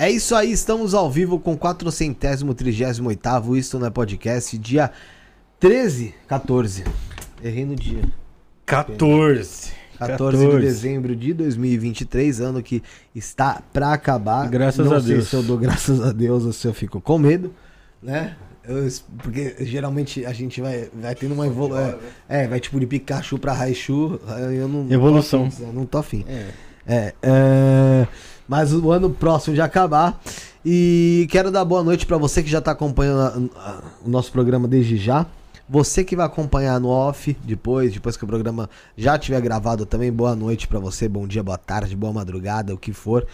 É isso aí, estamos ao vivo com 438 Isto não é podcast, dia 13, 14. Errei no dia. 14. 14, de dezembro de 2023, ano que está pra acabar. Graças Não a sei Deus. se eu dou graças a Deus ou se eu fico com medo, né? Eu- porque geralmente a gente vai, vai tendo uma evolução. É, é, vai tipo de Pikachu pra Raichu. Eu não, Evolução. Não tô afim, eu não tô afim. É, é, mas o ano próximo de acabar. E quero dar boa noite pra você que já tá acompanhando a- a- o nosso programa desde já. Você que vai acompanhar no off depois, depois que o programa já tiver gravado também, boa noite pra você, bom dia, boa tarde, boa madrugada, o que for.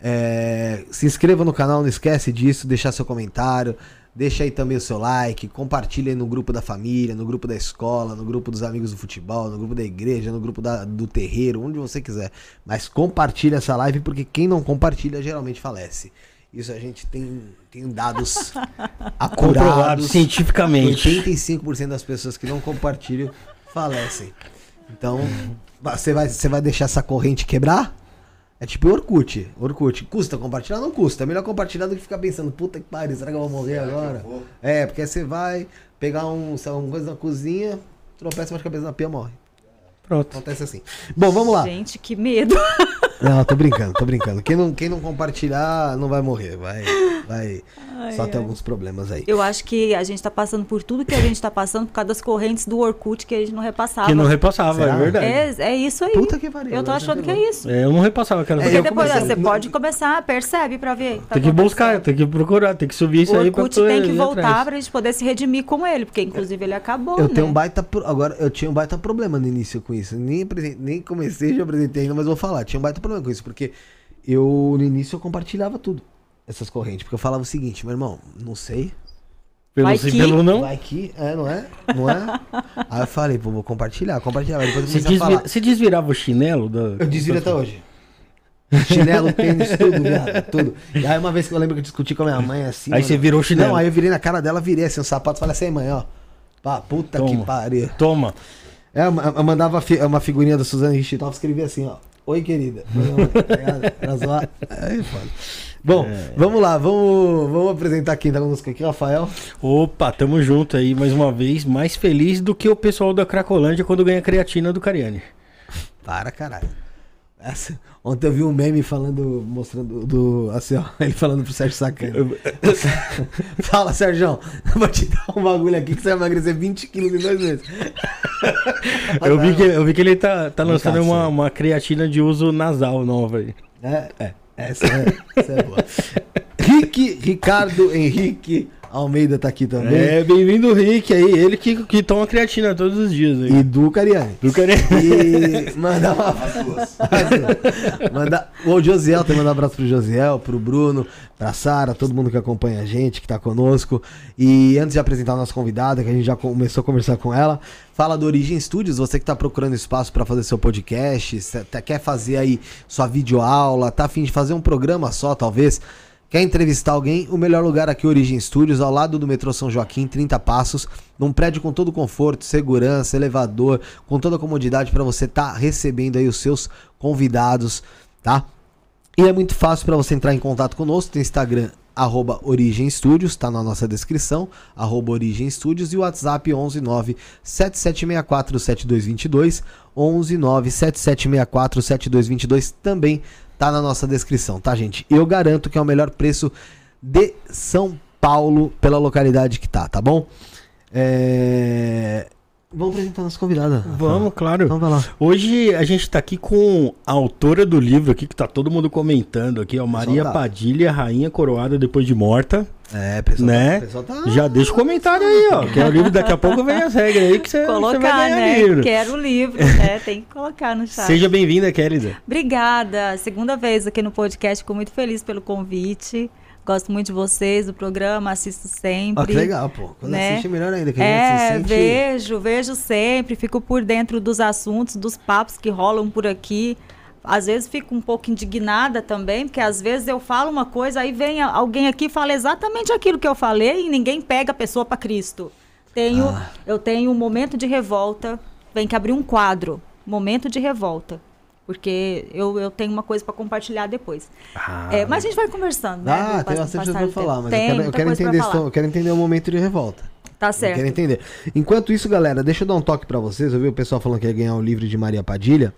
É, se inscreva no canal, não esquece disso, deixar seu comentário, deixa aí também o seu like, compartilha aí no grupo da família, no grupo da escola, no grupo dos amigos do futebol, no grupo da igreja, no grupo da- do terreiro, onde você quiser. Mas compartilha essa live porque quem não compartilha geralmente falece. Isso a gente tem, tem dados acurados. cientificamente. 85% das pessoas que não compartilham falecem. Então, você vai, você vai deixar essa corrente quebrar? É tipo Orkut. Orkut. Custa compartilhar? Não custa. É melhor compartilhar do que ficar pensando, puta que pariu, será que eu vou morrer agora? É, porque aí você vai pegar um, sei lá, uma coisa na cozinha, tropeça, a cabeça na pia morre. Pronto. Acontece assim. Bom, vamos lá. Gente, que medo. Não, tô brincando, tô brincando. Quem não, quem não compartilhar não vai morrer. Vai, vai Ai, só ter ai. alguns problemas aí. Eu acho que a gente tá passando por tudo que a gente tá passando por causa das correntes do Orkut que a gente não repassava. Que não repassava, Será? é verdade. é, é isso aí. Puta que pariu. eu tô agora achando que é isso. É, eu não repassava aquela É, Porque eu depois comecei- você não- pode começar, percebe pra ver. tá Tem que buscar, tem que procurar, tem que subir isso O aí pra Orkut tu tem que voltar atrás. pra gente poder se redimir com ele, porque inclusive ele acabou, Eu né? tenho um baita. pro- Agora, eu tinha um baita problema no início com isso. Nem, apresen- nem comecei, já apresentei ainda, mas vou falar. Tinha um baita problema com isso, porque eu, no início, eu compartilhava tudo. Essas correntes. Porque eu falava o seguinte, meu irmão, não sei. Pelo Vai sim, que- pelo não. Vai que. É, não é? Não é? Aí eu falei, pô, vou compartilhar, compartilhar. Depois Você, comecei a falar. desvira, você desvirava o chinelo? Da... Eu desviro até hoje. Chinelo, tênis, tudo, viado, tudo. E aí uma vez que eu lembro que eu discuti com a minha mãe assim. Aí mano, você virou o chinelo. Não, aí eu virei na cara dela, virei assim, o sapato falei assim, "Ei, mãe, ó. Pá, puta que Toma. pariu. Toma. É, eu mandava uma figurinha da Suzana Richthofen, escrevia assim, ó. Oi, querida. Tá? Era zoar. Aí, foda. Bom, vamos lá, vamos, vamos apresentar quem tá conosco aqui, Rafael. Opa, tamo junto aí mais uma vez. Mais feliz do que o pessoal da Cracolândia quando ganha creatina do Cariani. Para, caralho. Essa- ontem eu vi um meme falando, mostrando do. Assim, ó, ele falando pro Sérgio Sacani. Fala, Sérgio, vou te dar um bagulho aqui que você vai emagrecer 20 quilos em dois meses. Eu vi que, eu vi que ele tá, tá lançando uma, uma creatina de uso nasal nova aí. É, é. Essa é, essa é boa. Rick, Ricardo Henrique Almeida tá aqui também. É, bem-vindo o Rick aí, ele que, que toma creatina todos os dias aí. E do Cariani. Do Cariani. E mandar uma Manda o Josiel, também mandar um abraço pro Josiel, pro Bruno, pra Sara, todo mundo que acompanha a gente, que tá conosco. E antes de apresentar a nossa convidada, que a gente já começou a conversar com ela, fala do Origem Studios, você que tá procurando espaço pra fazer seu podcast, tá- quer fazer aí sua videoaula, tá afim de fazer um programa só, talvez. Quer entrevistar alguém? O melhor lugar aqui, Origem Studios, ao lado do metrô São Joaquim, 30 passos, num prédio com todo conforto, segurança, elevador, com toda a comodidade para você estar recebendo aí os seus convidados, tá? E é muito fácil para você entrar em contato conosco, tem Instagram arroba Origem Studios, tá na nossa descrição, arroba Origem Studios e o WhatsApp 119 7764 7222, 119 7764 7222 também tá na nossa descrição, tá gente? Eu garanto que é o melhor preço de São Paulo pela localidade que tá, tá bom? É... Vamos apresentar a nossa convidada. Vamos, claro. Então vai lá. Hoje a gente tá aqui com a autora do livro aqui, que tá todo mundo comentando aqui, ó. Maria tá. Padilha, Rainha Coroada Depois de Morta. É, pessoal, Né? tá, pessoal tá... Já deixa o comentário aí, ó. Que é o livro, daqui a pouco vem as regras aí que você você vai Colocar, ganhar né? livro. Quero o livro, né? Tem que colocar no chat. Seja bem-vinda, Kélida. Obrigada. Segunda vez aqui no podcast. Fico muito feliz pelo convite. Gosto muito de vocês, do programa, assisto sempre. Ó, que legal, pô. Quando né? assiste é melhor ainda, que a gente É, se sente... vejo, vejo sempre, fico por dentro dos assuntos, dos papos que rolam por aqui. Às vezes fico um pouco indignada também, porque às vezes eu falo uma coisa, aí vem alguém aqui e fala exatamente aquilo que eu falei e ninguém pega a pessoa para Cristo. Tenho, Eu tenho um momento de revolta, vem que abrir um quadro, momento de revolta. Porque eu, eu tenho uma coisa para compartilhar depois. Ah, É, mas a gente vai conversando, né? Ah, tem bastante coisa do falar, mas eu quero, eu quero entender, esse- eu quero entender o momento de revolta. Tá Eu certo. quero entender. Enquanto isso, galera, deixa eu dar um toque pra vocês. Eu vi o pessoal falando que ia ganhar o livro de Maria Padilha.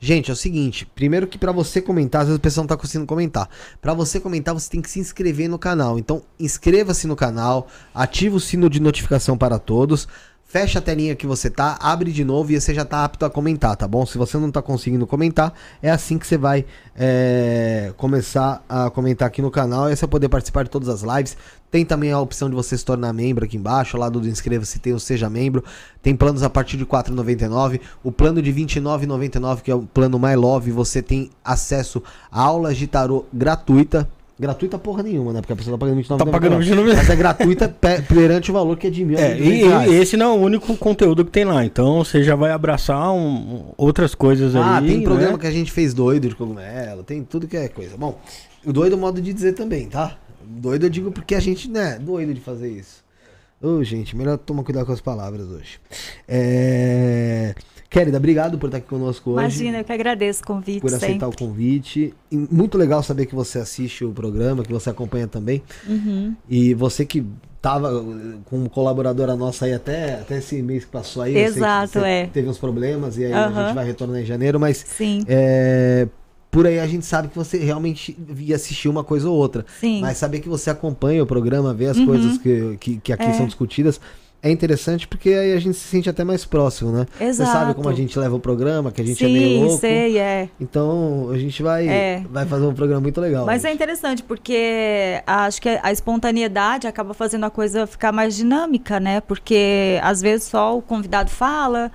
Gente, é o seguinte, primeiro que pra você comentar, às vezes o pessoal não tá conseguindo comentar. Pra você comentar, você tem que se inscrever no canal. Então, inscreva-se no canal, ativa o sino de notificação para todos. Fecha a telinha que você tá, abre de novo e você já tá apto a comentar, tá bom? Se você não tá conseguindo comentar, é assim que você vai é, começar a comentar aqui no canal. E você vai poder participar de todas as lives. Tem também a opção de você se tornar membro aqui embaixo. Ao lado do inscreva-se tem o Seja Membro. Tem planos a partir de R$ 4,99. O plano de R$ 29,99, que é o plano My Love, você tem acesso a aulas de tarô gratuita. Gratuita porra nenhuma, né? Porque a pessoa tá pagando R$29,99. Tá pagando R$29,99. Mas é gratuita pe- perante o valor que é de mil. É, e, e esse não é o único conteúdo que tem lá. Então você já vai abraçar um- outras coisas Ah, aí. tem programa né? que a gente fez doido de cogumelo, tem tudo que é coisa. Bom, o doido é o modo de dizer também, tá? Doido eu digo porque a gente, né, doido de fazer isso. Ô, gente, melhor tomar cuidado com as palavras hoje. É... Querida, obrigado por estar aqui conosco hoje. Imagina, eu que agradeço o convite Por aceitar sempre. o convite. E muito legal saber que você assiste o programa, que você acompanha também. Uhum. E você que tava eh, com colaboradora nossa aí até, até esse mês que passou aí. Exato, é. Teve uns problemas e aí a Aham. gente vai retornar em janeiro, mas Sim, é, por aí a gente sabe que você realmente ia assistir uma coisa ou outra. sim. Mas saber que você acompanha o programa, vê as Uhum. coisas que, que, que aqui É. são discutidas, é interessante porque aí a gente se sente até mais próximo, né? Você Exato. sabe como a gente leva o programa, que a gente é meio Sim, louco. sei, é. Então a gente vai, É. vai fazer um programa muito legal. Mas é hoje. interessante porque acho que a espontaneidade acaba fazendo a coisa ficar mais dinâmica, né? Porque às vezes só o convidado fala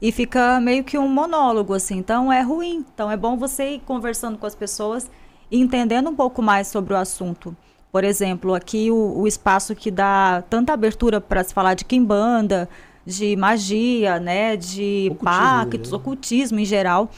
e fica meio que um monólogo, assim. Então é ruim. Então é bom você ir conversando com as pessoas e entendendo um pouco mais sobre o assunto. Por exemplo, aqui o, o espaço que dá tanta abertura para se falar de quimbanda, de magia, né? De Ocultismo, pactos, né? ocultismo em geral.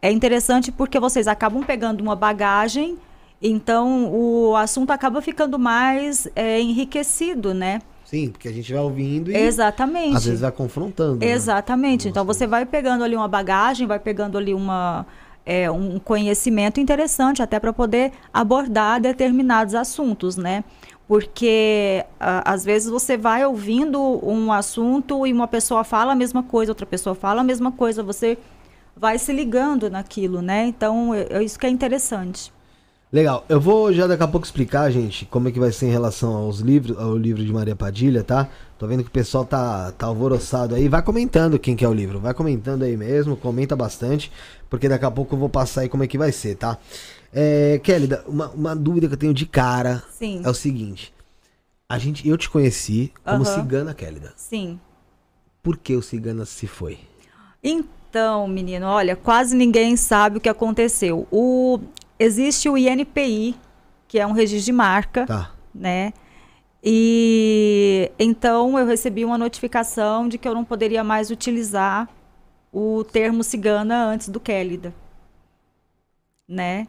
É interessante porque vocês acabam pegando uma bagagem, então o assunto acaba ficando mais é, enriquecido, né? Sim, porque a gente vai ouvindo e Exatamente. às vezes vai confrontando. né? Exatamente. Então Nossa. você vai pegando ali uma bagagem, vai pegando ali uma, é, um conhecimento interessante até para poder abordar determinados assuntos, né? Porque às vezes você vai ouvindo um assunto e uma pessoa fala a mesma coisa, outra pessoa fala a mesma coisa, você vai se ligando naquilo, né? Então é, é isso que é interessante. Legal, eu vou já daqui a pouco explicar, gente, como é que vai ser em relação aos livros, ao livro de Maria Padilha, tá? Tô vendo que o pessoal tá, tá alvoroçado aí. Vai comentando quem que é o livro, vai comentando aí mesmo, comenta bastante, porque daqui a pouco eu vou passar aí como é que vai ser, tá? É, Kelly, uma, uma dúvida que eu tenho de cara Sim, é o seguinte. A gente, eu te conheci como Aham. cigana, Kélida. sim. Por que o cigana se foi? Então, menino, olha, quase ninguém sabe o que aconteceu. O, existe o INPI, que é um registro de marca, Tá. né? E então eu recebi uma notificação de que eu não poderia mais utilizar o termo cigana antes do Kélida, né?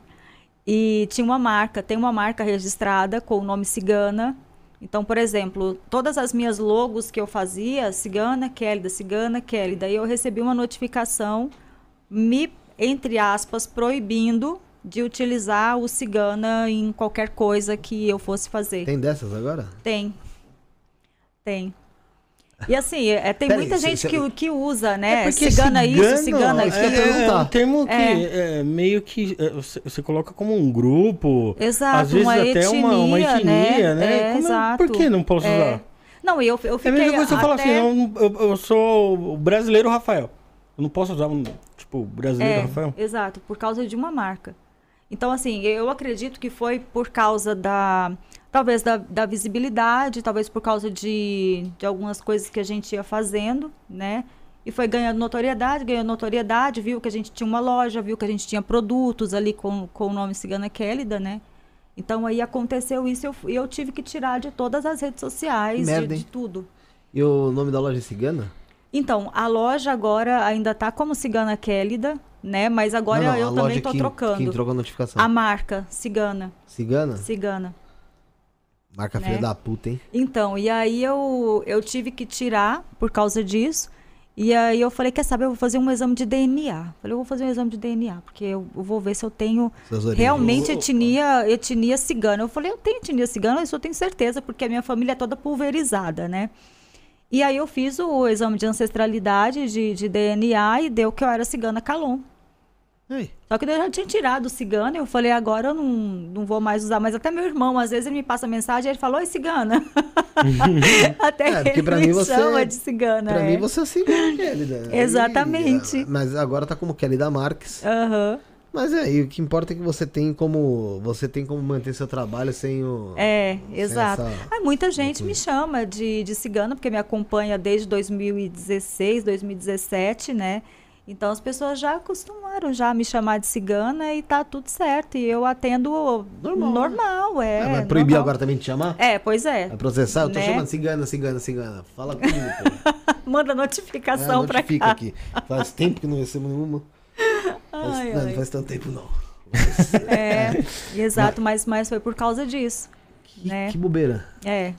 E tinha uma marca, tem uma marca registrada com o nome cigana. Então, por exemplo, todas as minhas logos que eu fazia, cigana, Kélida, cigana, Kélida, e eu recebi uma notificação me, entre aspas, proibindo de utilizar o cigana em qualquer coisa que eu fosse fazer. Tem dessas agora? Tem. Tem. E assim, é, tem Peraí, muita cê- gente cê- que, que usa, né? É porque cigana, isso, cigana isso eu aquilo. perguntar. É um termo que É. é, meio que é, você, coloca como um grupo. Exato, às vezes uma até etnia, uma, uma etnia, né? É, Como- exato. Por que não posso É. usar? Não, eu, eu É fiquei a mesma coisa que você fala assim, até- eu, eu, eu sou o brasileiro Rafael. Eu não posso usar um, tipo, brasileiro É, Rafael. exato, por causa de uma marca. Então, assim, eu acredito que foi por causa da. Talvez da, da visibilidade, talvez por causa de, de algumas coisas que a gente ia fazendo, né? E foi ganhando notoriedade, ganhando notoriedade, viu que a gente tinha uma loja, viu que a gente tinha produtos ali com, com o nome Cigana Kélida, né? Então aí aconteceu isso e eu, eu tive que tirar de todas as redes sociais, de, merda, hein? de tudo. E o nome da loja é cigana? Então, a loja agora ainda tá como Cigana Kélida, né? Mas agora Não, não, eu também tô que- trocando. Que trocou a notificação. A marca, Cigana. Cigana? Cigana. Marca né? filha da puta, hein? Então, e aí eu, eu tive que tirar por causa disso. E aí eu falei, quer saber, eu vou fazer um exame de DNA. Falei, eu vou fazer um exame de DNA, porque eu, eu vou ver se eu tenho realmente etnia, etnia cigana. Eu falei, eu tenho etnia cigana, isso eu tenho certeza, porque a minha família é toda pulverizada, né? E aí eu fiz o exame de ancestralidade de, de DNA e deu que eu era cigana Calon. Ei, Só que eu já tinha tirado o cigana, eu falei, agora eu não, não vou mais usar. Mas até meu irmão, às vezes ele me passa mensagem, ele fala, oi, cigana. até É, ele pra mim você- chama de cigana. Pra é. mim você é cigana, Kélida. Exatamente. E, mas agora tá como Kélida Marques. Aham. Mas é, e o que importa é que você tem como. Você tem como manter seu trabalho sem o. É, exato. essa Ah, muita gente me chama de, de cigana, porque me acompanha desde 2016, 2017, né? Então as pessoas já acostumaram já a me chamar de cigana e tá tudo certo. E eu atendo Normal, normal, né? é. Ah, vai proibir normal. agora também te chamar? É, pois é. Vai processar? Eu tô Né? chamando cigana, cigana, cigana. Fala comigo. Manda É, notificação pra notifica cá. aqui. Faz tempo que não recebo nenhuma. Faz, Ai, não, ai. não faz tanto tempo, não. É, exato, mas, mas foi por causa disso. Que, né? que bobeira. É.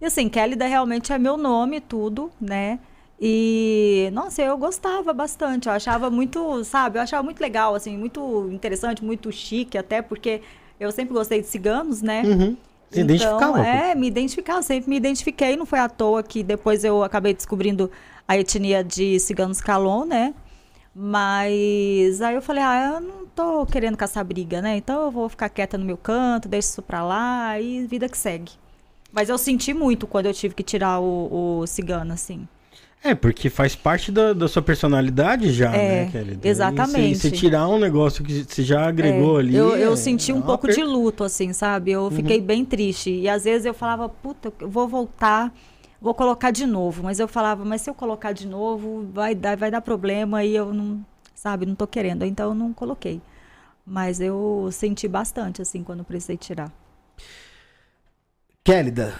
E assim, Kélida realmente é meu nome, tudo, né? E, nossa, eu gostava bastante. Eu achava muito, sabe? Eu achava muito legal, assim, muito interessante, muito chique, até porque eu sempre gostei de ciganos, né? Uhum. Se identificava. É, me identificava, sempre me identifiquei. Não foi à toa que depois eu acabei descobrindo a etnia de ciganos Calon, né? Mas aí eu falei, ah, eu não tô querendo caçar briga, né? Então eu vou ficar quieta no meu canto, deixa isso pra lá e vida que segue. Mas eu senti muito quando eu tive que tirar o, o cigano, assim. É, porque faz parte da, da sua personalidade já, É, né, Kelly? exatamente. E Você tirar um negócio que você já agregou É, ali. Eu, eu é- senti é um pouco perda. de luto, assim, sabe? Eu fiquei bem triste. E às vezes eu falava, puta, eu vou voltar, vou colocar de novo. Mas eu falava, mas se eu colocar de novo, vai dar, vai dar problema e eu não, sabe, não tô querendo. Então eu não coloquei. Mas eu senti bastante, assim, quando precisei tirar. Kélida.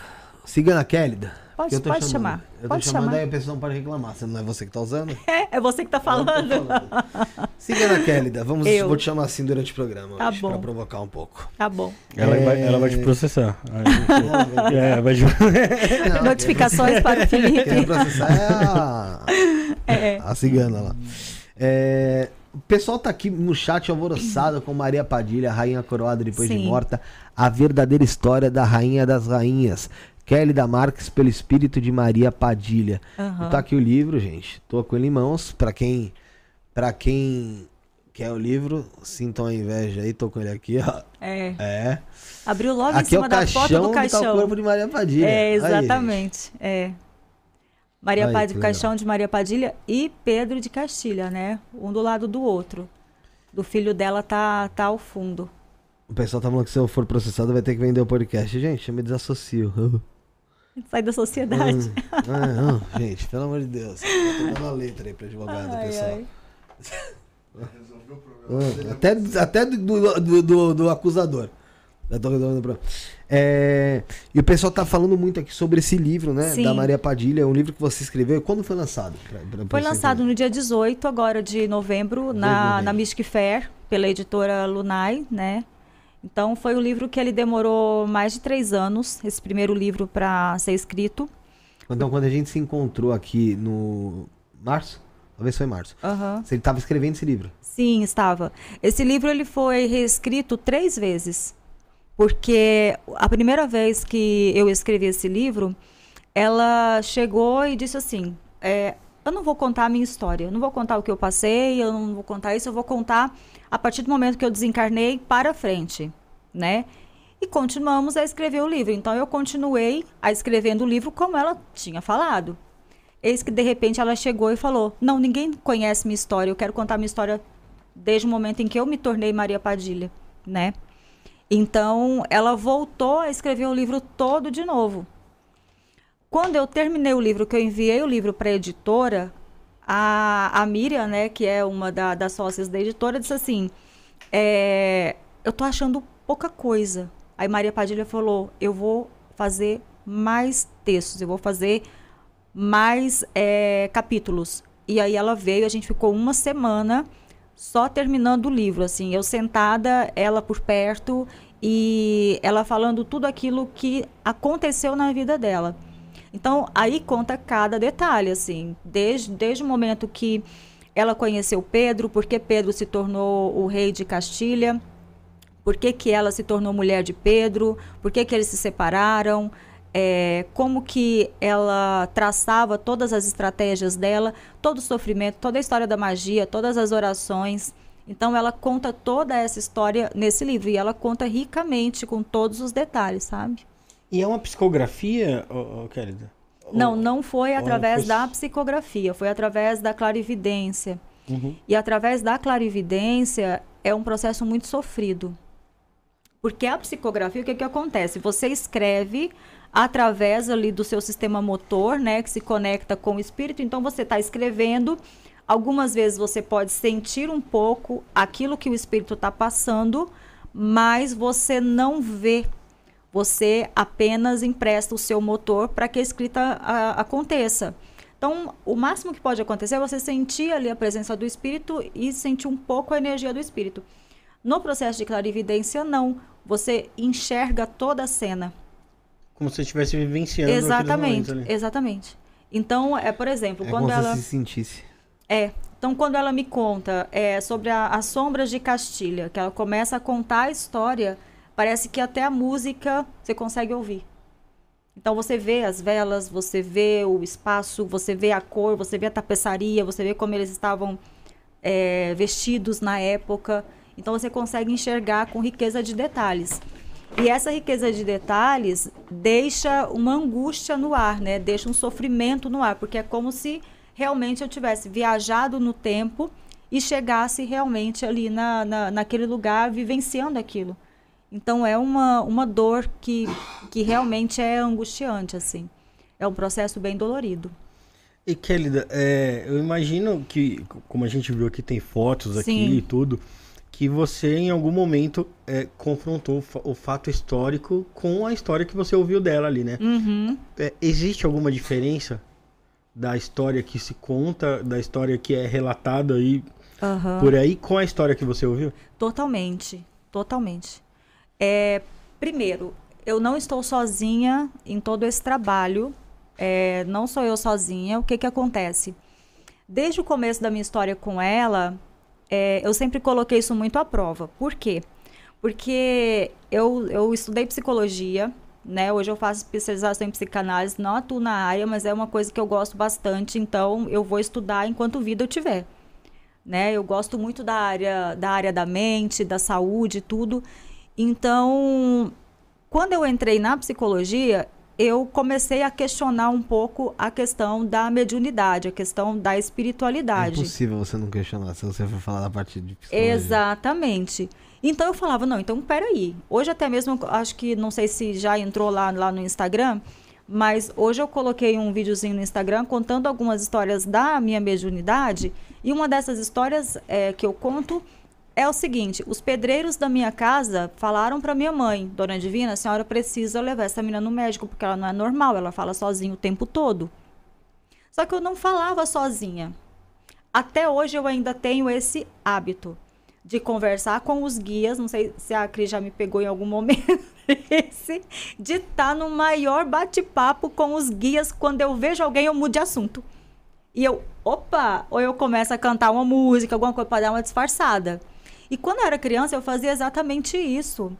Cigana Kélida. Pode- eu tô pode chamando. chamar, Eu pode tô chamando, chamar. aí a pessoa não pode reclamar. Se não é você que tá usando. É, é você que tá eu tô falando. falando. Cigana Kélida. Vamos, Eu. vou te chamar assim durante o programa. Tá hoje, bom. Pra provocar um pouco. Tá bom. Ela, É. vai, ela vai te processar. Aí, é, vai te... Não, Notificações para o Quem vai Felipe. processar é a, É. a cigana lá. É, o pessoal tá aqui no chat alvoroçado com Maria Padilha, rainha coroada depois de Sim. morta. A verdadeira história da rainha das rainhas. Kelly da Marques pelo espírito de Maria Padilha. Aham. Tá aqui o livro, gente. Tô com ele em mãos. Pra quem, pra quem quer o livro, sintam a inveja aí. Tô com ele aqui, ó. É. É. Abriu logo em Aqui é o cima da foto do tá caixão. o corpo de Maria Padilha. É, Aí, exatamente. é. Maria Aí, Padilha, Caixão de Maria Padilha e Pedro de Castilha, né? Um do lado do outro. Do filho dela tá, tá ao fundo. O pessoal tá falando que se eu for processado vai ter que vender o podcast. Gente, eu me desassocio. Sai da sociedade. Ah, não, gente, pelo amor de Deus. Eu tô dando a letra aí pra advogado, Ai, pessoal. ai. Ah, até até do, do, do- do acusador. O problema. É, e o pessoal tá falando muito aqui sobre esse livro, né? Sim. Da Maria Padilha, um livro que você escreveu. Quando foi lançado? Pra- pra- Foi lançado no dia 18 agora de novembro de na, novembro. na Mystic Fair, pela editora Lunai, né? Então foi o livro que ele demorou mais de três anos, esse primeiro livro para ser escrito. Então, quando a gente se encontrou aqui no março, talvez foi março, Aham. você estava escrevendo esse livro. Sim, estava. Esse livro ele foi reescrito três vezes, porque a primeira vez que eu escrevi esse livro, ela chegou e disse assim: é, eu não vou contar a minha história, eu não vou contar o que eu passei, eu não vou contar isso, eu vou contar a partir do momento que eu desencarnei para frente, né? E continuamos a escrever o livro. Então eu continuei a escrevendo o livro como ela tinha falado. Eis que de repente ela chegou e falou: Não, ninguém conhece minha história, eu quero contar minha história desde o momento em que eu me tornei Maria Padilha, né? Então ela voltou a escrever o livro todo de novo. Quando eu terminei o livro, que eu enviei o livro para a editora, a, a Miriam, né, que é uma da- das sócias da editora, disse assim: é, Eu tô achando pouca coisa. Aí Maria Padilha falou: Eu vou fazer mais textos, eu vou fazer mais é, capítulos. E aí ela veio, a gente ficou uma semana só terminando o livro, assim, eu sentada, ela por perto e ela falando tudo aquilo que aconteceu na vida dela. Então, aí conta cada detalhe, assim, desde, desde o momento que ela conheceu Pedro, porque Pedro se tornou o rei de Castilha, por que, que ela se tornou mulher de Pedro, por que, que eles se separaram, é, como que ela traçava todas as estratégias dela, todo o sofrimento, toda a história da magia, todas as orações. Então ela conta toda essa história nesse livro e ela conta ricamente com todos os detalhes, sabe? E é uma psicografia, oh, oh, querida? Não, não foi através foi... da psicografia, foi através da clarividência. Uhum. E através da clarividência é um processo muito sofrido. Porque a psicografia, o que, que acontece? Você escreve através ali do seu sistema motor, né, que se conecta com o espírito. Então você está escrevendo. Algumas vezes você pode sentir um pouco aquilo que o espírito está passando, mas você não vê. Você apenas empresta o seu motor para que a escrita a, aconteça. Então, o máximo que pode acontecer é você sentir ali a presença do espírito e sentir um pouco a energia do espírito. No processo de clarividência, não. Você enxerga toda a cena. Como se você estivesse vivenciando Exatamente, exatamente. Então, é, por exemplo, é quando como ela. Se sentisse. É. Então, quando ela me conta é, sobre a, as sombras de Castilha, que ela começa a contar a história, parece que até a música você consegue ouvir. Então você vê as velas, você vê o espaço, você vê a cor, você vê a tapeçaria, você vê como eles estavam é, vestidos na época. Então você consegue enxergar com riqueza de detalhes. E essa riqueza de detalhes deixa uma angústia no ar, né? Deixa um sofrimento no ar, porque é como se realmente eu tivesse viajado no tempo e chegasse realmente ali na, na, naquele lugar vivenciando aquilo. Então é uma, uma dor que, que realmente é angustiante, assim. É um processo bem dolorido. E Kelly, é, eu imagino que, como a gente viu aqui, tem fotos aqui Sim. e tudo que você em algum momento é, confrontou o fato histórico com a história que você ouviu dela ali, né? Uhum. É, existe alguma diferença da história que se conta, da história que é relatada aí uhum. por aí com a história que você ouviu? Totalmente, totalmente. É, primeiro, eu não estou sozinha em todo esse trabalho. É, não sou eu sozinha. O que que acontece? Desde o começo da minha história com ela, é, eu sempre coloquei isso muito à prova. Por quê? Porque eu, eu estudei psicologia, né? Hoje eu faço especialização em psicanálise, não atuo na área, mas é uma coisa que eu gosto bastante, então eu vou estudar enquanto vida eu tiver. Né? Eu gosto muito da área da área da mente, da saúde, tudo. Então, quando eu entrei na psicologia, eu comecei a questionar um pouco a questão da mediunidade, a questão da espiritualidade. É impossível você não questionar se você for falar da parte de psicologia. Exatamente. Então eu falava, não, então peraí. Hoje até mesmo, acho que, não sei se já entrou lá, lá no Instagram, mas hoje eu coloquei um videozinho no Instagram contando algumas histórias da minha mediunidade. E uma dessas histórias é, que eu conto é o seguinte: os pedreiros da minha casa falaram para minha mãe, Dona Divina, a senhora precisa levar essa menina no médico porque ela não é normal, ela fala sozinha o tempo todo. Só que eu não falava sozinha. Até hoje eu ainda tenho esse hábito de conversar com os guias, não sei se a Cris já me pegou em algum momento esse, de estar tá no maior bate-papo com os guias quando eu vejo alguém eu mudo de assunto. E eu, opa, ou eu começo a cantar uma música, alguma coisa para dar uma disfarçada. E quando eu era criança, eu fazia exatamente isso.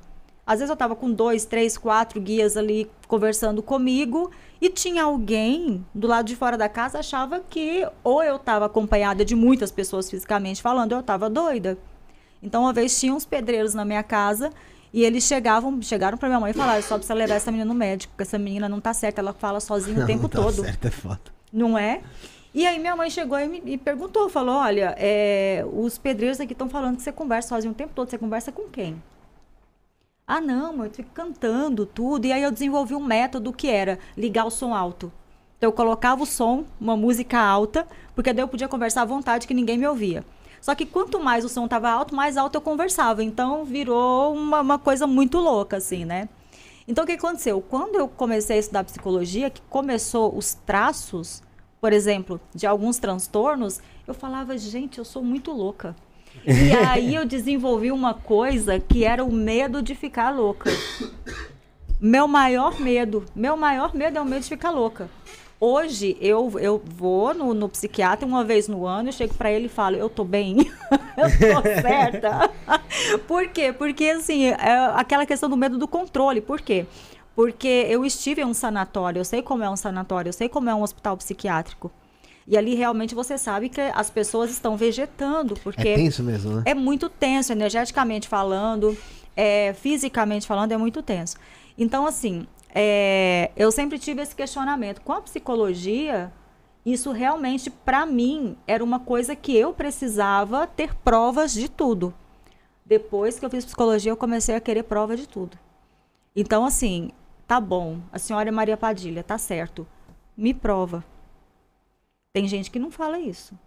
Às vezes eu estava com dois, três, quatro guias ali conversando comigo e tinha alguém do lado de fora da casa achava que ou eu estava acompanhada de muitas pessoas fisicamente falando, eu estava doida. Então uma vez tinha uns pedreiros na minha casa e eles chegavam, chegaram para minha mãe e falaram: "Só precisa levar essa menina no médico, porque essa menina não tá certa, ela fala sozinha o tempo não tá todo". Certo, é foda. Não é? E aí minha mãe chegou e me perguntou, falou, olha, é, os pedreiros aqui estão falando que você conversa sozinho o tempo todo, você conversa com quem? Ah, não, mãe, eu fico cantando tudo. E aí eu desenvolvi um método que era ligar o som alto. Então eu colocava o som, uma música alta, porque daí eu podia conversar à vontade que ninguém me ouvia. Só que quanto mais o som estava alto, mais alto eu conversava. Então virou uma, uma coisa muito louca, assim, né? Então o que aconteceu? Quando eu comecei a estudar psicologia, que começou os traços, por exemplo, de alguns transtornos, eu falava, gente, eu sou muito louca. E aí eu desenvolvi uma coisa que era o medo de ficar louca. Meu maior medo, meu maior medo é o medo de ficar louca. Hoje eu, eu vou no, no psiquiatra uma vez no ano, eu chego para ele e falo, eu tô bem, eu tô certa. Por quê? Porque assim, é aquela questão do medo do controle. Por quê? Porque eu estive em um sanatório, eu sei como é um sanatório, eu sei como é um hospital psiquiátrico. E ali realmente você sabe que as pessoas estão vegetando, porque é tenso mesmo, né? É muito tenso, energeticamente falando, é, fisicamente falando, é muito tenso. Então, assim, é, eu sempre tive esse questionamento. Com a psicologia, isso realmente, para mim, era uma coisa que eu precisava ter provas de tudo. Depois que eu fiz psicologia, eu comecei a querer prova de tudo. Então, assim, tá bom, a senhora é Maria Padilha, tá certo. Me prova. Tem gente que não fala isso.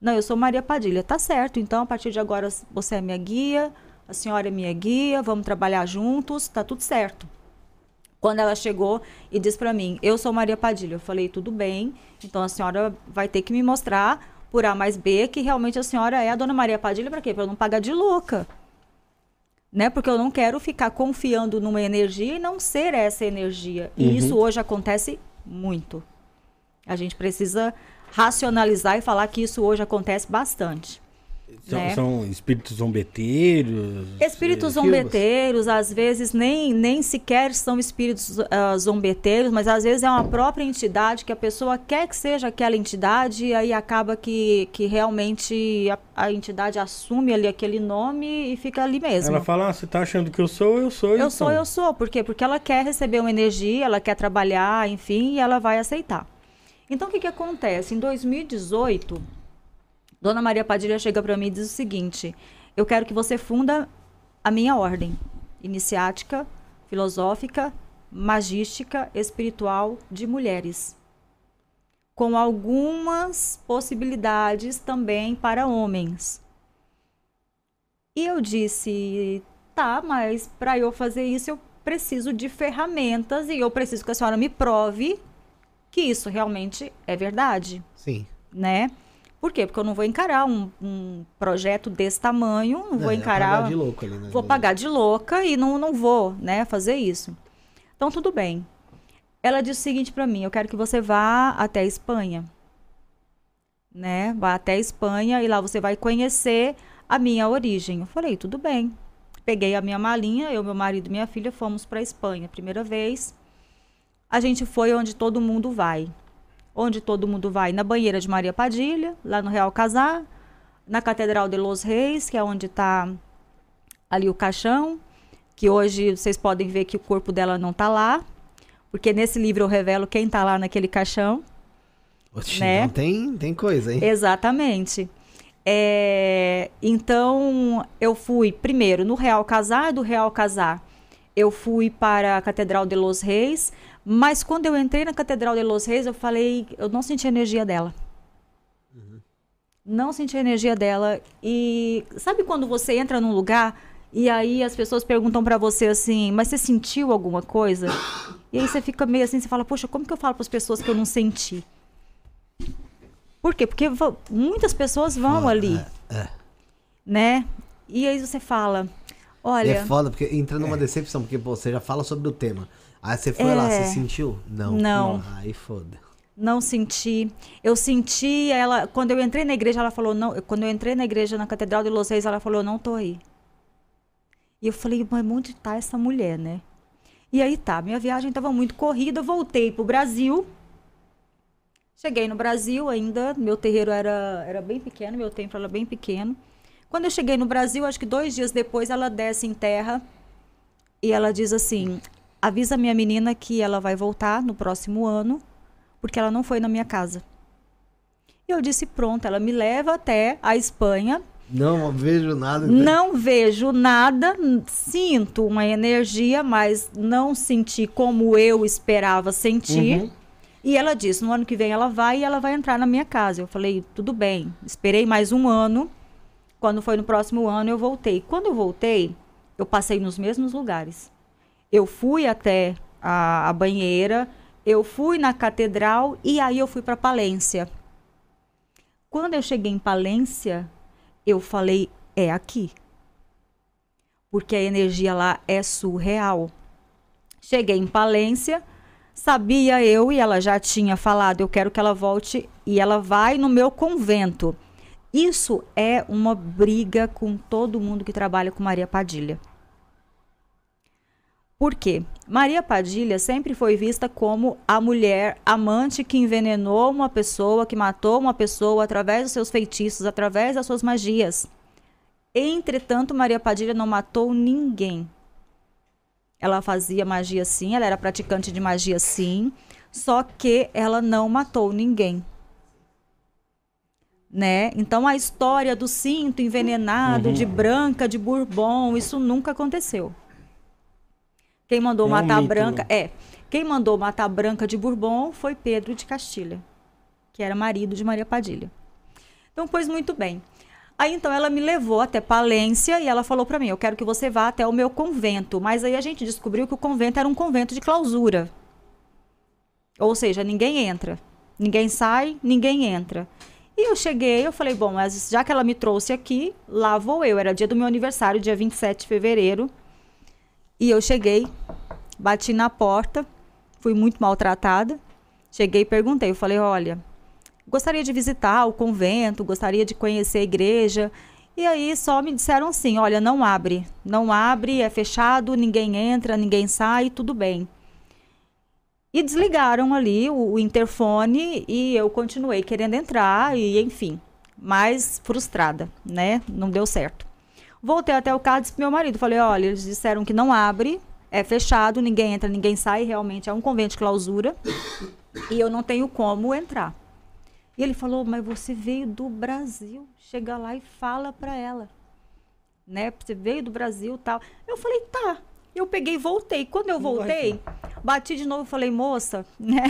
Não, eu sou Maria Padilha, tá certo. Então, a partir de agora, você é minha guia, a senhora é minha guia, vamos trabalhar juntos, tá tudo certo. Quando ela chegou e disse para mim, eu sou Maria Padilha, eu falei, tudo bem, então a senhora vai ter que me mostrar por A mais B que realmente a senhora é a dona Maria Padilha, para quê? Para não pagar de louca. Né? Porque eu não quero ficar confiando numa energia e não ser essa energia. E uhum. isso hoje acontece muito. A gente precisa racionalizar e falar que isso hoje acontece bastante. São, né? são espíritos zombeteiros? Espíritos zombeteiros, às vezes nem, nem sequer são espíritos uh, zombeteiros, mas às vezes é uma própria entidade que a pessoa quer que seja aquela entidade e aí acaba que, que realmente a, a entidade assume ali aquele nome e fica ali mesmo. Ela fala, ah, você está achando que eu sou, eu sou. Eu então. sou, eu sou. Por quê? Porque ela quer receber uma energia, ela quer trabalhar, enfim, e ela vai aceitar. Então, o que, que acontece? Em 2018 Dona Maria Padilha chega para mim e diz o seguinte: eu quero que você funda a minha ordem iniciática, filosófica, magística, espiritual de mulheres. Com algumas possibilidades também para homens. E eu disse: tá, mas para eu fazer isso eu preciso de ferramentas e eu preciso que a senhora me prove que isso realmente é verdade. Sim. Né? Por quê? Porque eu não vou encarar um, um projeto desse tamanho, não, não vou encarar. Pagar de louca ali, né? Vou pagar de louca e não, não vou, né, fazer isso. Então, tudo bem. Ela disse o seguinte para mim: eu quero que você vá até a Espanha. Né? Vá até a Espanha e lá você vai conhecer a minha origem. Eu falei, tudo bem. Peguei a minha malinha, eu, meu marido e minha filha fomos para a Espanha. Primeira vez. A gente foi onde todo mundo vai onde todo mundo vai, na banheira de Maria Padilha, lá no Real Casar, na Catedral de Los Reis, que é onde está ali o caixão, que hoje vocês podem ver que o corpo dela não está lá, porque nesse livro eu revelo quem está lá naquele caixão. Oxi, né? Então tem, tem coisa, hein? Exatamente. É, então, eu fui primeiro no Real Casar, do Real Casar, eu fui para a Catedral de Los Reis, mas quando eu entrei na Catedral de Los Reis, eu falei, eu não senti a energia dela. Uhum. Não senti a energia dela. E sabe quando você entra num lugar e aí as pessoas perguntam para você assim, mas você sentiu alguma coisa? E aí você fica meio assim, você fala, poxa, como que eu falo para as pessoas que eu não senti? Por quê? Porque muitas pessoas vão ali, é, é. né? E aí você fala, olha... é foda, porque entra numa é. decepção, porque pô, você já fala sobre o tema. Aí você foi é... lá, você é. sentiu? Não. Não. não. Aí foda. Não senti. Eu senti ela. Quando eu entrei na igreja, ela falou, não. Quando eu entrei na igreja na Catedral de Los Reis, ela falou, não tô aí. E eu falei, mas onde tá essa mulher, né? E aí tá, minha viagem estava muito corrida, voltei pro Brasil. Cheguei no Brasil ainda, meu terreiro era, era bem pequeno, meu templo era bem pequeno. Quando eu cheguei no Brasil, acho que dois dias depois, ela desce em terra e ela diz assim: avisa minha menina que ela vai voltar no próximo ano, porque ela não foi na minha casa. E eu disse: pronto, ela me leva até a Espanha. Não vejo nada. Né? Não vejo nada, sinto uma energia, mas não senti como eu esperava sentir. Uhum. E ela disse: no ano que vem ela vai e ela vai entrar na minha casa. Eu falei: tudo bem. Esperei mais um ano. Quando foi no próximo ano, eu voltei. Quando eu voltei, eu passei nos mesmos lugares. Eu fui até a, a banheira, eu fui na catedral e aí eu fui para Palência. Quando eu cheguei em Palência, eu falei: é aqui. Porque a energia lá é surreal. Cheguei em Palência, sabia eu e ela já tinha falado, eu quero que ela volte e ela vai no meu convento. Isso é uma briga com todo mundo que trabalha com Maria Padilha. Por quê? Maria Padilha sempre foi vista como a mulher amante que envenenou uma pessoa, que matou uma pessoa através dos seus feitiços, através das suas magias. Entretanto, Maria Padilha não matou ninguém. Ela fazia magia sim, ela era praticante de magia sim, só que ela não matou ninguém. Né? Então a história do cinto envenenado uhum. de Branca de Bourbon, isso nunca aconteceu. Quem mandou é matar um a Branca. É. Quem mandou matar Branca de Bourbon foi Pedro de Castilha, que era marido de Maria Padilha. Então, pois muito bem. Aí então ela me levou até Palência e ela falou para mim: "Eu quero que você vá até o meu convento". Mas aí a gente descobriu que o convento era um convento de clausura. Ou seja, ninguém entra. Ninguém sai, ninguém entra. E eu cheguei, eu falei: "Bom, mas já que ela me trouxe aqui, lá vou eu". Era dia do meu aniversário, dia 27 de fevereiro. E eu cheguei, bati na porta, fui muito maltratada. Cheguei e perguntei, eu falei, olha, gostaria de visitar o convento, gostaria de conhecer a igreja. E aí só me disseram assim, olha, não abre, não abre, é fechado, ninguém entra, ninguém sai, tudo bem. E desligaram ali o, o interfone e eu continuei querendo entrar e enfim, mais frustrada, né? Não deu certo. Voltei até o carro e disse pro meu marido, falei, olha, eles disseram que não abre, é fechado, ninguém entra, ninguém sai, realmente é um convento de clausura e eu não tenho como entrar. E ele falou, mas você veio do Brasil, chega lá e fala para ela, né? Você veio do Brasil tal. Eu falei, tá. Eu peguei e voltei. Quando eu voltei, bati de novo, falei, moça, né?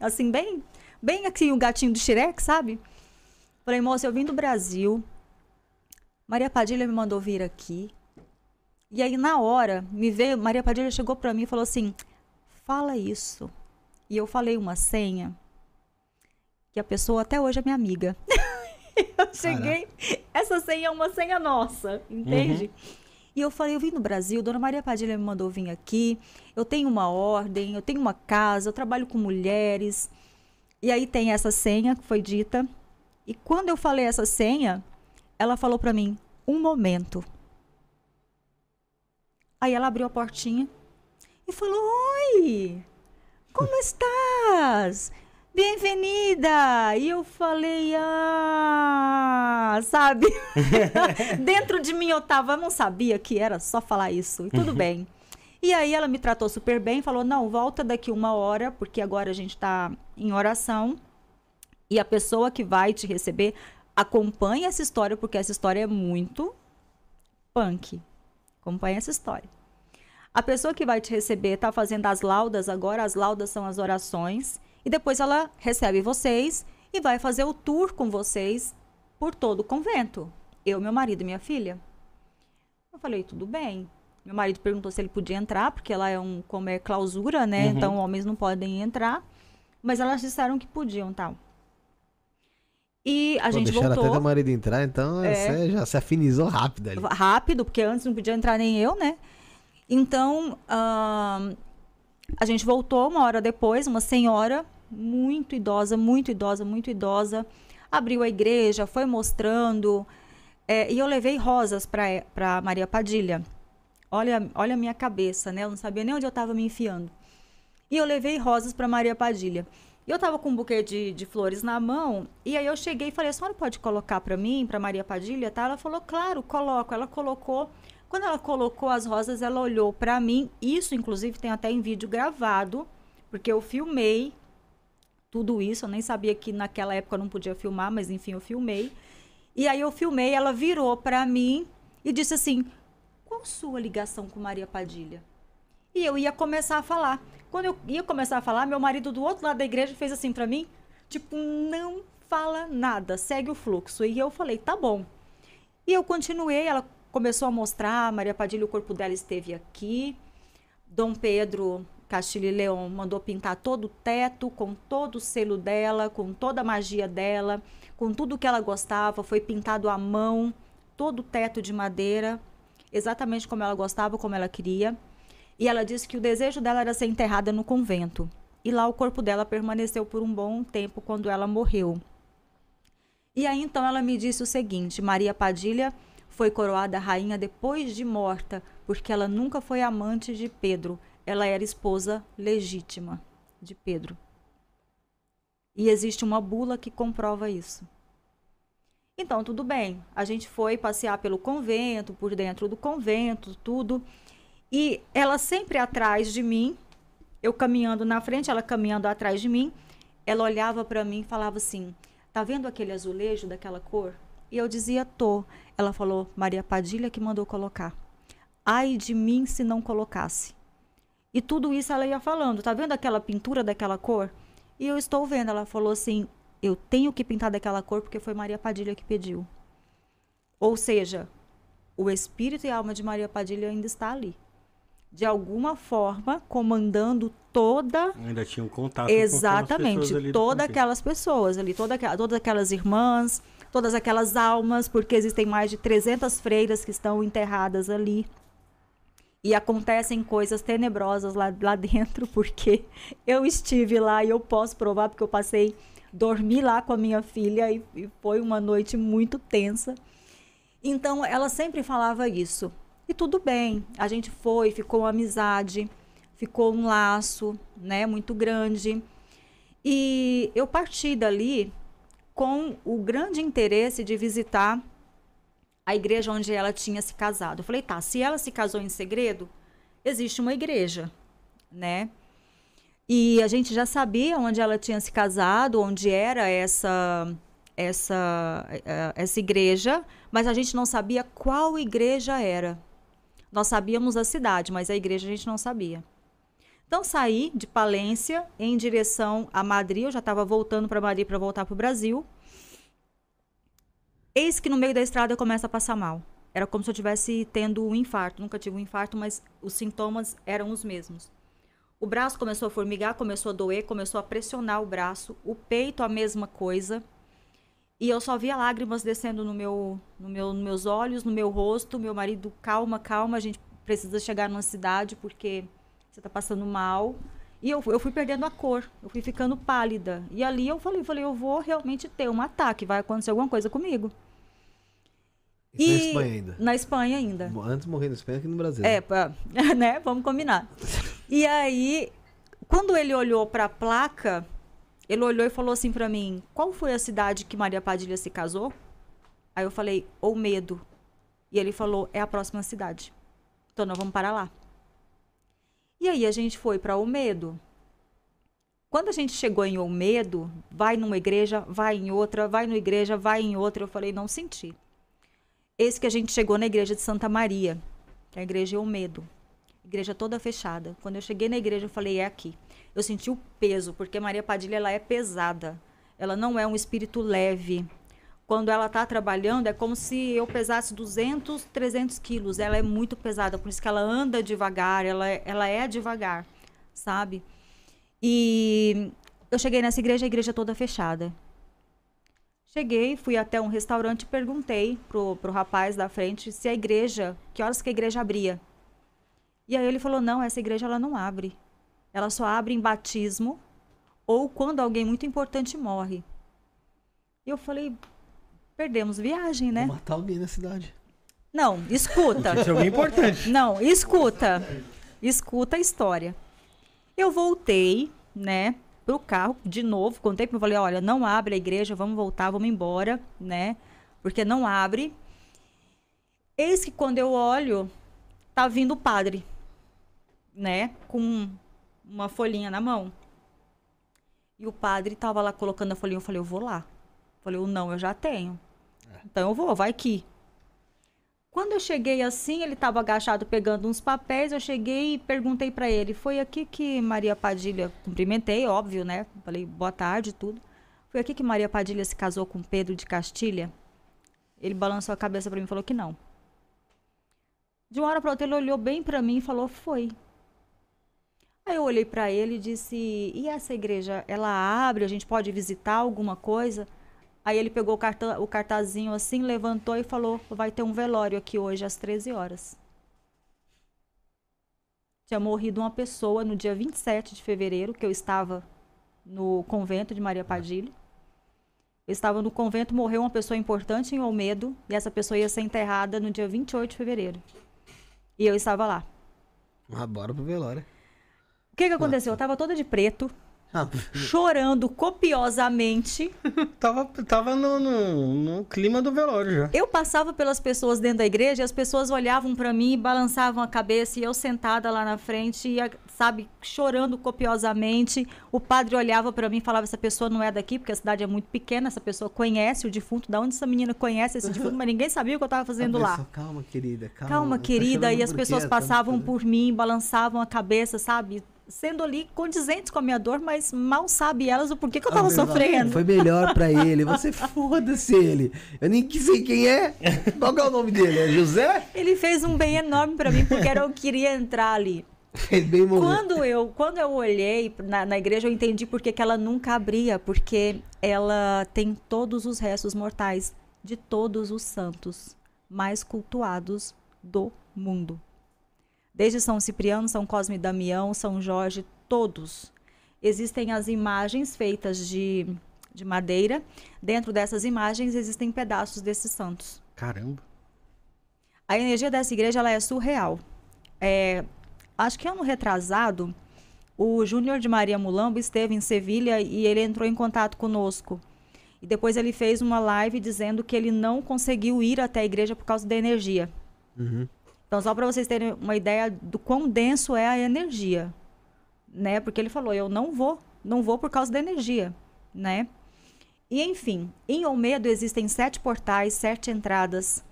Assim, bem, bem aqui o gatinho do Shrek, sabe? Falei, moça, eu vim do Brasil, Maria Padilha me mandou vir aqui. E aí, na hora, me veio, Maria Padilha chegou para mim e falou assim: fala isso. E eu falei uma senha que a pessoa até hoje é minha amiga. eu cheguei, Caraca. essa senha é uma senha nossa, entende? Uhum. E eu falei, eu vim no Brasil, Dona Maria Padilha me mandou vir aqui, eu tenho uma ordem, eu tenho uma casa, eu trabalho com mulheres. E aí tem essa senha que foi dita. E quando eu falei essa senha, ela falou para mim: um momento. Aí ela abriu a portinha e falou: Oi, como estás? Bem-vinda! E eu falei, ah, sabe? Dentro de mim eu tava, eu não sabia que era só falar isso. E tudo uhum. bem. E aí ela me tratou super bem, falou: não, volta daqui uma hora, porque agora a gente tá em oração. E a pessoa que vai te receber acompanhe essa história, porque essa história é muito punk. Acompanhe essa história. A pessoa que vai te receber está fazendo as laudas agora, as laudas são as orações, e depois ela recebe vocês e vai fazer o tour com vocês por todo o convento. Eu, meu marido e minha filha. Eu falei, tudo bem. Meu marido perguntou se ele podia entrar, porque lá é um como é clausura, né? Uhum. Então homens não podem entrar. Mas elas disseram que podiam, tal. E a Pô, gente voltou. até teu marido entrar, então é. você já se afinizou rápido ali. Rápido, porque antes não podia entrar nem eu, né? Então, uh, a gente voltou uma hora depois, uma senhora muito idosa, muito idosa, muito idosa, abriu a igreja, foi mostrando, é, e eu levei rosas para Maria Padilha. Olha, olha a minha cabeça, né? Eu não sabia nem onde eu estava me enfiando. E eu levei rosas para Maria Padilha. Eu tava com um buquê de, de flores na mão, e aí eu cheguei e falei, a senhora pode colocar para mim, para Maria Padilha, tá? Ela falou, claro, coloco. Ela colocou. Quando ela colocou as rosas, ela olhou para mim. Isso, inclusive, tem até em vídeo gravado, porque eu filmei tudo isso. Eu nem sabia que naquela época eu não podia filmar, mas enfim, eu filmei. E aí eu filmei, ela virou para mim e disse assim: qual sua ligação com Maria Padilha? E eu ia começar a falar. Quando eu ia começar a falar, meu marido do outro lado da igreja fez assim para mim, tipo, não fala nada, segue o fluxo. E eu falei, tá bom. E eu continuei, ela começou a mostrar, Maria Padilha, o corpo dela esteve aqui. Dom Pedro Castilho e Leão mandou pintar todo o teto, com todo o selo dela, com toda a magia dela, com tudo que ela gostava, foi pintado à mão, todo o teto de madeira, exatamente como ela gostava, como ela queria. E ela disse que o desejo dela era ser enterrada no convento. E lá o corpo dela permaneceu por um bom tempo quando ela morreu. E aí então ela me disse o seguinte: Maria Padilha foi coroada rainha depois de morta, porque ela nunca foi amante de Pedro. Ela era esposa legítima de Pedro. E existe uma bula que comprova isso. Então, tudo bem. A gente foi passear pelo convento, por dentro do convento, tudo. E ela sempre atrás de mim, eu caminhando na frente, ela caminhando atrás de mim. Ela olhava para mim e falava assim: Tá vendo aquele azulejo daquela cor? E eu dizia: Tô. Ela falou: Maria Padilha que mandou colocar. Ai de mim se não colocasse. E tudo isso ela ia falando: Tá vendo aquela pintura daquela cor? E eu estou vendo. Ela falou assim: Eu tenho que pintar daquela cor porque foi Maria Padilha que pediu. Ou seja, o espírito e a alma de Maria Padilha ainda está ali de alguma forma comandando toda ainda tinha um contato exatamente todas aquelas pessoas ali toda, todas aquelas irmãs todas aquelas almas porque existem mais de 300 freiras que estão enterradas ali. E acontecem coisas tenebrosas lá, lá dentro porque eu estive lá e eu posso provar porque eu passei dormi lá com a minha filha e, e foi uma noite muito tensa. Então ela sempre falava isso e tudo bem, a gente foi, ficou uma amizade, ficou um laço, né, muito grande. E eu parti dali com o grande interesse de visitar a igreja onde ela tinha se casado. Eu falei, tá, se ela se casou em segredo, existe uma igreja, né? E a gente já sabia onde ela tinha se casado, onde era essa essa eh, essa igreja, mas a gente não sabia qual igreja era. Nós sabíamos a cidade, mas a igreja a gente não sabia. Então saí de Palência em direção a Madrid, eu já estava voltando para Madrid para voltar para o Brasil. Eis que no meio da estrada eu começo a passar mal. Era como se eu tivesse tendo um infarto. Nunca tive um infarto, mas os sintomas eram os mesmos. O braço começou a formigar, começou a doer, começou a pressionar o braço, o peito a mesma coisa. E eu só via lágrimas descendo no meu, no meu, nos meus olhos, no meu rosto. Meu marido, calma, calma, a gente precisa chegar numa cidade porque você está passando mal. E eu, eu fui perdendo a cor, eu fui ficando pálida. E ali eu falei, falei, eu vou realmente ter um ataque, vai acontecer alguma coisa comigo. E, e na Espanha ainda? Na Espanha ainda. Antes morrer na Espanha que no Brasil. É, pra, né? Vamos combinar. e aí, quando ele olhou para a placa, ele olhou e falou assim para mim: Qual foi a cidade que Maria Padilha se casou? Aí eu falei: Olmedo. E ele falou: É a próxima cidade. Então nós vamos para lá. E aí a gente foi para Olmedo. Quando a gente chegou em Olmedo, vai numa igreja, vai em outra, vai numa igreja, vai em outra, eu falei: Não senti. Esse que a gente chegou na igreja de Santa Maria, que é a igreja Olmedo. Igreja toda fechada. Quando eu cheguei na igreja, eu falei: É aqui eu senti o peso, porque Maria Padilha ela é pesada. Ela não é um espírito leve. Quando ela está trabalhando, é como se eu pesasse 200, 300 quilos. Ela é muito pesada, por isso que ela anda devagar, ela, ela é devagar, sabe? E eu cheguei nessa igreja, a igreja toda fechada. Cheguei, fui até um restaurante e perguntei pro, pro rapaz da frente se a igreja, que horas que a igreja abria. E aí ele falou: "Não, essa igreja ela não abre. Ela só abre em batismo ou quando alguém muito importante morre. E eu falei, perdemos viagem, né? Vou matar alguém na cidade. Não, escuta. Isso é alguém importante. Não, escuta. Escuta a história. Eu voltei, né, pro carro de novo, contei para falei, olha, não abre a igreja, vamos voltar, vamos embora, né? Porque não abre. Eis que quando eu olho, tá vindo o padre, né, com uma folhinha na mão. E o padre tava lá colocando a folhinha, eu falei, eu vou lá. Eu falei, não, eu já tenho. É. Então eu vou, vai que. Quando eu cheguei assim, ele estava agachado pegando uns papéis, eu cheguei e perguntei para ele, foi aqui que Maria Padilha, cumprimentei, óbvio, né? Falei, boa tarde, tudo. Foi aqui que Maria Padilha se casou com Pedro de Castilha? Ele balançou a cabeça para mim e falou que não. De uma hora para outra ele olhou bem para mim e falou, foi. Aí eu olhei para ele e disse: "E essa igreja, ela abre? A gente pode visitar alguma coisa?" Aí ele pegou o, o cartazinho assim, levantou e falou: "Vai ter um velório aqui hoje às 13 horas." tinha morrido uma pessoa no dia 27 de fevereiro, que eu estava no convento de Maria Padilha. Eu estava no convento, morreu uma pessoa importante em Olmedo, e essa pessoa ia ser enterrada no dia 28 de fevereiro. E eu estava lá. Ah, bora pro velório. O que que aconteceu? Eu estava toda de preto, ah, chorando copiosamente. tava tava no, no, no, clima do velório já. Eu passava pelas pessoas dentro da igreja e as pessoas olhavam para mim e balançavam a cabeça e eu sentada lá na frente, sabe, chorando copiosamente. O padre olhava para mim e falava: essa pessoa não é daqui porque a cidade é muito pequena, essa pessoa conhece o defunto, da onde essa menina conhece esse defunto, mas ninguém sabia o que eu estava fazendo pessoa, lá. Calma, querida, calma. Calma, tá querida, e as pessoas passavam por mim, balançavam a cabeça, sabe? Sendo ali condizentes com a minha dor, mas mal sabe elas o porquê que eu tava ah, sofrendo. Foi melhor para ele. Você foda-se ele. Eu nem sei quem é. Qual é o nome dele? É José? Ele fez um bem enorme para mim porque era eu queria entrar ali. bem quando eu quando eu olhei na, na igreja eu entendi porque que ela nunca abria porque ela tem todos os restos mortais de todos os santos mais cultuados do mundo. Desde São Cipriano, São Cosme e Damião, São Jorge, todos. Existem as imagens feitas de, de madeira. Dentro dessas imagens existem pedaços desses santos. Caramba! A energia dessa igreja ela é surreal. É, acho que ano retrasado, o Júnior de Maria Mulambo esteve em Sevilha e ele entrou em contato conosco. E depois ele fez uma live dizendo que ele não conseguiu ir até a igreja por causa da energia. Uhum. Então, só para vocês terem uma ideia do quão denso é a energia, né? Porque ele falou, eu não vou, não vou por causa da energia, né? E enfim, em Olmedo existem sete portais, sete entradas,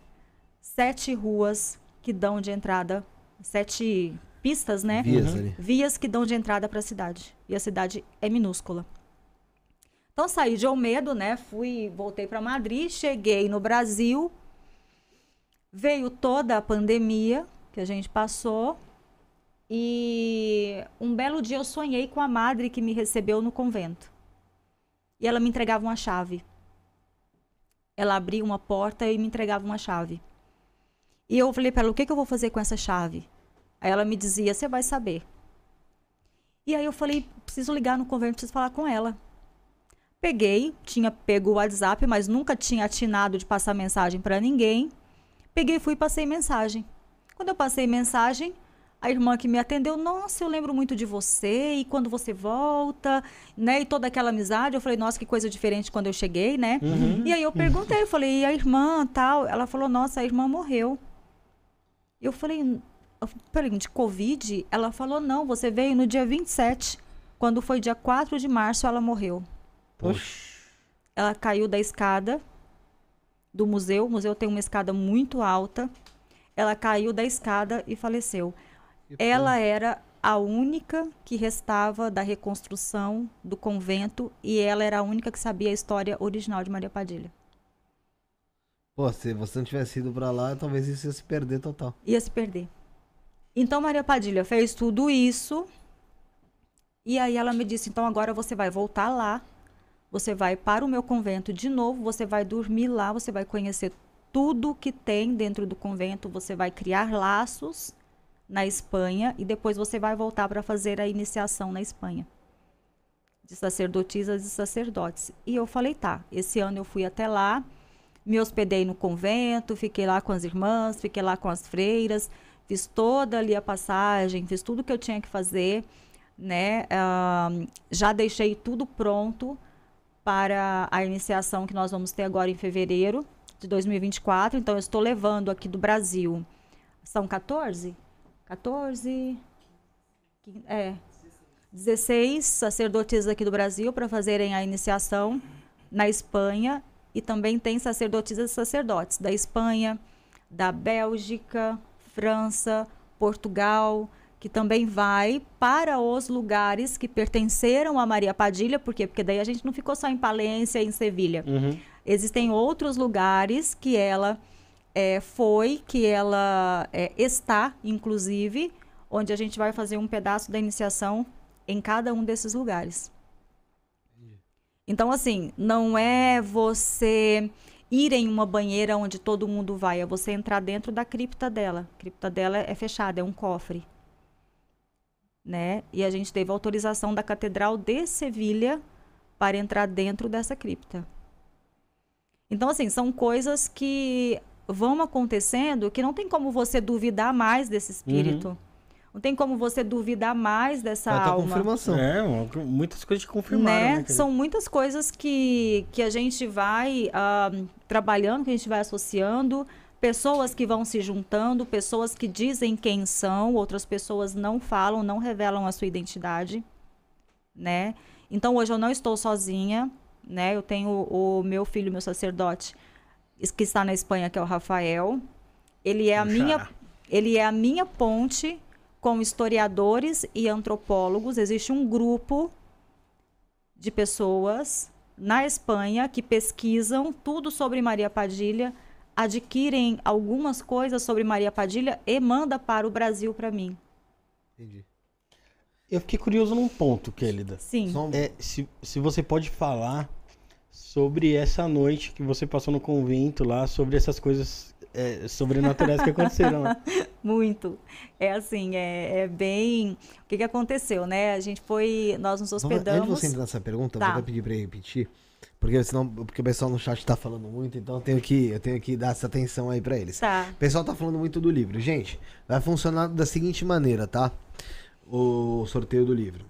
sete ruas que dão de entrada, sete pistas, né? Vias, uhum. Vias que dão de entrada para a cidade. E a cidade é minúscula. Então saí de Olmedo, né? Fui, voltei para Madrid, cheguei no Brasil Veio toda a pandemia que a gente passou e um belo dia eu sonhei com a madre que me recebeu no convento. E ela me entregava uma chave. Ela abria uma porta e me entregava uma chave. E eu falei para ela: o que, que eu vou fazer com essa chave? Aí ela me dizia: você vai saber. E aí eu falei: preciso ligar no convento, preciso falar com ela. Peguei, tinha pego o WhatsApp, mas nunca tinha atinado de passar mensagem para ninguém. Peguei e fui e passei mensagem. Quando eu passei mensagem, a irmã que me atendeu, nossa, eu lembro muito de você e quando você volta, né? E toda aquela amizade. Eu falei, nossa, que coisa diferente quando eu cheguei, né? Uhum. E aí eu perguntei, eu falei, e a irmã tal? Ela falou, nossa, a irmã morreu. Eu falei, falei, de Covid? Ela falou, não, você veio no dia 27. Quando foi dia 4 de março, ela morreu. Poxa. Ela caiu da escada do museu. O museu tem uma escada muito alta. Ela caiu da escada e faleceu. Ela era a única que restava da reconstrução do convento e ela era a única que sabia a história original de Maria Padilha. Pô, se você não tivesse ido para lá, talvez isso ia se perder total. Ia se perder. Então Maria Padilha fez tudo isso. E aí ela me disse: então agora você vai voltar lá você vai para o meu convento de novo, você vai dormir lá, você vai conhecer tudo que tem dentro do convento, você vai criar laços na Espanha e depois você vai voltar para fazer a iniciação na Espanha de sacerdotisas e sacerdotes. E eu falei, tá, esse ano eu fui até lá, me hospedei no convento, fiquei lá com as irmãs, fiquei lá com as freiras, fiz toda ali a passagem, fiz tudo que eu tinha que fazer, né? Uh, já deixei tudo pronto para a iniciação que nós vamos ter agora em fevereiro de 2024. Então, eu estou levando aqui do Brasil. São 14? 14. É. 16 sacerdotes aqui do Brasil para fazerem a iniciação na Espanha. E também tem sacerdotisas e sacerdotes da Espanha, da Bélgica, França, Portugal, que também vai para os lugares que pertenceram a Maria Padilha, por quê? Porque daí a gente não ficou só em Palência e em Sevilha. Uhum. Existem outros lugares que ela é, foi, que ela é, está, inclusive, onde a gente vai fazer um pedaço da iniciação em cada um desses lugares. Então, assim, não é você ir em uma banheira onde todo mundo vai, é você entrar dentro da cripta dela. A cripta dela é fechada, é um cofre. Né? E a gente teve autorização da Catedral de Sevilha para entrar dentro dessa cripta. Então, assim, são coisas que vão acontecendo que não tem como você duvidar mais desse espírito. Uhum. Não tem como você duvidar mais dessa Vai alma. confirmação. É, muitas coisas de confirmar. Né? né São muitas coisas que, que a gente vai uh, trabalhando, que a gente vai associando. Pessoas que vão se juntando, pessoas que dizem quem são, outras pessoas não falam, não revelam a sua identidade, né? Então hoje eu não estou sozinha, né? Eu tenho o, meu filho, meu sacerdote, que está na Espanha, que é o Rafael. Ele é a minha ele é a minha ponte com historiadores e antropólogos. Existe um grupo de pessoas na Espanha que pesquisam tudo sobre Maria Padilha, adquirem algumas coisas sobre Maria Padilha e manda para o Brasil para mim. Entendi. Eu fiquei curioso num ponto, Kélida. Sim. É, se, se você pode falar sobre essa noite que você passou no convento lá, sobre essas coisas é, sobrenaturais que aconteceram lá. Muito. É assim, é, é, bem. O que, que aconteceu, né? A gente foi. Nós nos hospedamos. Antes de você entrar nessa pergunta, tá. vou pedir para repetir. Porque senão, porque o pessoal no chat tá falando muito, então eu tenho que, eu tenho que dar essa atenção aí para eles. Tá. O pessoal tá falando muito do livro. Gente, vai funcionar da seguinte maneira, tá? O sorteio do livro.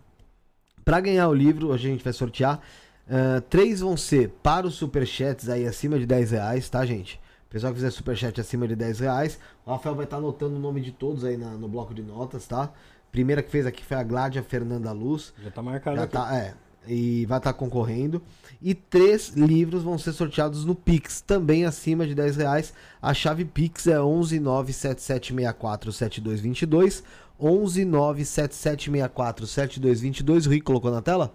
Para ganhar o livro, hoje a gente vai sortear. Uh, três vão ser para os superchats aí acima de 10 reais, tá, gente? Pessoal que fizer superchat acima de 10 reais. O Rafael vai estar tá anotando o nome de todos aí na, no bloco de notas, tá? Primeira que fez aqui foi a Gládia Fernanda Luz. Já tá marcado Já aqui. Tá, é. E vai estar tá concorrendo. E três livros vão ser sorteados no Pix, também acima de 10 reais. A chave Pix é 11977647222. 11977647222. O Rick colocou na tela?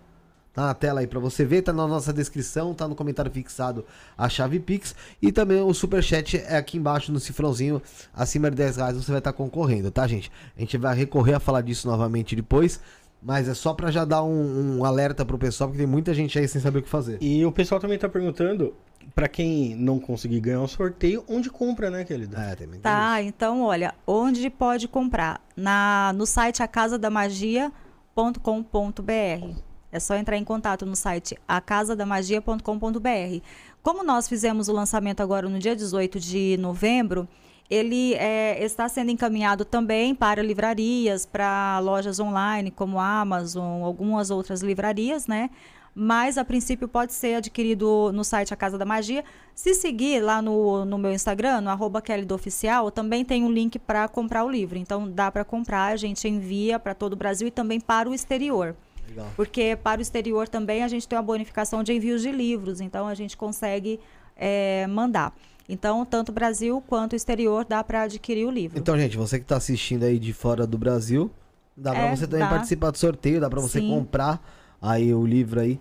Tá na tela aí para você ver, tá na nossa descrição, tá no comentário fixado a chave Pix e também o super chat é aqui embaixo no cifrãozinho, acima de 10 reais você vai estar tá concorrendo, tá, gente? A gente vai recorrer a falar disso novamente depois, mas é só para já dar um, um alerta pro pessoal, porque tem muita gente aí sem saber o que fazer. E o pessoal também tá perguntando, para quem não conseguir ganhar o um sorteio, onde compra, né, querida? É, tem Tá, isso. então olha, onde pode comprar? Na, no site acasadamagia.com.br. É só entrar em contato no site acasadamagia.com.br. Como nós fizemos o lançamento agora no dia 18 de novembro, ele é, está sendo encaminhado também para livrarias, para lojas online como Amazon, algumas outras livrarias, né? Mas a princípio pode ser adquirido no site A Casa da Magia. Se seguir lá no, no meu Instagram, no arroba Oficial, também tem um link para comprar o livro. Então dá para comprar, a gente envia para todo o Brasil e também para o exterior. Legal. Porque para o exterior também a gente tem uma bonificação de envios de livros, então a gente consegue é, mandar. Então, tanto o Brasil quanto o exterior dá para adquirir o livro. Então, gente, você que está assistindo aí de fora do Brasil, dá é, para você também dá. participar do sorteio, dá para você Sim. comprar aí o livro aí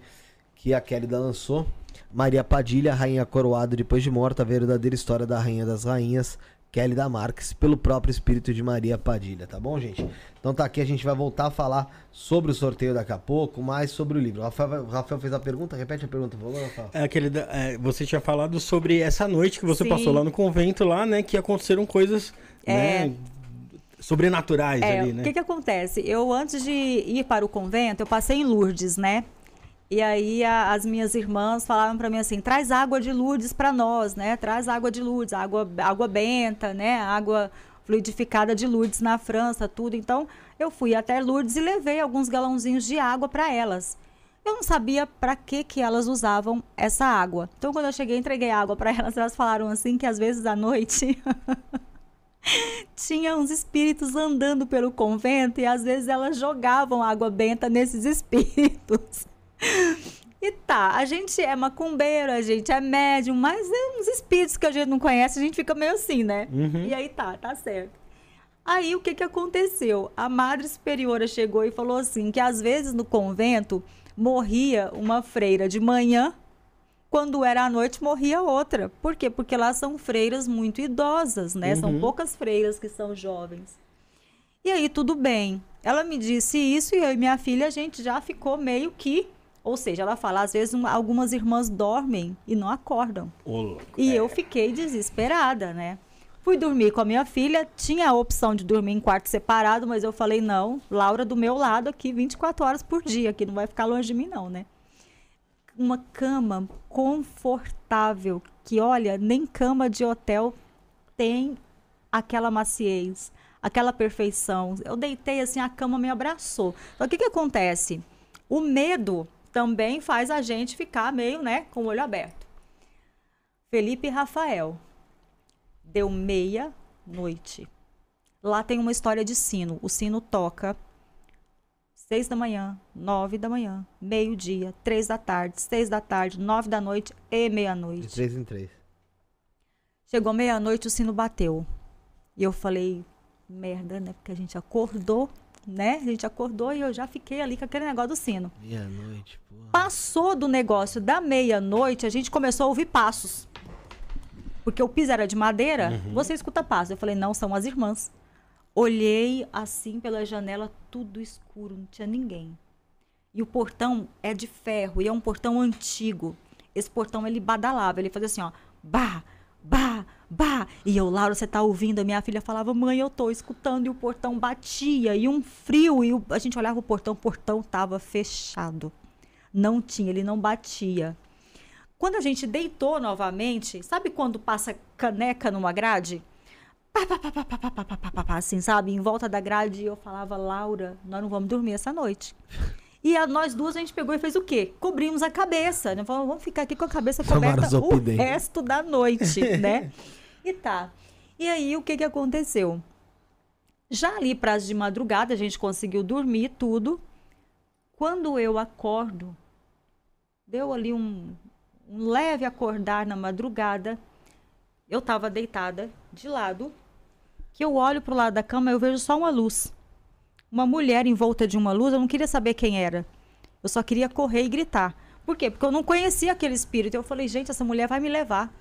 que a Kelly lançou. Maria Padilha, Rainha Coroada depois de morta, a verdadeira história da Rainha das Rainhas. Kelly da Marques, pelo próprio espírito de Maria Padilha, tá bom, gente? Então tá aqui, a gente vai voltar a falar sobre o sorteio daqui a pouco, mais sobre o livro. O Rafael, o Rafael fez a pergunta, repete a pergunta, por favor, Rafael. É, aquele, é, você tinha falado sobre essa noite que você Sim. passou lá no convento, lá, né, que aconteceram coisas, é... né, sobrenaturais é, ali, né? O que que acontece? Eu, antes de ir para o convento, eu passei em Lourdes, né? E aí a, as minhas irmãs falavam para mim assim: traz água de Lourdes para nós, né? Traz água de Lourdes, água, água benta, né? Água fluidificada de Lourdes na França, tudo. Então eu fui até Lourdes e levei alguns galãozinhos de água para elas. Eu não sabia para que que elas usavam essa água. Então quando eu cheguei, entreguei água para elas, elas falaram assim que às vezes à noite tinha uns espíritos andando pelo convento e às vezes elas jogavam água benta nesses espíritos. E tá, a gente é macumbeiro, a gente é médium, mas é uns espíritos que a gente não conhece, a gente fica meio assim, né? Uhum. E aí tá, tá certo. Aí o que que aconteceu? A Madre Superiora chegou e falou assim, que às vezes no convento morria uma freira de manhã, quando era à noite morria outra. Por quê? Porque lá são freiras muito idosas, né? Uhum. São poucas freiras que são jovens. E aí tudo bem. Ela me disse isso e eu e minha filha a gente já ficou meio que ou seja, ela fala, às vezes algumas irmãs dormem e não acordam. Oh, e é. eu fiquei desesperada, né? Fui dormir com a minha filha, tinha a opção de dormir em quarto separado, mas eu falei, não, Laura do meu lado aqui 24 horas por dia, que não vai ficar longe de mim não, né? Uma cama confortável, que olha, nem cama de hotel tem aquela maciez, aquela perfeição. Eu deitei assim, a cama me abraçou. Então o que que acontece? O medo também faz a gente ficar meio, né, com o olho aberto. Felipe Rafael, deu meia-noite. Lá tem uma história de sino. O sino toca seis da manhã, nove da manhã, meio-dia, três da tarde, seis da tarde, nove da noite e meia-noite. De três em três. Chegou meia-noite, o sino bateu. E eu falei, merda, né? Porque a gente acordou, né? A gente acordou e eu já fiquei ali com aquele negócio do sino. Meia-noite, porra. Passou do negócio da meia-noite, a gente começou a ouvir passos. Porque o piso era de madeira, uhum. você escuta passos. Eu falei, não, são as irmãs. Olhei assim pela janela, tudo escuro, não tinha ninguém. E o portão é de ferro e é um portão antigo. Esse portão ele badalava, ele fazia assim, ó, bah, bah, bah. E eu, Laura, você tá ouvindo? A minha filha falava, mãe, eu tô escutando. E o portão batia, e um frio. E o, a gente olhava o portão, o portão tava fechado. Não tinha, ele não batia. Quando a gente deitou novamente, sabe quando passa caneca numa grade? Pá, pá, pá, assim, sabe? Em volta da grade, eu falava, Laura, nós não vamos dormir essa noite. E a, nós duas, a gente pegou e fez o quê? Cobrimos a cabeça. Né? Falamos, vamos ficar aqui com a cabeça coberta o resto da noite, né? E tá. E aí, o que que aconteceu? Já ali para de madrugada, a gente conseguiu dormir tudo. Quando eu acordo, deu ali um, um leve acordar na madrugada. Eu estava deitada de lado, que eu olho para o lado da cama e eu vejo só uma luz. Uma mulher em volta de uma luz, eu não queria saber quem era. Eu só queria correr e gritar. Por quê? Porque eu não conhecia aquele espírito. Eu falei, gente, essa mulher vai me levar.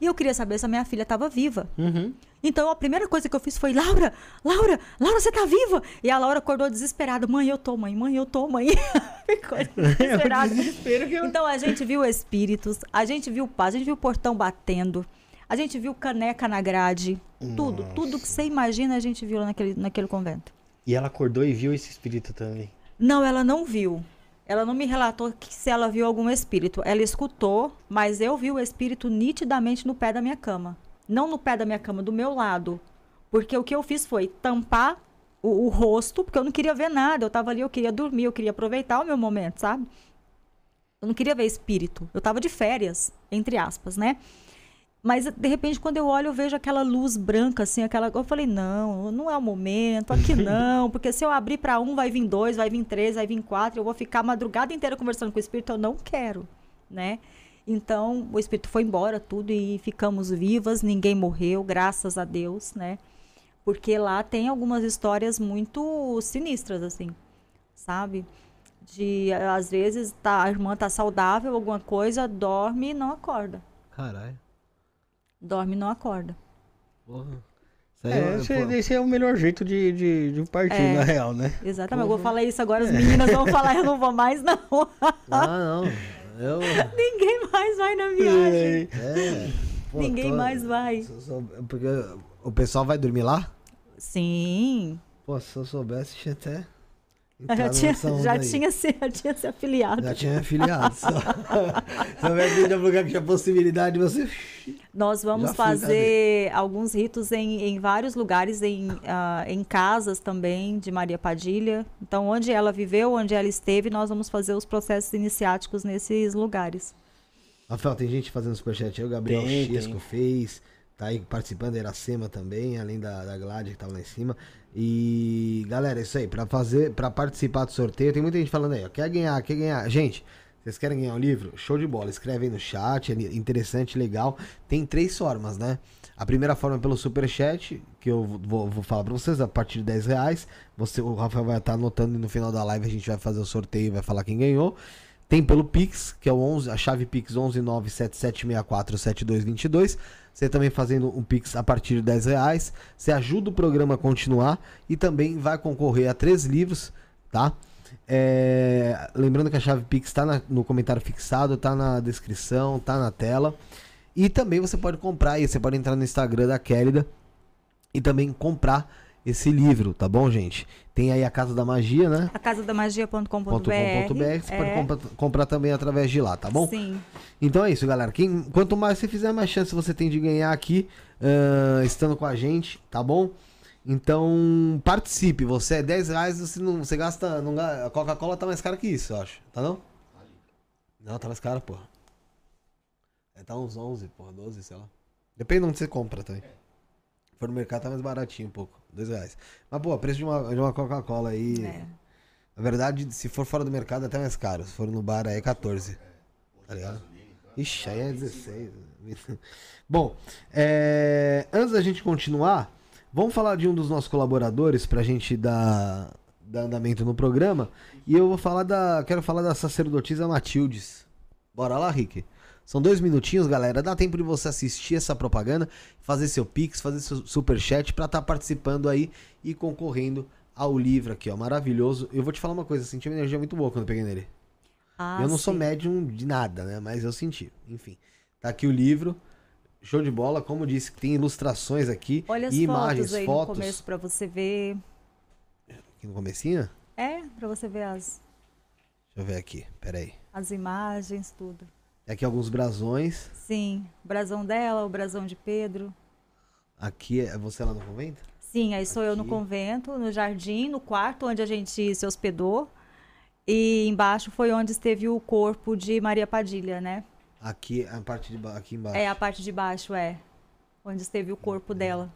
E eu queria saber se a minha filha estava viva. Uhum. Então a primeira coisa que eu fiz foi: Laura, Laura, Laura, você tá viva? E a Laura acordou desesperada: Mãe, eu tô, mãe, mãe, eu tô, mãe. Ficou desesperada. É eu... Então a gente viu espíritos, a gente viu paz, a gente viu o portão batendo, a gente viu caneca na grade. Nossa. Tudo, tudo que você imagina a gente viu naquele, naquele convento. E ela acordou e viu esse espírito também? Não, ela não viu. Ela não me relatou que se ela viu algum espírito. Ela escutou, mas eu vi o espírito nitidamente no pé da minha cama. Não no pé da minha cama, do meu lado. Porque o que eu fiz foi tampar o, o rosto, porque eu não queria ver nada. Eu estava ali, eu queria dormir, eu queria aproveitar o meu momento, sabe? Eu não queria ver espírito. Eu estava de férias, entre aspas, né? Mas de repente, quando eu olho, eu vejo aquela luz branca, assim, aquela. Eu falei, não, não é o momento, aqui não, porque se eu abrir para um, vai vir dois, vai vir três, vai vir quatro, eu vou ficar a madrugada inteira conversando com o espírito, eu não quero, né? Então, o espírito foi embora, tudo, e ficamos vivas, ninguém morreu, graças a Deus, né? Porque lá tem algumas histórias muito sinistras, assim, sabe? De, às vezes, tá, a irmã tá saudável, alguma coisa, dorme e não acorda. Caralho. Dorme e não acorda. Porra. É, esse, esse, é o melhor jeito de, de, de partir, é, na real, né? Exatamente. Porra. Eu vou falar isso agora, as meninas vão falar, eu não vou mais, não. Ah, não. Eu... Ninguém mais vai na viagem. É. Pô, Ninguém tô... mais vai. Porque o pessoal vai dormir lá? Sim. Pô, se eu soubesse, tinha até. Já, tinha, já, tinha se, já tinha se afiliado. Já tinha afiliado. Só. Vai ver lugar que tinha possibilidade de você. Nós vamos fazer alguns ritos em, em vários lugares, em, uh, em casas também de Maria Padilha. Então, onde ela viveu, onde ela esteve, nós vamos fazer os processos iniciáticos nesses lugares. Rafael, tem gente fazendo superchat aí, o Gabriel tem, Chesco tem. fez tá aí participando, Iracema também, além da, da Gládia que tava lá em cima. E galera, é isso aí, para fazer, para participar do sorteio, tem muita gente falando aí, ó, quer ganhar, quer ganhar. Gente, vocês querem ganhar um livro? Show de bola, escreve aí no chat, é interessante, legal. Tem três formas, né? A primeira forma é pelo super chat, que eu vou, vou falar para vocês, a partir de 10 reais. Você, o Rafael vai estar anotando e no final da live a gente vai fazer o sorteio e vai falar quem ganhou. Tem pelo Pix, que é o 11, a chave Pix 11977647222. Você também fazendo um Pix a partir de 10 reais. Você ajuda o programa a continuar e também vai concorrer a três livros, tá? É, lembrando que a chave Pix está no comentário fixado, está na descrição, está na tela. E também você pode comprar aí, você pode entrar no Instagram da Kélida e também comprar esse livro, tá bom, gente? Tem aí a Casa da Magia, né? A casa da magia.com.br. Você é. pode comprar, comprar, também através de lá, tá bom? Sim. Então é isso, galera. Quem, quanto mais você fizer, mais chance você tem de ganhar aqui, uh, estando com a gente, tá bom? Então, participe. Você é 10 reais, você, não, você gasta. Não, a Coca-Cola tá mais cara que isso, eu acho. Tá não? Não, tá mais cara, porra. É, tá uns 11, porra, 12, sei lá. Depende de onde você compra também. Se for no mercado, tá mais baratinho um pouco. 2 reais. Mas, pô, preço de uma, de uma Coca-Cola aí. É. Na verdade, se for fora do mercado, é até mais caro. Se for no bar, aí é 14. Tá ligado? Ixi, aí é 16. Bom, é... antes da gente continuar. Vamos falar de um dos nossos colaboradores pra gente dar, dar andamento no programa. E eu vou falar da. Quero falar da sacerdotisa Matildes. Bora lá, Rick? São dois minutinhos, galera. Dá tempo de você assistir essa propaganda, fazer seu pix, fazer seu superchat pra estar tá participando aí e concorrendo ao livro aqui, ó. Maravilhoso. Eu vou te falar uma coisa, senti uma energia muito boa quando eu peguei nele. Ah, eu não sim. sou médium de nada, né? Mas eu senti. Enfim. Tá aqui o livro. Show de bola, como disse, tem ilustrações aqui Olha as e fotos imagens, aí fotos. no começo para você ver. Aqui no comecinho? É, para você ver as Deixa eu ver aqui, peraí. As imagens, tudo. É aqui alguns brasões. Sim, o brasão dela, o brasão de Pedro. Aqui é você lá no convento? Sim, aí sou aqui. eu no convento, no jardim, no quarto onde a gente se hospedou. E embaixo foi onde esteve o corpo de Maria Padilha, né? Aqui, a parte de aqui embaixo. É, a parte de baixo, é. Onde esteve o corpo dela.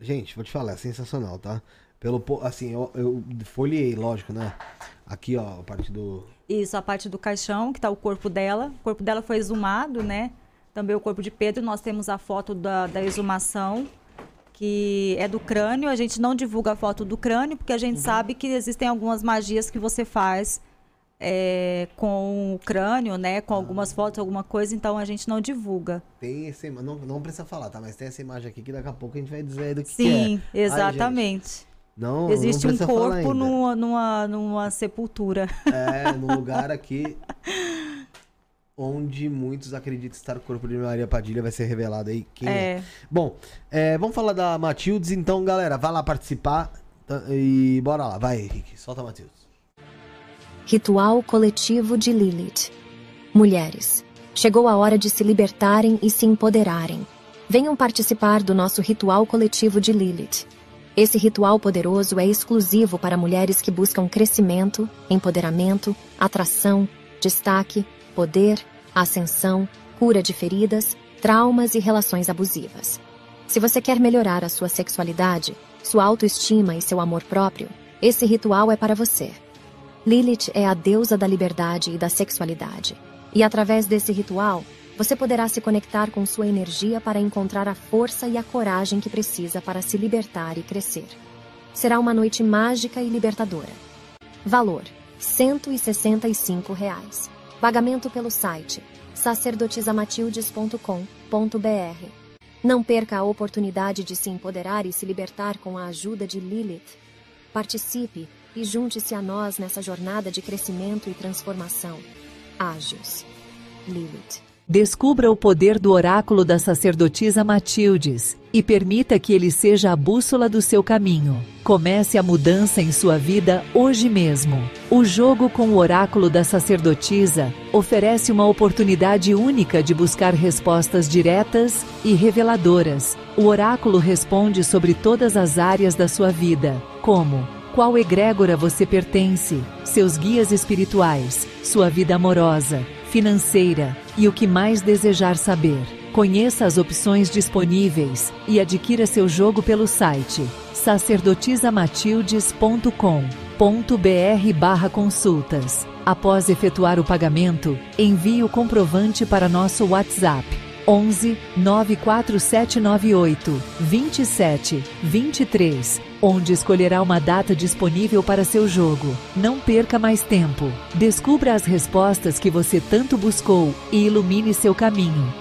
Gente, vou te falar, é sensacional, tá? Pelo, assim, eu, eu folhei, lógico, né? Aqui, ó, a parte do... Isso, a parte do caixão, que tá o corpo dela. O corpo dela foi exumado, né? Também o corpo de Pedro. Nós temos a foto da, da exumação, que é do crânio. A gente não divulga a foto do crânio, porque a gente uhum. sabe que existem algumas magias que você faz é, com o crânio, né? Com algumas ah. fotos, alguma coisa, então a gente não divulga. Tem esse, não, não precisa falar, tá? Mas tem essa imagem aqui que daqui a pouco a gente vai dizer do que, Sim, que é. exatamente. Ai, não, Existe não um corpo numa, numa, numa sepultura. É, num lugar aqui onde muitos acreditam estar o corpo de Maria Padilha vai ser revelado aí quem é. é. Bom, é, vamos falar da Matildes, então, galera, vai lá participar tá, e bora lá, vai, Henrique, solta a Matildes. Ritual coletivo de Lilith. Mulheres, chegou a hora de se libertarem e se empoderarem. Venham participar do nosso ritual coletivo de Lilith. Esse ritual poderoso é exclusivo para mulheres que buscam crescimento, empoderamento, atração, destaque, poder, ascensão, cura de feridas, traumas e relações abusivas. Se você quer melhorar a sua sexualidade, sua autoestima e seu amor próprio, esse ritual é para você. Lilith é a deusa da liberdade e da sexualidade. E através desse ritual, você poderá se conectar com sua energia para encontrar a força e a coragem que precisa para se libertar e crescer. Será uma noite mágica e libertadora. Valor: 165 reais. Pagamento pelo site sacerdotisamatildes.com.br. Não perca a oportunidade de se empoderar e se libertar com a ajuda de Lilith. Participe e junte-se a nós nessa jornada de crescimento e transformação. Ágios. Lilith. Descubra o poder do oráculo da sacerdotisa Matildes e permita que ele seja a bússola do seu caminho. Comece a mudança em sua vida hoje mesmo. O jogo com o oráculo da sacerdotisa oferece uma oportunidade única de buscar respostas diretas e reveladoras. O oráculo responde sobre todas as áreas da sua vida, como qual egrégora você pertence, seus guias espirituais, sua vida amorosa, financeira e o que mais desejar saber. Conheça as opções disponíveis e adquira seu jogo pelo site sacerdotisamatildes.com.br consultas. Após efetuar o pagamento, envie o comprovante para nosso WhatsApp 11 94798 27 23 onde escolherá uma data disponível para seu jogo. Não perca mais tempo. Descubra as respostas que você tanto buscou e ilumine seu caminho.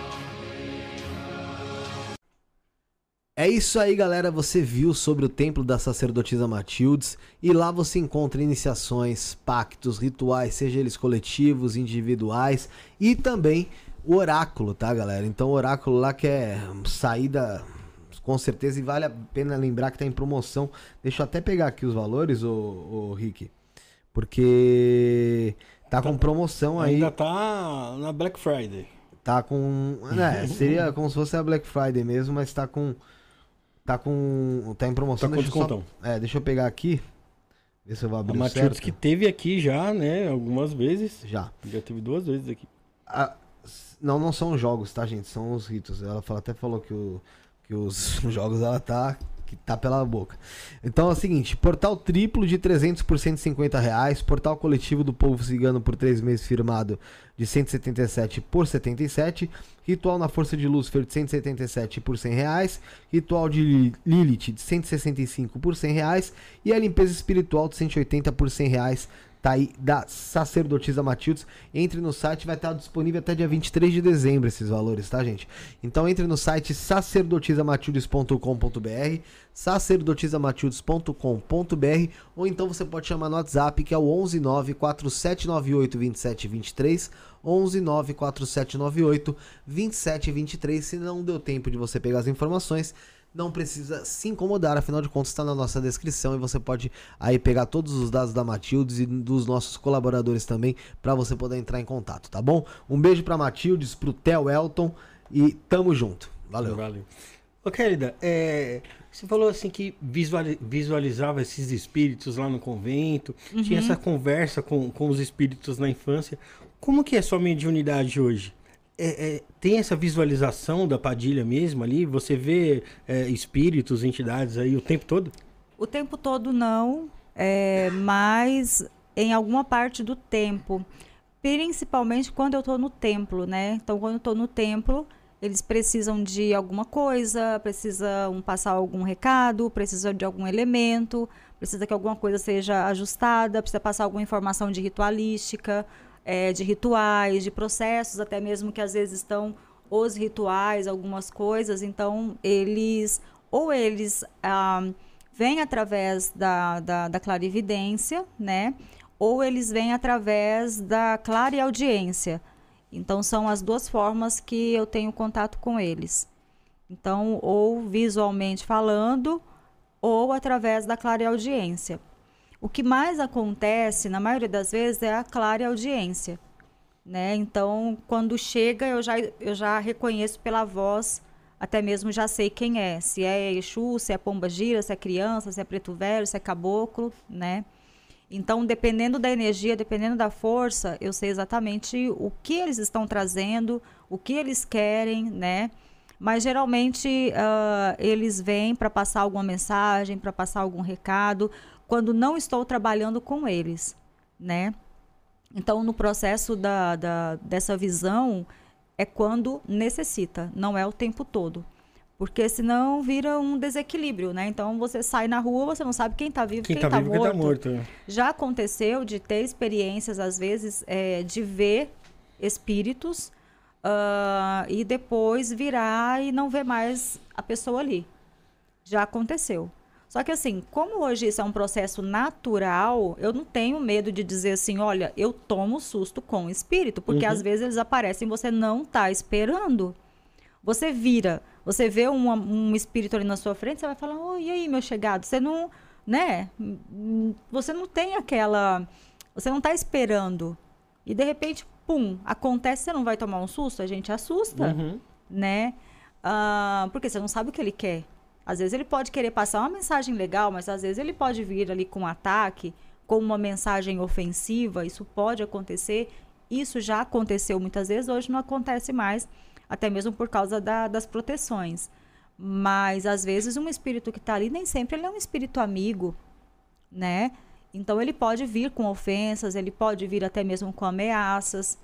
É isso aí, galera. Você viu sobre o templo da sacerdotisa Matildes e lá você encontra iniciações, pactos, rituais, seja eles coletivos, individuais e também o oráculo, tá, galera? Então, o oráculo lá que é saída Com certeza, e vale a pena lembrar que tá em promoção. Deixa eu até pegar aqui os valores, ô, ô Rick. Porque tá, com promoção aí. Ainda tá na Black Friday. Tá com. É, seria como se fosse a Black Friday mesmo, mas tá com. Tá com. Tá em promoção. Tá com deixa só, É, deixa eu pegar aqui. Ver se eu vou A abrir o Matildes certo. que teve aqui já, né? Algumas vezes. Já. Já teve duas vezes aqui. Ah, s- não, não são jogos, tá, gente? São os ritos. Ela fala- até falou que, o, que os jogos ela tá. Que tá pela boca. Então é o seguinte: portal triplo de 300 por 150 reais. Portal coletivo do povo cigano por 3 meses firmado de 177 por 77. Ritual na força de Lúcifer de 177 por 100 reais. Ritual de Li- Lilith de 165 por 100 reais. E a limpeza espiritual de 180 por 100 reais tá aí da sacerdotisa Matildes. Entre no site, vai estar disponível até dia 23 de dezembro esses valores, tá, gente? Então entre no site sacerdotisamatildes.com.br, sacerdotisamatildes.com.br, ou então você pode chamar no WhatsApp que é o 119 4798 2723, 119 4798 2723. Se não deu tempo de você pegar as informações, não precisa se incomodar, afinal de contas está na nossa descrição e você pode aí pegar todos os dados da Matildes e dos nossos colaboradores também para você poder entrar em contato, tá bom? Um beijo para Matildes, pro Theo Elton e tamo junto. Valeu. Valeu. Ô, querida, é, você falou assim que visuali- visualizava esses espíritos lá no convento, tinha essa conversa com, com os espíritos na infância. Como que é sua mediunidade hoje? É, é, tem essa visualização da Padilha mesmo ali? Você vê é, espíritos, entidades aí o tempo todo? O tempo todo não, é, mas em alguma parte do tempo. Principalmente quando eu estou no templo, né? Então, quando eu estou no templo, eles precisam de alguma coisa, precisam passar algum recado, precisam de algum elemento, precisa que alguma coisa seja ajustada, precisa passar alguma informação de ritualística, é, de rituais, de processos, até mesmo que às vezes estão os rituais, algumas coisas. Então, eles, ou eles ah, vêm através da, da, da clarividência, né? Ou eles vêm através da clareaudiência. Então, são as duas formas que eu tenho contato com eles. Então, ou visualmente falando, ou através da clareaudiência. O que mais acontece, na maioria das vezes, é a clareaudiência. Né? Então, quando chega, eu já, eu já reconheço pela voz, até mesmo já sei quem é. Se é Exu, se é Pomba Gira, se é criança, se é preto velho, se é caboclo, né? Então, dependendo da energia, dependendo da força, eu sei exatamente o que eles estão trazendo, o que eles querem, né? Mas geralmente ah, eles vêm para passar alguma mensagem, para passar algum recado, quando não estou trabalhando com eles, né? Então, no processo da, da, dessa visão, é quando necessita, não é o tempo todo. Porque senão vira um desequilíbrio, né? Então você sai na rua, você não sabe quem tá vivo, Quem, quem, tá, tá, vivo, quem morto. tá morto. né? Já aconteceu de ter experiências, às vezes, é, de ver espíritos ah, e depois virar e não ver mais a pessoa ali. Já aconteceu. Só que assim, como hoje isso é um processo natural, eu não tenho medo de dizer assim, olha, eu tomo susto com o espírito, porque Uhum. às vezes eles aparecem e você não tá esperando. Você vira, você vê um, um espírito ali na sua frente, você vai falar, oi, e aí, meu chegado? Você não, né? Você não tem aquela. Você não tá esperando. E de repente, pum, acontece, você não vai tomar um susto? A gente assusta, Uhum. né? Ah, porque você não sabe o que ele quer. Às vezes ele pode querer passar uma mensagem legal, mas às vezes ele pode vir ali com um ataque, com uma mensagem ofensiva. Isso pode acontecer. Isso já aconteceu muitas vezes, hoje não acontece mais, até mesmo por causa da- das proteções. Mas às vezes um espírito que está ali, nem sempre ele é um espírito amigo, né? Então ele pode vir com ofensas, ele pode vir até mesmo com ameaças.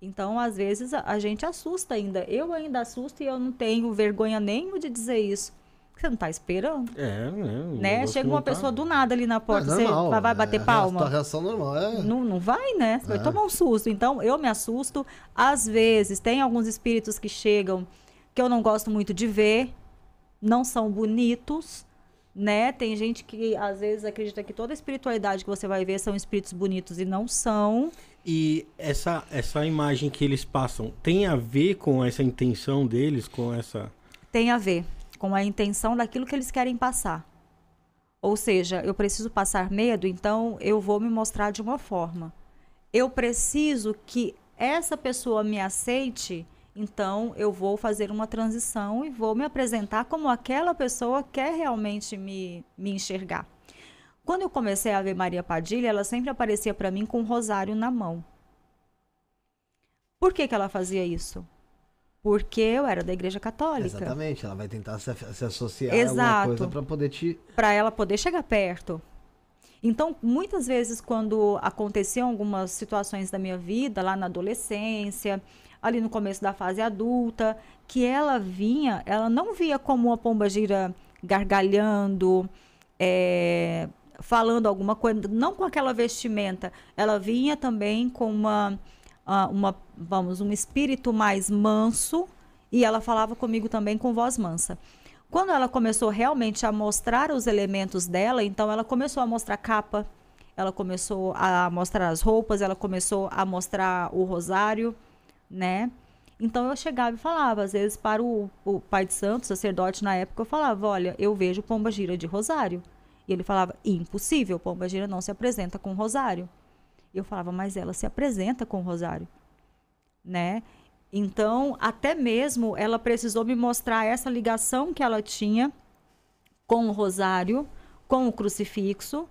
Então, às vezes, a, gente assusta ainda. Eu ainda assusto e eu não tenho vergonha nenhuma de dizer isso. Você não está esperando, É, né? né? Chega uma tá- pessoa do nada ali na porta, É você normal, vai, vai bater é, palma? A reação normal é. Não, não vai, né? Você É. vai tomar um susto. Então, eu me assusto. Às vezes, tem alguns espíritos que chegam que eu não gosto muito de ver, não são bonitos, né? Tem gente que às vezes acredita que toda espiritualidade que você vai ver são espíritos bonitos e não são. E essa, essa imagem que eles passam tem a ver com essa intenção deles, com essa. Tem a ver. Com a intenção daquilo que eles querem passar. Ou seja, eu preciso passar medo, então eu vou me mostrar de uma forma. Eu preciso que essa pessoa me aceite, então eu vou fazer uma transição e vou me apresentar como aquela pessoa quer realmente me, me enxergar. Quando eu comecei a ver Maria Padilha, ela sempre aparecia para mim com um rosário na mão. Por que, que ela fazia isso? Porque eu era da igreja católica. Exatamente, ela vai tentar se, se associar Exato. a alguma coisa para poder te. Para ela poder chegar perto. Então, muitas vezes, quando aconteciam algumas situações da minha vida, lá na adolescência, ali no começo da fase adulta, que ela vinha, ela não via como uma pomba gira gargalhando, é, falando alguma coisa, não com aquela vestimenta. Ela vinha também com uma uh, uma, vamos, um espírito mais manso e ela falava comigo também com voz mansa. Quando ela começou realmente a mostrar os elementos dela, então ela começou a mostrar capa, ela começou a mostrar as roupas, ela começou a mostrar o rosário, né? Então eu chegava e falava, às vezes para o, o pai de santo, sacerdote na época, eu falava, olha, eu vejo pomba gira de rosário. E ele falava, impossível, pomba gira não se apresenta com rosário. Eu falava, mas ela se apresenta com rosário, né? Então, até mesmo ela precisou me mostrar essa ligação que ela tinha com o rosário, com o crucifixo,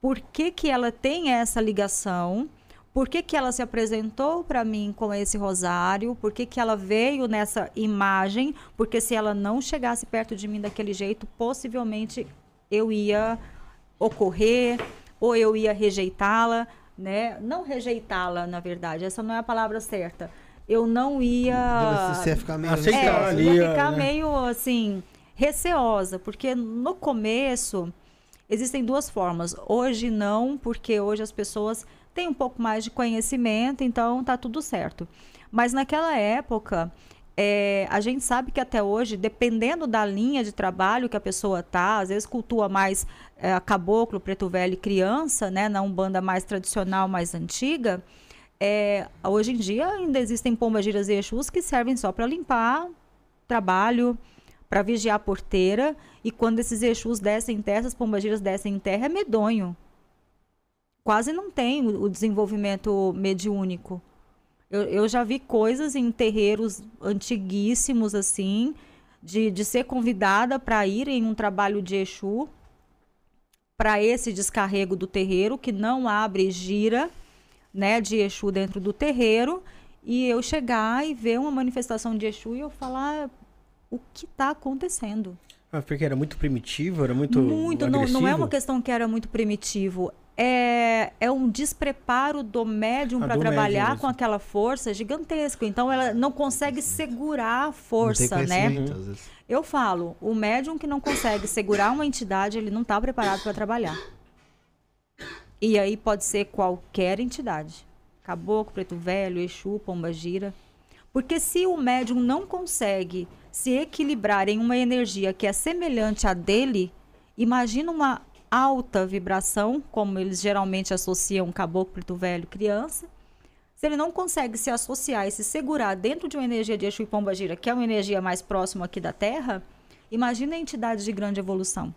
por que, que ela tem essa ligação, por que, que ela se apresentou para mim com esse rosário, por que, que ela veio nessa imagem, porque se ela não chegasse perto de mim daquele jeito, possivelmente eu ia ocorrer ou eu ia rejeitá-la, né? Não rejeitá-la, na verdade, essa não é a palavra certa. Eu não ia. Você ia ficar meio. Aceitar é, ali, ia ficar né? meio assim, receosa, porque no começo existem duas formas. Hoje não, porque hoje as pessoas têm um pouco mais de conhecimento, então tá tudo certo. Mas naquela época, é, a gente sabe que até hoje, dependendo da linha de trabalho que a pessoa tá, às vezes cultua mais é, caboclo, preto velho e criança, né, na umbanda mais tradicional, mais antiga, é, hoje em dia ainda existem pombas giras e exus que servem só para limpar trabalho, para vigiar a porteira, e quando esses exus descem em terra, essas pombas giras descem em terra, é medonho. Quase não tem o, o desenvolvimento mediúnico. Eu, eu já vi coisas em terreiros antiguíssimos, assim, de, de ser convidada para ir em um trabalho de Exu, para esse descarrego do terreiro, que não abre gira, né, de Exu dentro do terreiro, e eu chegar e ver uma manifestação de Exu e eu falar o que está acontecendo. Ah, porque era muito primitivo, era muito. Muito, não, não, é uma questão que era muito primitivo é, é um despreparo do médium para trabalhar médium, com aquela força gigantesco. Então ela não consegue segurar a força, né? Eu falo, o médium que não consegue segurar uma entidade, ele não está preparado para trabalhar. E aí pode ser qualquer entidade. Caboclo, preto velho, Exu, pomba gira. Porque se o médium não consegue se equilibrar em uma energia que é semelhante à dele, imagina uma alta vibração, como eles geralmente associam caboclo, preto velho, criança. Se ele não consegue se associar e se segurar dentro de uma energia de Exu e Pomba Gira, que é uma energia mais próxima aqui da Terra, imagina a entidade de grande evolução.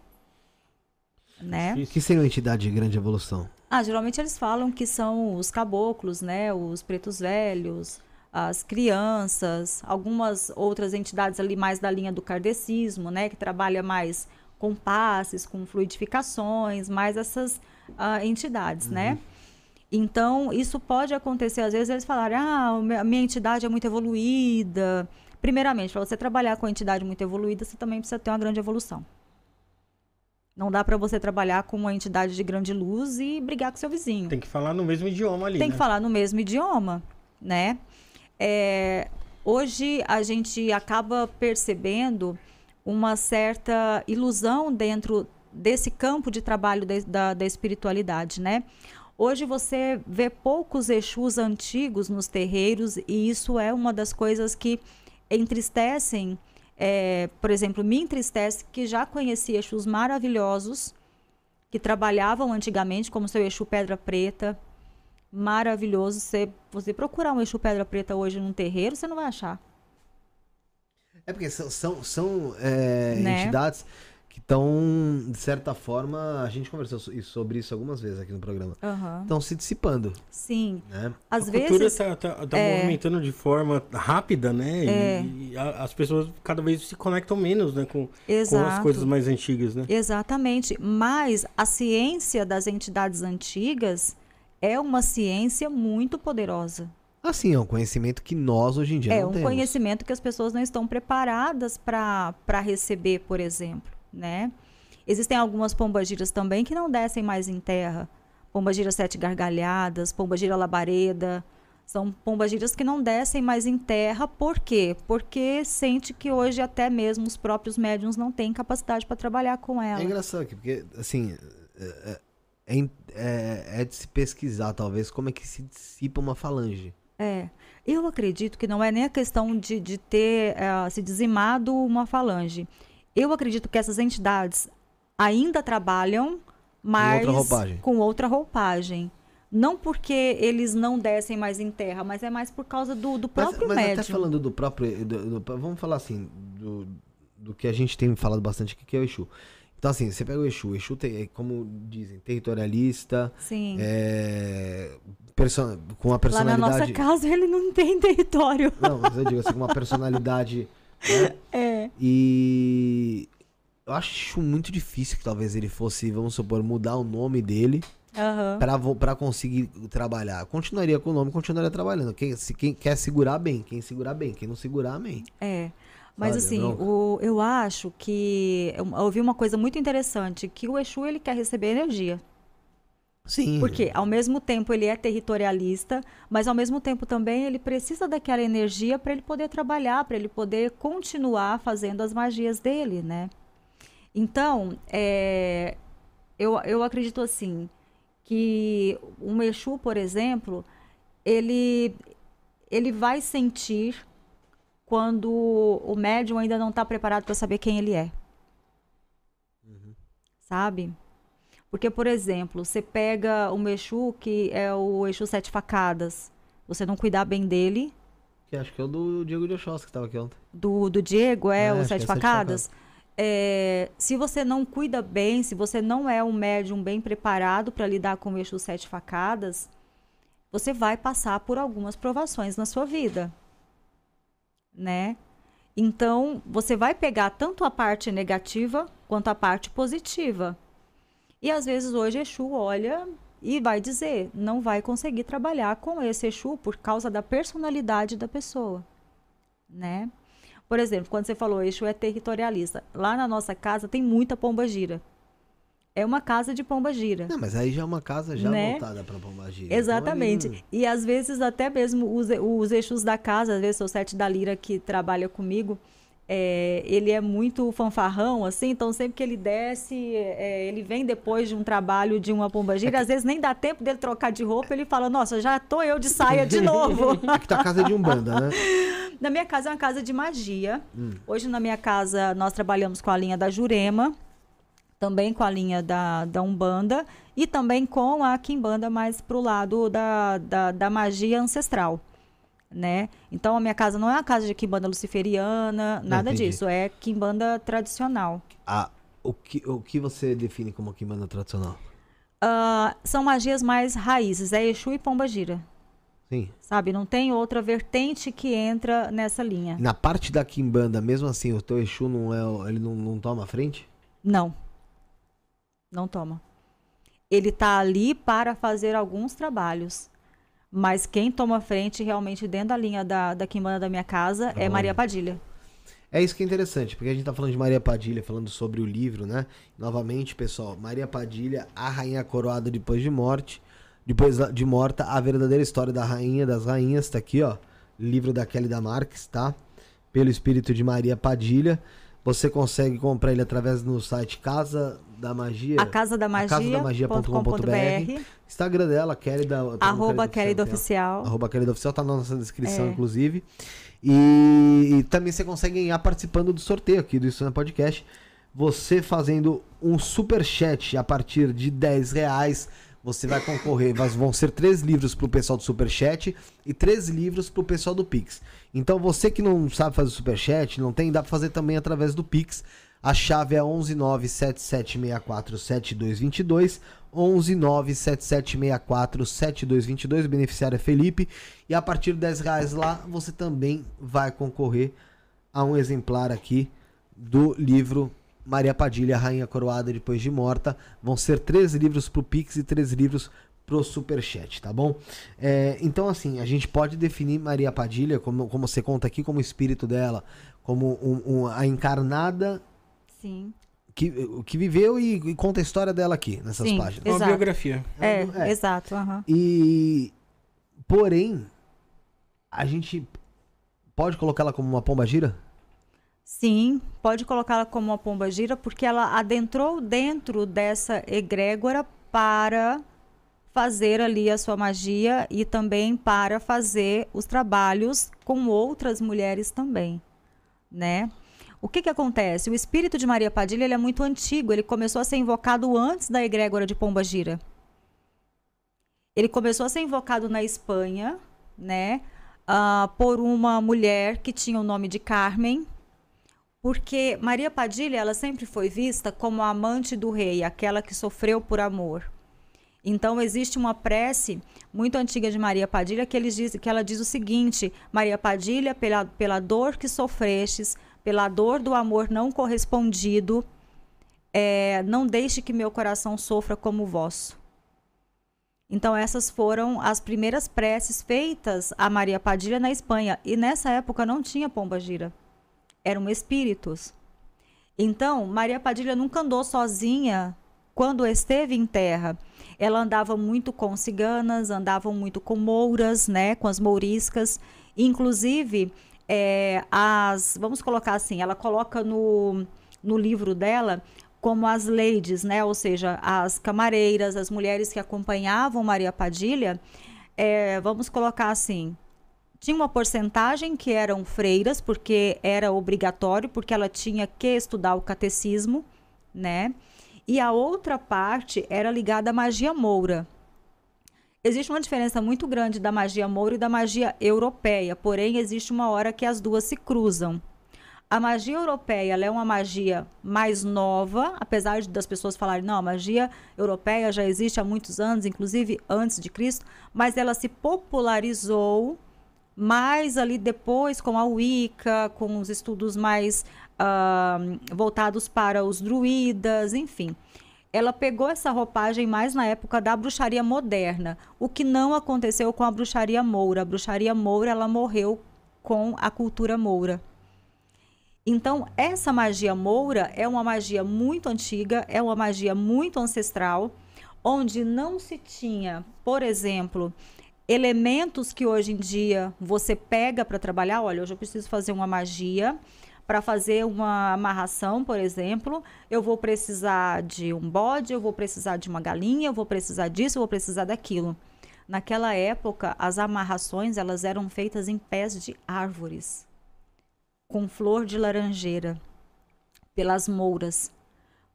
Né? O que seria uma entidade de grande evolução? Ah, geralmente eles falam que são os caboclos, né? Os pretos velhos, as crianças, algumas outras entidades ali mais da linha do kardecismo, né? Que trabalha mais com passes, com fluidificações, mais essas uh, entidades, né? uhum. né? Então, isso pode acontecer, às vezes eles falarem, ah, a minha entidade é muito evoluída. Primeiramente, para você trabalhar com a entidade muito evoluída, você também precisa ter uma grande evolução. Não dá para você trabalhar com uma entidade de grande luz e brigar com seu vizinho. Tem que falar no mesmo idioma ali. Tem né? que falar no mesmo idioma, né? É, hoje a gente acaba percebendo uma certa ilusão dentro desse campo de trabalho de, da, da espiritualidade, né? Hoje você vê poucos Exus antigos nos terreiros e isso é uma das coisas que entristecem, é, por exemplo, me entristece que já conheci Exus maravilhosos que trabalhavam antigamente, como seu Exu Pedra Preta, maravilhoso. Você, você procurar um Exu Pedra Preta hoje num terreiro, você não vai achar. É porque são, são, são é, né? entidades que estão, de certa forma, a gente conversou sobre isso algumas vezes aqui no programa, estão uhum. se dissipando. Sim. Né? Às a vezes. A cultura está tá, tá é... movimentando de forma rápida, né? É... E, e a, as pessoas cada vez se conectam menos né? com, com as coisas mais antigas, né? Exatamente. Mas a ciência das entidades antigas é uma ciência muito poderosa. Assim, é um conhecimento que nós hoje em dia é não um temos. conhecimento que as pessoas não estão preparadas para receber, por exemplo né? Existem algumas pombagiras também que não descem mais em terra. Pombagira sete gargalhadas, pombagira labareda. São pombagiras que não descem mais em terra. Por quê? Porque sente que hoje até mesmo os próprios médiums não têm capacidade para trabalhar com ela. É engraçado aqui, porque assim... É, é, é, é de se pesquisar, talvez, como é que se dissipa uma falange. É. Eu acredito que não é nem a questão de, de ter uh, se dizimado uma falange. Eu acredito que essas entidades ainda trabalham, mas com outra roupagem. Com outra roupagem. Não porque eles não descem mais em terra, mas é mais por causa do, do próprio mas médium. até falando do próprio... Do, do, vamos falar assim, do, do que a gente tem falado bastante aqui, que é o Exu. Então, assim, você pega o Exu, o Exu tem, é, como dizem, territorialista. Sim. É, perso com uma personalidade. Lá na nossa casa ele não tem território. Não, mas eu digo assim, com uma personalidade né? É. E eu acho muito difícil que talvez ele fosse, vamos supor, mudar o nome dele uhum. para conseguir trabalhar. Continuaria com o nome, continuaria trabalhando. Quem, se, quem quer segurar bem, quem segurar bem, quem não segurar, amém. É. Mas assim, o, eu acho que eu ouvi uma coisa muito interessante, que o Exu ele quer receber energia. Sim. Porque ao mesmo tempo ele é territorialista, mas ao mesmo tempo também ele precisa daquela energia para ele poder trabalhar, para ele poder continuar fazendo as magias dele, né? Então, é, eu, eu acredito assim que um Exu, por exemplo, ele ele vai sentir quando o médium ainda não está preparado para saber quem ele é. Uhum. Sabe? Porque, por exemplo, você pega um Exu que é o Exu Sete Facadas, você não cuidar bem dele. Que acho que é o do Diego de Oxóssi que estava aqui ontem. Do, do Diego, é, é o Sete é Facadas. Sete facadas. É, se você não cuida bem, se você não é um médium bem preparado para lidar com o Exu Sete Facadas, você vai passar por algumas provações na sua vida. Né? Então, você vai pegar tanto a parte negativa quanto a parte positiva. E às vezes hoje Exu olha e vai dizer, não vai conseguir trabalhar com esse Exu por causa da personalidade da pessoa, né? Por exemplo, quando você falou Exu é territorialista, lá na nossa casa tem muita pomba gira. É uma casa de pomba gira. Não, mas aí já é uma casa já né? voltada para pomba gira. Então, Exatamente. Então, E às vezes até mesmo os, os Exus da casa, às vezes o Sete da Lira que trabalha comigo, é, ele é muito fanfarrão, assim, então sempre que ele desce, é, ele vem depois de um trabalho de uma pombagira, é às vezes nem dá tempo dele trocar de roupa, ele fala, nossa, já tô eu de saia de novo. É que tua casa de Umbanda, né? Na minha casa é uma casa de magia. Hum. Hoje na minha casa nós trabalhamos com a linha da Jurema, também com a linha da, da Umbanda e também com a Kimbanda mais pro lado da, da, da magia ancestral né? Então a minha casa não é uma casa de quimbanda luciferiana, nada não, disso, é quimbanda tradicional. Ah, o que, o que você define como quimbanda tradicional? Uh, são magias mais raízes, é Exu e Pomba Gira. Sim. Sabe, não tem outra vertente que entra nessa linha. Na parte da quimbanda, mesmo assim, o teu Exu não é, ele não, não toma frente? Não. Não toma. Ele tá ali para fazer alguns trabalhos. Mas quem toma frente realmente dentro da linha da, da Quimbanda da minha casa é Maria Padilha. É isso que é interessante, porque a gente tá falando de Maria Padilha, falando sobre o livro, né? Novamente, pessoal, Maria Padilha, a rainha coroada depois de morte, depois de morta, a verdadeira história da rainha das rainhas, tá aqui, ó. Livro da Kelly da Marques, tá? Pelo espírito de Maria Padilha. Você consegue comprar ele através do site Casa da Magia. A Casa da Magia.com.br. Instagram dela, Kelly da. Arroba Kelly do Oficial. Arroba Kelly do Oficial, tá na nossa descrição, é. inclusive. E, e, também você consegue ganhar participando do sorteio aqui do Isso Podcast. Você fazendo um super chat a partir de 10 reais você vai concorrer, vão ser três livros pro pessoal do Superchat e três livros pro pessoal do Pix. Então você que não sabe fazer o Superchat, não tem, dá pra fazer também através do Pix. A chave é 11977647222, 11977647222, o beneficiário é Felipe, e a partir de 10 reais lá, você também vai concorrer a um exemplar aqui do livro Maria Padilha, Rainha Coroada Depois de Morta. Vão ser três livros pro Pix e três livros pro Superchat, tá bom? É, então, assim, a gente pode definir Maria Padilha, como, como você conta aqui, como o espírito dela, como um, um, a encarnada. Sim. Que, que viveu e, e, conta a história dela aqui, nessas Sim, páginas. Uma biografia. É, é, é. exato. Uhum. E. Porém, a gente pode colocá-la como uma pomba gira? Sim, pode colocá-la como uma pomba gira, porque ela adentrou dentro dessa egrégora para fazer ali a sua magia e também para fazer os trabalhos com outras mulheres também, né? O que que acontece? O espírito de Maria Padilha é muito antigo, ele começou a ser invocado antes da egrégora de Pomba Gira. Ele começou a ser invocado na Espanha, né? Uh, por uma mulher que tinha o nome de Carmen, porque Maria Padilha ela sempre foi vista como a amante do rei, aquela que sofreu por amor. Então existe uma prece muito antiga de Maria Padilha que, diz, que ela diz o seguinte: Maria Padilha, pela, pela dor que sofrestes, pela dor do amor não correspondido, é, não deixe que meu coração sofra como o vosso. Então essas foram as primeiras preces feitas a Maria Padilha na Espanha e nessa época não tinha pomba gira eram espíritos. Então, Maria Padilha nunca andou sozinha quando esteve em terra. Ela andava muito com ciganas, andava muito com mouras, né, com as mouriscas. Inclusive, é, as, vamos colocar assim, ela coloca no, no livro dela como as ladies, né, ou seja, as camareiras, as mulheres que acompanhavam Maria Padilha, é, vamos colocar assim, tinha uma porcentagem que eram freiras, porque era obrigatório, porque ela tinha que estudar o catecismo, né? E a outra parte era ligada à magia moura. Existe uma diferença muito grande da magia moura e da magia europeia, porém existe uma hora que as duas se cruzam. A magia europeia é uma magia mais nova, apesar das pessoas falarem, não, a magia europeia já existe há muitos anos, inclusive antes de Cristo, mas ela se popularizou mais ali depois com a Wicca, com os estudos mais uh, voltados para os druidas, enfim. Ela pegou essa roupagem mais na época da bruxaria moderna, o que não aconteceu com a bruxaria moura. A bruxaria moura ela morreu com a cultura moura. Então, essa magia moura é uma magia muito antiga, é uma magia muito ancestral, onde não se tinha, por exemplo, elementos que hoje em dia você pega para trabalhar. Olha, hoje eu preciso fazer uma magia para fazer uma amarração, por exemplo, eu vou precisar de um bode, eu vou precisar de uma galinha, eu vou precisar disso, eu vou precisar daquilo. Naquela época, as amarrações elas eram feitas em pés de árvores, com flor de laranjeira, pelas mouras,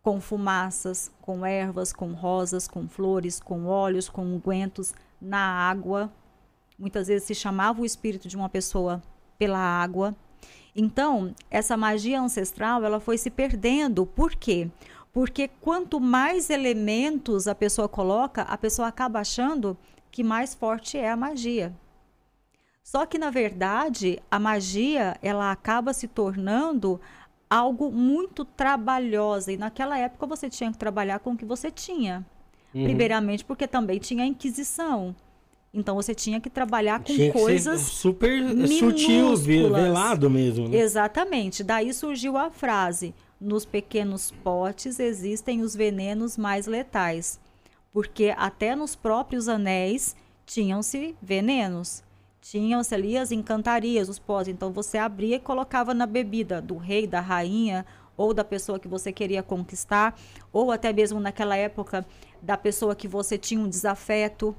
com fumaças, com ervas, com rosas, com flores, com óleos, com ungüentos na água. Muitas vezes se chamava o espírito de uma pessoa pela água. Então, essa magia ancestral, ela foi se perdendo. Por quê? Porque quanto mais elementos a pessoa coloca, a pessoa acaba achando que mais forte é a magia. Só que na verdade, a magia, ela acaba se tornando algo muito trabalhosa e naquela época você tinha que trabalhar com o que você tinha. Uhum. Primeiramente porque também tinha a Inquisição. Então você tinha que trabalhar com tinha coisas super sutil, velado mesmo. Né? Exatamente. Daí surgiu a frase: nos pequenos potes existem os venenos mais letais, porque até nos próprios anéis tinham-se venenos. Tinham-se ali as encantarias, os potes. Então você abria e colocava na bebida do rei, da rainha ou da pessoa que você queria conquistar, ou até mesmo naquela época da pessoa que você tinha um desafeto,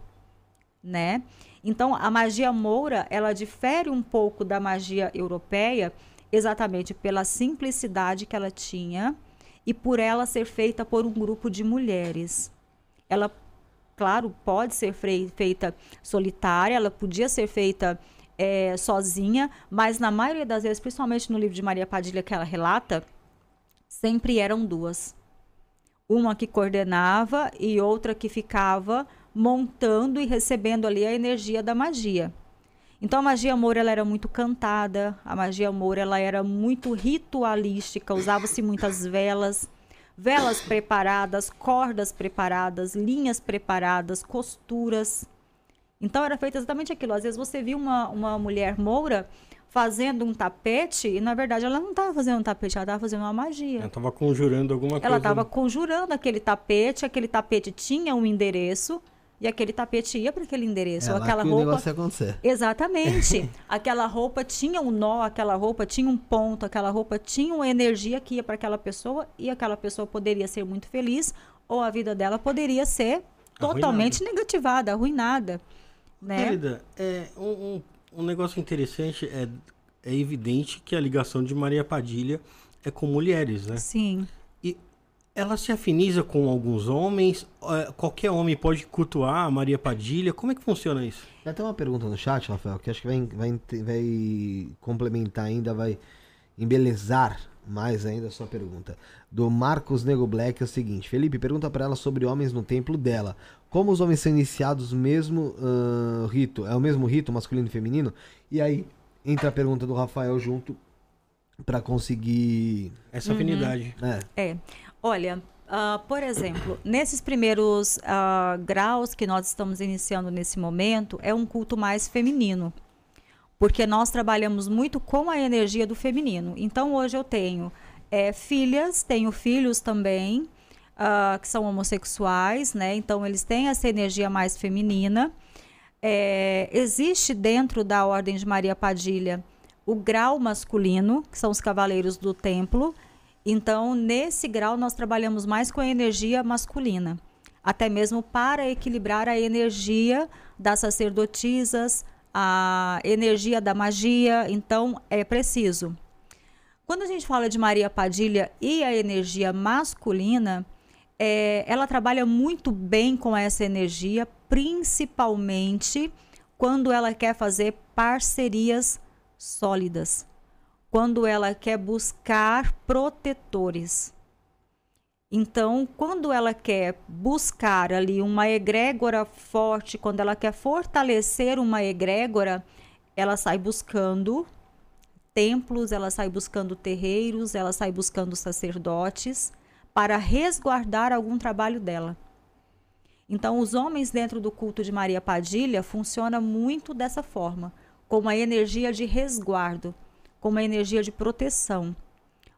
né? Então a magia moura, ela difere um pouco da magia europeia, exatamente pela simplicidade que ela tinha e por ela ser feita por um grupo de mulheres. Ela claro, pode ser feita solitária, ela podia ser feita é, sozinha, mas na maioria das vezes, principalmente no livro de Maria Padilha que ela relata, sempre eram duas. Uma que coordenava e outra que ficava montando e recebendo ali a energia da magia. Então a magia Moura ela era muito cantada, a magia Moura ela era muito ritualística, usava-se muitas velas, velas preparadas, cordas preparadas, linhas preparadas, costuras. Então era feito exatamente aquilo. Às vezes você viu uma, uma mulher moura fazendo um tapete e na verdade ela não estava fazendo um tapete, ela estava fazendo uma magia. Ela estava conjurando alguma ela coisa. Ela estava conjurando aquele tapete, aquele tapete tinha um endereço e aquele tapete ia para aquele endereço. É aquela que roupa. O negócio ia acontecer. Exatamente. aquela roupa tinha um nó, aquela roupa tinha um ponto, aquela roupa tinha uma energia que ia para aquela pessoa e aquela pessoa poderia ser muito feliz ou a vida dela poderia ser totalmente negativada, arruinada. Né? Querida, é, um, um, um negócio interessante é, é evidente que a ligação de Maria Padilha é com mulheres, né? Sim. Ela se afiniza com alguns homens? É, qualquer homem pode cultuar a Maria Padilha? Como é que funciona isso? Já tem uma pergunta no chat, Rafael, que acho que vai, vai, vai complementar ainda, vai embelezar mais ainda a sua pergunta. Do Marcos Nego Black é o seguinte: Felipe, pergunta para ela sobre homens no templo dela. Como os homens são iniciados no mesmo uh, rito? É o mesmo rito, masculino e feminino? E aí entra a pergunta do Rafael junto para conseguir essa afinidade. Uhum. É. é. Olha, uh, por exemplo, nesses primeiros uh, graus que nós estamos iniciando nesse momento, é um culto mais feminino. Porque nós trabalhamos muito com a energia do feminino. Então, hoje eu tenho é, filhas, tenho filhos também, uh, que são homossexuais, né? Então, eles têm essa energia mais feminina. É, existe dentro da Ordem de Maria Padilha o grau masculino, que são os cavaleiros do templo, então, nesse grau, nós trabalhamos mais com a energia masculina, até mesmo para equilibrar a energia das sacerdotisas, a energia da magia. Então, é preciso. Quando a gente fala de Maria Padilha e a energia masculina, é, ela trabalha muito bem com essa energia, principalmente quando ela quer fazer parcerias sólidas quando ela quer buscar protetores. Então, quando ela quer buscar ali uma egrégora forte, quando ela quer fortalecer uma egrégora, ela sai buscando templos, ela sai buscando terreiros, ela sai buscando sacerdotes para resguardar algum trabalho dela. Então, os homens dentro do culto de Maria Padilha funciona muito dessa forma, com uma energia de resguardo com uma energia de proteção,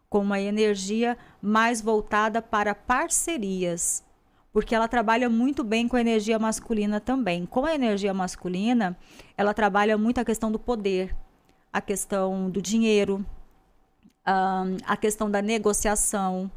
com uma energia mais voltada para parcerias, porque ela trabalha muito bem com a energia masculina também. Com a energia masculina, ela trabalha muito a questão do poder, a questão do dinheiro, a questão da negociação,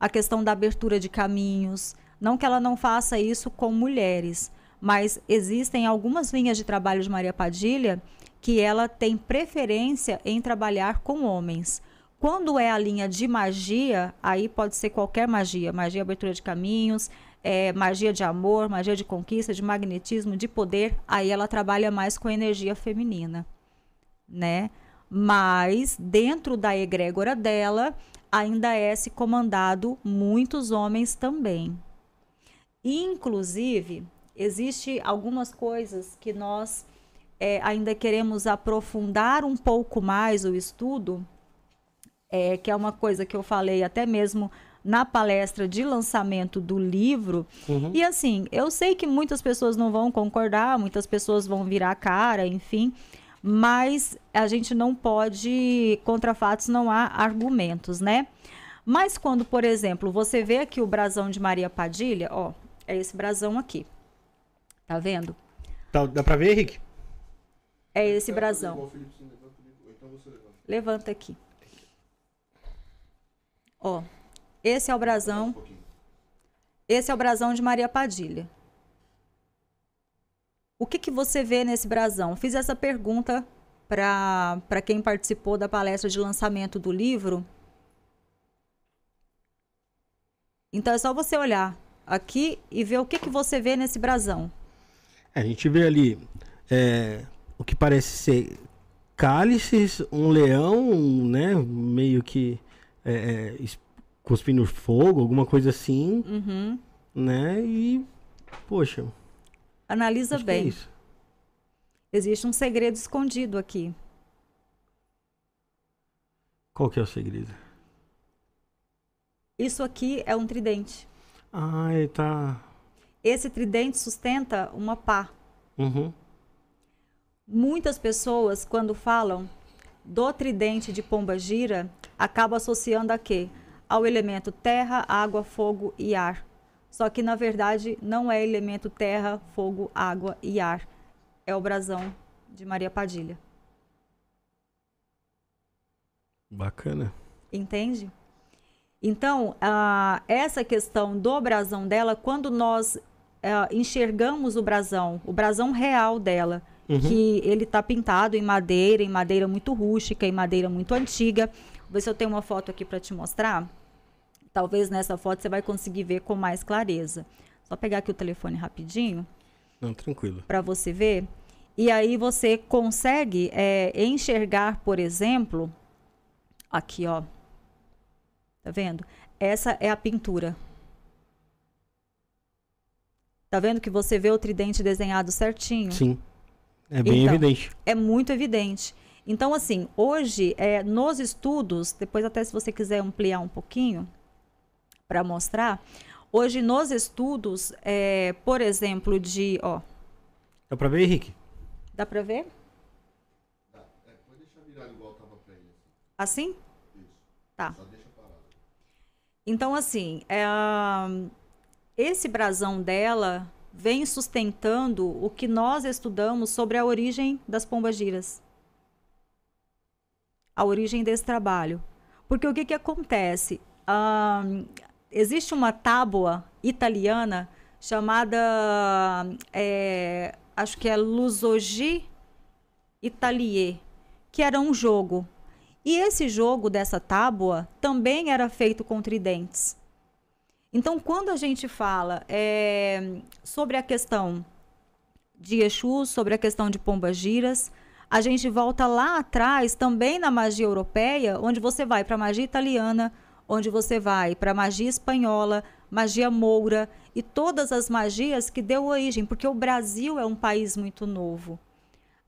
a questão da abertura de caminhos. Não que ela não faça isso com mulheres, mas existem algumas linhas de trabalho de Maria Padilha que ela tem preferência em trabalhar com homens. Quando é a linha de magia, aí pode ser qualquer magia, magia abertura de caminhos, é, magia de amor, magia de conquista, de magnetismo, de poder, aí ela trabalha mais com energia feminina, né? Mas dentro da egrégora dela ainda é se comandado muitos homens também. Inclusive, existe algumas coisas que nós é, ainda queremos aprofundar um pouco mais o estudo, é, que é uma coisa que eu falei até mesmo na palestra de lançamento do livro. Uhum. E assim, eu sei que muitas pessoas não vão concordar, muitas pessoas vão virar a cara, enfim, mas a gente não pode, contra fatos não há argumentos, né? Mas quando, por exemplo, você vê aqui o brasão de Maria Padilha, ó, é esse brasão aqui. Tá vendo? Tá, dá pra ver, Henrique? É esse brasão. Então levanta aqui. Ó, esse é o brasão. Esse é o brasão de Maria Padilha. O que, que você vê nesse brasão? Fiz essa pergunta para quem participou da palestra de lançamento do livro. Então é só você olhar aqui e ver o que, que você vê nesse brasão. É, a gente vê ali é, o que parece ser cálices, um leão, né? Meio que é, é cuspindo fogo, alguma coisa assim. Uhum. Né? E, poxa. Analisa é bem. É Existe um segredo escondido aqui. Qual que é o segredo? Isso aqui é um tridente. Ah, tá. Esse tridente sustenta uma pá. Uhum. Muitas pessoas, quando falam do tridente de pomba gira, acabam associando a quê? Ao elemento terra, água, fogo e ar. Só que na verdade não é elemento terra, fogo, água e ar. É o brasão de Maria Padilha. Bacana. Entende? Então, essa questão do brasão dela, quando nós uh, enxergamos o brasão, o brasão real dela, uhum. que ele está pintado em madeira, em madeira muito rústica, em madeira muito antiga. Vou ver se eu tenho uma foto aqui para te mostrar. Talvez nessa foto você vai conseguir ver com mais clareza. Só pegar aqui o telefone rapidinho. Não, tranquilo. Para você ver. E aí você consegue é, enxergar, por exemplo, aqui, ó. Tá vendo? Essa é a pintura. Tá vendo que você vê o tridente desenhado certinho? Sim. É bem então, evidente. É muito evidente. Então, assim, hoje, é, nos estudos, depois até se você quiser ampliar um pouquinho para mostrar, hoje nos estudos, é, por exemplo, de, ó... Dá para ver, Henrique? Dá para ver? Dá. É, pode deixar virado igual tava pra ele. Assim. assim? Isso. Tá. Só deixa parado. Então, assim, é, esse brasão dela vem sustentando o que nós estudamos sobre a origem das pombagiras. A origem desse trabalho. Porque o que, que acontece? existe uma tábua italiana chamada, é, acho que é Lusogi Italier, que era um jogo. E esse jogo dessa tábua também era feito com tridentes. Então, quando a gente fala é, sobre a questão de Exu, sobre a questão de pombagiras, a gente volta lá atrás também na magia europeia, onde você vai para a magia italiana, onde você vai para a magia espanhola, magia moura e todas as magias que deu origem, porque o Brasil é um país muito novo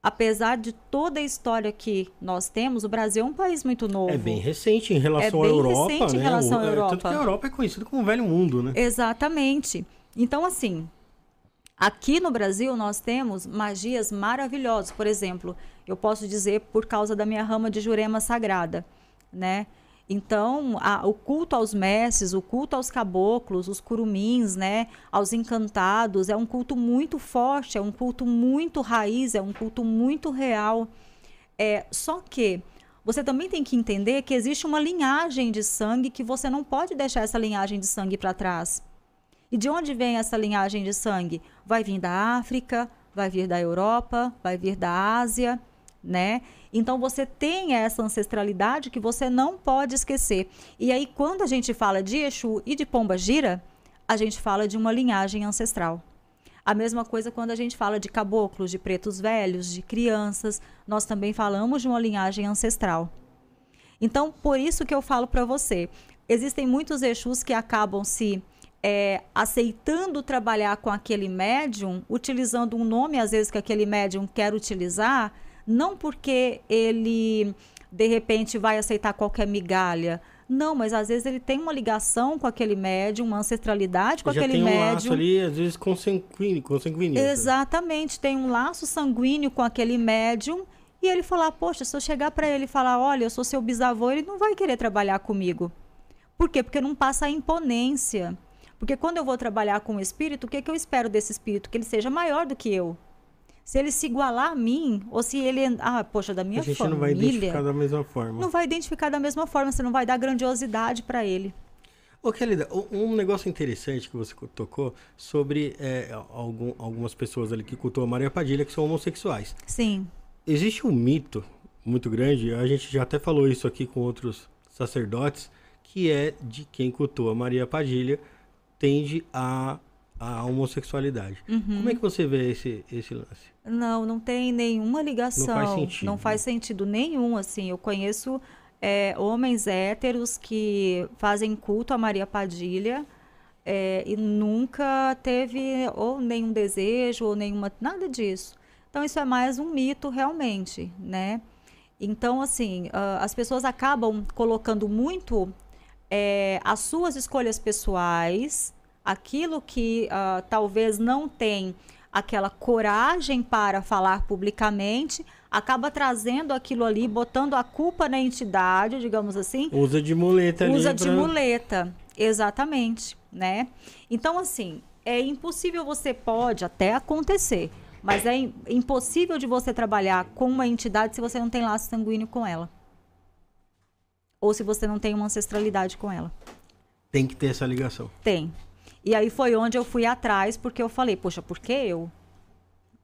apesar de toda a história que nós temos, o Brasil é um país muito novo. É bem recente em relação é à Europa, recente né? Em relação à Europa. Tanto que a Europa é conhecida como o velho mundo, né? Exatamente. Então, assim, aqui no Brasil nós temos magias maravilhosas. Por exemplo, eu posso dizer por causa da minha rama de Jurema Sagrada, né? Então, a, o culto aos mestres, o culto aos caboclos, os curumins, né, aos encantados, é um culto muito forte, é um culto muito raiz, é um culto muito real. É, só que você também tem que entender que existe uma linhagem de sangue que você não pode deixar essa linhagem de sangue para trás. E de onde vem essa linhagem de sangue? Vai vir da África, vai vir da Europa, vai vir da Ásia, né? Então você tem essa ancestralidade que você não pode esquecer. E aí quando a gente fala de Exu e de Pomba Gira, a gente fala de uma linhagem ancestral. A mesma coisa quando a gente fala de caboclos, de pretos velhos, de crianças, nós também falamos de uma linhagem ancestral. Então, por isso que eu falo para você, existem muitos Exus que acabam se é, aceitando trabalhar com aquele médium, utilizando um nome às vezes que aquele médium quer utilizar, não porque ele de repente vai aceitar qualquer migalha. Não, mas às vezes ele tem uma ligação com aquele médium, uma ancestralidade com Já aquele tem um médium. Laço ali, às vezes consanguíneo, consanguíneo. Exatamente, tem um laço sanguíneo com aquele médium. E ele falar, poxa, se eu chegar para ele e falar, olha, eu sou seu bisavô, ele não vai querer trabalhar comigo. Por quê? Porque não passa a imponência. Porque quando eu vou trabalhar com o espírito, o que, que eu espero desse espírito? Que ele seja maior do que eu se ele se igualar a mim, ou se ele. Ah, poxa, da minha família. A gente família, não vai identificar da mesma forma. Não vai identificar da mesma forma, você não vai dar grandiosidade para ele. Ô, Kelida, um negócio interessante que você tocou sobre é, algum, algumas pessoas ali que cultuam a Maria Padilha que são homossexuais. Sim. Existe um mito muito grande, a gente já até falou isso aqui com outros sacerdotes, que é de quem cultua Maria Padilha tende a a homossexualidade. Uhum. Como é que você vê esse, esse lance? Não, não tem nenhuma ligação. Não faz sentido. Não faz sentido nenhum, assim. Eu conheço é, homens héteros que fazem culto a Maria Padilha é, e nunca teve ou nenhum desejo ou nenhuma nada disso. Então isso é mais um mito realmente, né? Então assim uh, as pessoas acabam colocando muito é, as suas escolhas pessoais aquilo que uh, talvez não tem aquela coragem para falar publicamente, acaba trazendo aquilo ali, botando a culpa na entidade, digamos assim. Usa de muleta. Usa de pra... muleta, exatamente, né? Então, assim, é impossível, você pode até acontecer, mas é impossível de você trabalhar com uma entidade se você não tem laço sanguíneo com ela. Ou se você não tem uma ancestralidade com ela. Tem que ter essa ligação. Tem. E aí foi onde eu fui atrás, porque eu falei, poxa, por que eu?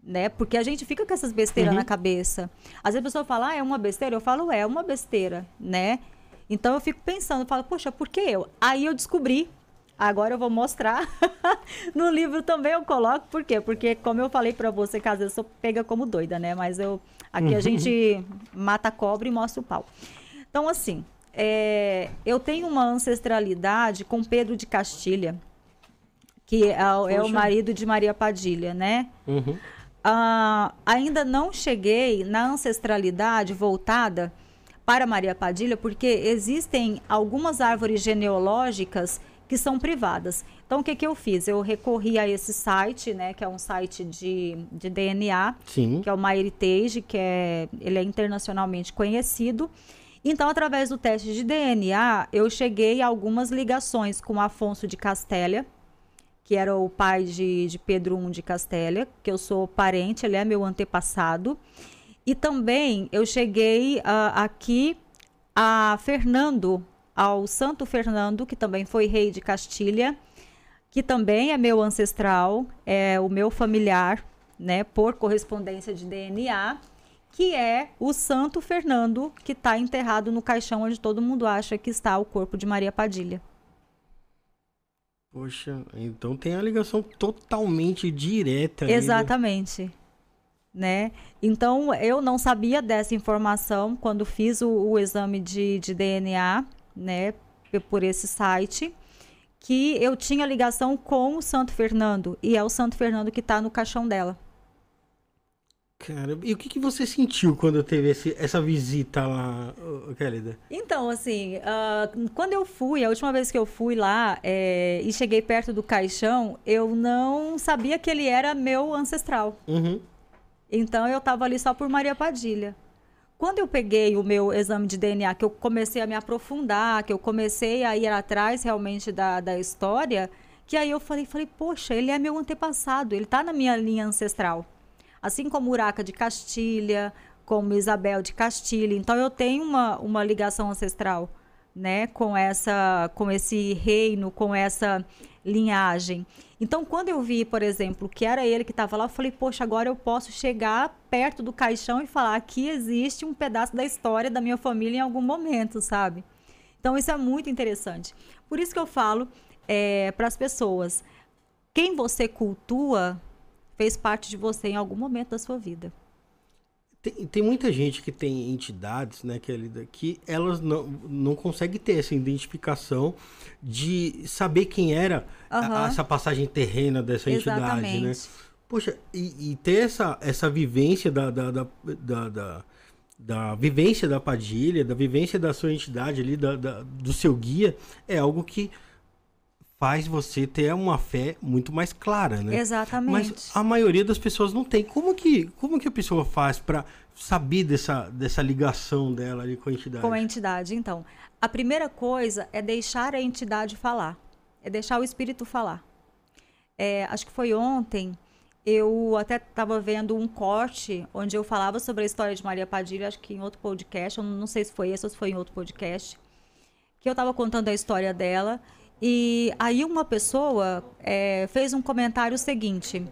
Né? Porque a gente fica com essas besteiras uhum. na cabeça. Às vezes a pessoa fala, ah, é uma besteira? Eu falo, é, é uma besteira, né? Então eu fico pensando, eu falo, poxa, por que eu? Aí eu descobri, agora eu vou mostrar. no livro também eu coloco, por quê? Porque como eu falei para você, vezes eu sou pega como doida, né? Mas eu aqui a gente mata a cobra e mostra o pau. Então assim, é, eu tenho uma ancestralidade com Pedro de Castilha que é, é o marido de Maria Padilha, né? Uhum. Uh, ainda não cheguei na ancestralidade voltada para Maria Padilha, porque existem algumas árvores genealógicas que são privadas. Então, o que, que eu fiz? Eu recorri a esse site, né, que é um site de, de DNA, Sim. que é o MyHeritage, que é, ele é internacionalmente conhecido. Então, através do teste de DNA, eu cheguei a algumas ligações com Afonso de Castélia, que era o pai de, de Pedro I de Castélia, que eu sou parente, ele é meu antepassado. E também eu cheguei uh, aqui a Fernando, ao Santo Fernando, que também foi rei de Castilha, que também é meu ancestral, é o meu familiar, né, por correspondência de DNA, que é o Santo Fernando, que está enterrado no caixão onde todo mundo acha que está o corpo de Maria Padilha. Poxa, então tem a ligação totalmente direta. Exatamente. Né? Então eu não sabia dessa informação quando fiz o, o exame de, de DNA, né, por esse site, que eu tinha ligação com o Santo Fernando e é o Santo Fernando que está no caixão dela. Cara, e o que, que você sentiu quando teve esse, essa visita lá, Kélida? Então, assim, uh, quando eu fui, a última vez que eu fui lá é, e cheguei perto do caixão, eu não sabia que ele era meu ancestral. Uhum. Então eu tava ali só por Maria Padilha. Quando eu peguei o meu exame de DNA, que eu comecei a me aprofundar, que eu comecei a ir atrás realmente da, da história, que aí eu falei, falei, poxa, ele é meu antepassado, ele tá na minha linha ancestral assim como Uraca de Castilha, como Isabel de Castilha. Então eu tenho uma, uma ligação ancestral, né, com essa com esse reino, com essa linhagem. Então quando eu vi, por exemplo, que era ele que estava lá, eu falei, poxa, agora eu posso chegar perto do caixão e falar aqui existe um pedaço da história da minha família em algum momento, sabe? Então isso é muito interessante. Por isso que eu falo é, para as pessoas, quem você cultua fez parte de você em algum momento da sua vida. Tem, tem muita gente que tem entidades, né, que, que elas não, não conseguem ter essa identificação de saber quem era uhum. a, essa passagem terrena dessa Exatamente. entidade, né? Poxa, e, e, ter essa, essa vivência da, da, da, da, da da vivência da Padilha, da vivência da sua entidade ali, da, da, do seu guia, é algo que faz você ter uma fé muito mais clara, né? Exatamente. Mas a maioria das pessoas não tem. Como que, como que a pessoa faz para saber dessa, dessa ligação dela ali com a entidade? Com a entidade, então. A primeira coisa é deixar a entidade falar. É deixar o espírito falar. É, acho que foi ontem, eu até estava vendo um corte onde eu falava sobre a história de Maria Padilha, acho que em outro podcast, eu não sei se foi esse ou se foi em outro podcast, que eu estava contando a história dela e aí uma pessoa é, fez um comentário seguinte,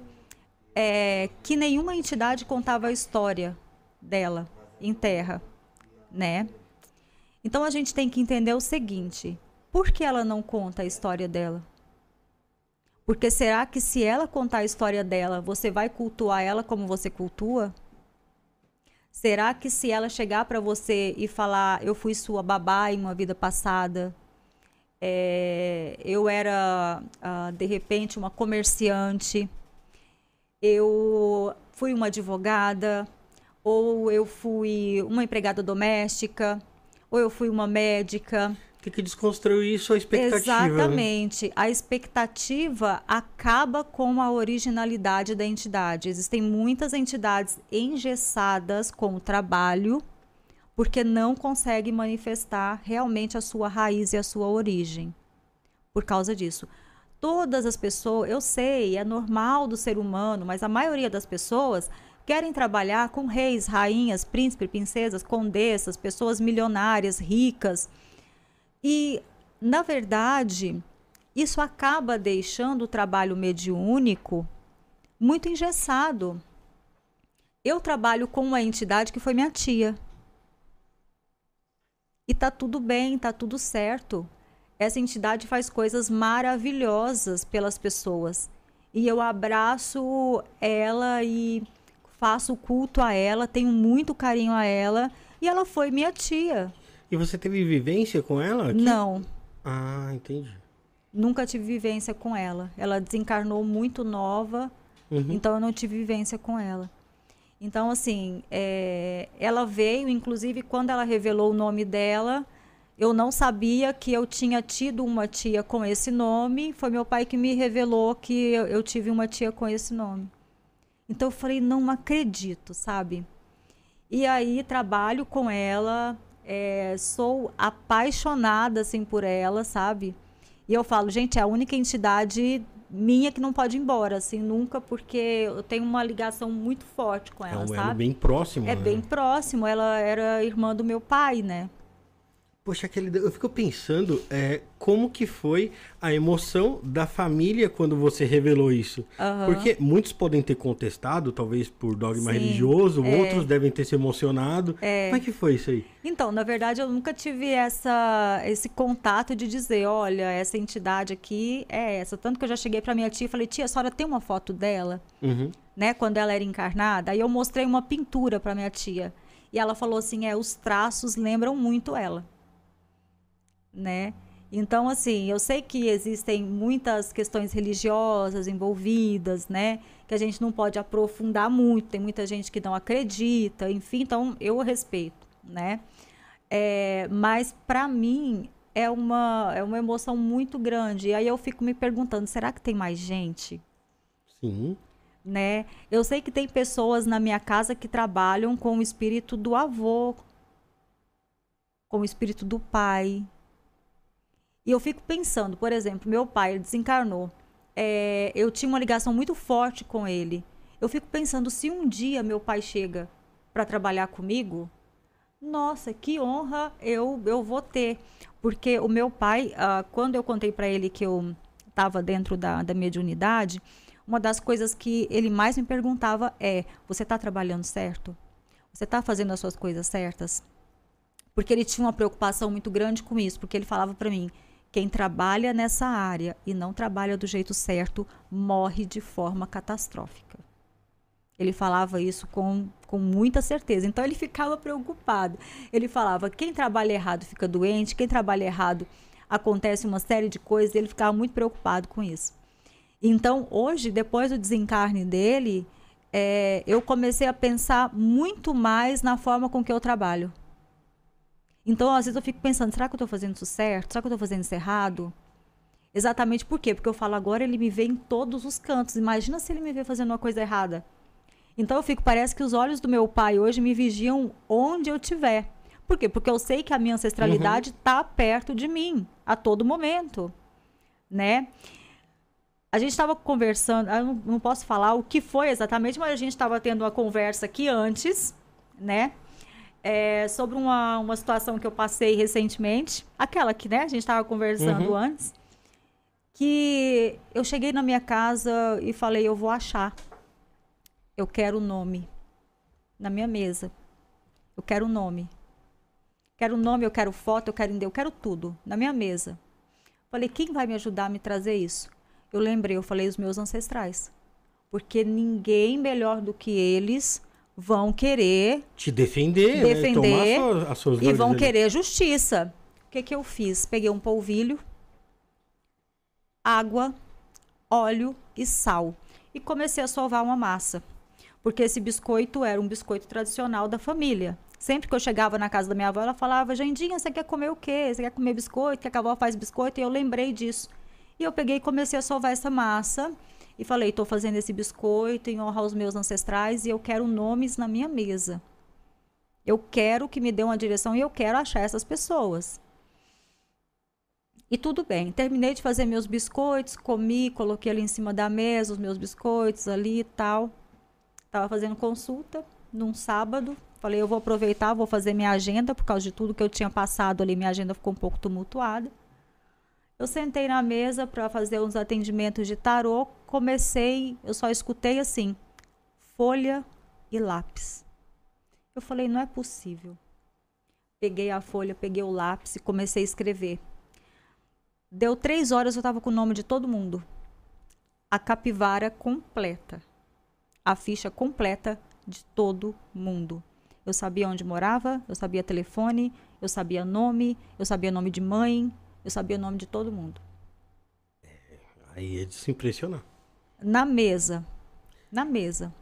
é, que nenhuma entidade contava a história dela em terra, né? Então a gente tem que entender o seguinte: por que ela não conta a história dela? Porque será que se ela contar a história dela, você vai cultuar ela como você cultua? Será que se ela chegar para você e falar, eu fui sua babá em uma vida passada, é, eu era uh, de repente uma comerciante, eu fui uma advogada, ou eu fui uma empregada doméstica, ou eu fui uma médica, tem que desconstruir isso a expectativa. Né? Exatamente. Né? A expectativa acaba com a originalidade da entidade. Existem muitas entidades engessadas com o trabalho porque não conseguem manifestar realmente a sua raiz e a sua origem. Por causa disso. Todas as pessoas, eu sei, é normal do ser humano, mas a maioria das pessoas querem trabalhar com reis, rainhas, príncipes, princesas, condessas, pessoas milionárias, ricas e, na verdade, isso acaba deixando o trabalho mediúnico muito engessado. Eu trabalho com uma entidade que foi minha tia. E tá tudo bem, tá tudo certo. Essa entidade faz coisas maravilhosas pelas pessoas. E eu abraço ela e faço culto a ela, tenho muito carinho a ela. E ela foi minha tia. E você teve vivência com ela? Aqui? Não. Ah, entendi. Nunca tive vivência com ela. Ela desencarnou muito nova, uhum. então eu não tive vivência com ela. Então, assim, é, ela veio, inclusive, quando ela revelou o nome dela, eu não sabia que eu tinha tido uma tia com esse nome. Foi meu pai que me revelou que eu, eu tive uma tia com esse nome. Então eu falei, não acredito, sabe? E aí trabalho com ela, é, sou apaixonada assim por ela, sabe? E eu falo, gente, é a única entidade minha que não pode ir embora, assim, nunca, porque eu tenho uma ligação muito forte com ela, é um sabe? É bem próximo. É né? bem próximo. Ela era irmã do meu pai, né? Poxa, aquele, eu fico pensando é, como que foi a emoção da família quando você revelou isso. Uhum. Porque muitos podem ter contestado, talvez por dogma Sim, religioso, é. outros devem ter se emocionado. É. Como é que foi isso aí? Então, na verdade, eu nunca tive essa, esse contato de dizer, olha, essa entidade aqui é essa. Tanto que eu já cheguei para minha tia e falei, tia, a senhora tem uma foto dela? Uhum. Né, quando ela era encarnada. Aí eu mostrei uma pintura para minha tia. E ela falou assim, é, os traços lembram muito ela né? Então, assim, eu sei que existem muitas questões religiosas envolvidas, né? Que a gente não pode aprofundar muito. Tem muita gente que não acredita, enfim, então eu respeito, né? É, mas para mim é uma, é uma emoção muito grande. E aí eu fico me perguntando, será que tem mais gente? Sim. Né? Eu sei que tem pessoas na minha casa que trabalham com o espírito do avô, com o espírito do pai, e eu fico pensando, por exemplo, meu pai desencarnou. É, eu tinha uma ligação muito forte com ele. Eu fico pensando, se um dia meu pai chega para trabalhar comigo, nossa, que honra eu, eu vou ter. Porque o meu pai, uh, quando eu contei para ele que eu estava dentro da, da mediunidade, uma das coisas que ele mais me perguntava é: você está trabalhando certo? Você está fazendo as suas coisas certas? Porque ele tinha uma preocupação muito grande com isso, porque ele falava para mim: quem trabalha nessa área e não trabalha do jeito certo morre de forma catastrófica. Ele falava isso com, com muita certeza. Então ele ficava preocupado. Ele falava: quem trabalha errado fica doente, quem trabalha errado acontece uma série de coisas. Ele ficava muito preocupado com isso. Então hoje, depois do desencarne dele, é, eu comecei a pensar muito mais na forma com que eu trabalho. Então, às vezes eu fico pensando, será que eu estou fazendo isso certo? Será que eu estou fazendo isso errado? Exatamente por quê? Porque eu falo, agora ele me vê em todos os cantos. Imagina se ele me vê fazendo uma coisa errada. Então eu fico, parece que os olhos do meu pai hoje me vigiam onde eu estiver. Por quê? Porque eu sei que a minha ancestralidade está uhum. perto de mim a todo momento, né? A gente estava conversando, eu não, não posso falar o que foi exatamente, mas a gente estava tendo uma conversa aqui antes, né? É, sobre uma, uma situação que eu passei recentemente, aquela que né, a gente estava conversando uhum. antes, que eu cheguei na minha casa e falei, eu vou achar. Eu quero o nome na minha mesa. Eu quero o nome. Quero o nome, eu quero foto, eu quero eu quero tudo na minha mesa. Falei, quem vai me ajudar a me trazer isso? Eu lembrei, eu falei os meus ancestrais. Porque ninguém melhor do que eles vão querer te defender, defender né? as suas e vão querer justiça. O que, que eu fiz? Peguei um polvilho, água, óleo e sal e comecei a sovar uma massa. Porque esse biscoito era um biscoito tradicional da família. Sempre que eu chegava na casa da minha avó, ela falava: Jandinha, você quer comer o quê? Você quer comer biscoito? Que a avó faz biscoito? E eu lembrei disso. E eu peguei e comecei a sovar essa massa. E falei: estou fazendo esse biscoito em honra aos meus ancestrais e eu quero nomes na minha mesa. Eu quero que me dê uma direção e eu quero achar essas pessoas. E tudo bem. Terminei de fazer meus biscoitos, comi, coloquei ali em cima da mesa os meus biscoitos ali e tal. Estava fazendo consulta num sábado. Falei, eu vou aproveitar, vou fazer minha agenda, por causa de tudo que eu tinha passado ali, minha agenda ficou um pouco tumultuada. Eu sentei na mesa para fazer uns atendimentos de tarô, comecei, eu só escutei assim, folha e lápis. Eu falei, não é possível. Peguei a folha, peguei o lápis e comecei a escrever. Deu três horas, eu estava com o nome de todo mundo. A capivara completa a ficha completa de todo mundo. Eu sabia onde morava, eu sabia telefone, eu sabia nome, eu sabia nome de mãe, eu sabia o nome de todo mundo. É, aí é de se impressionar. Na mesa. Na mesa.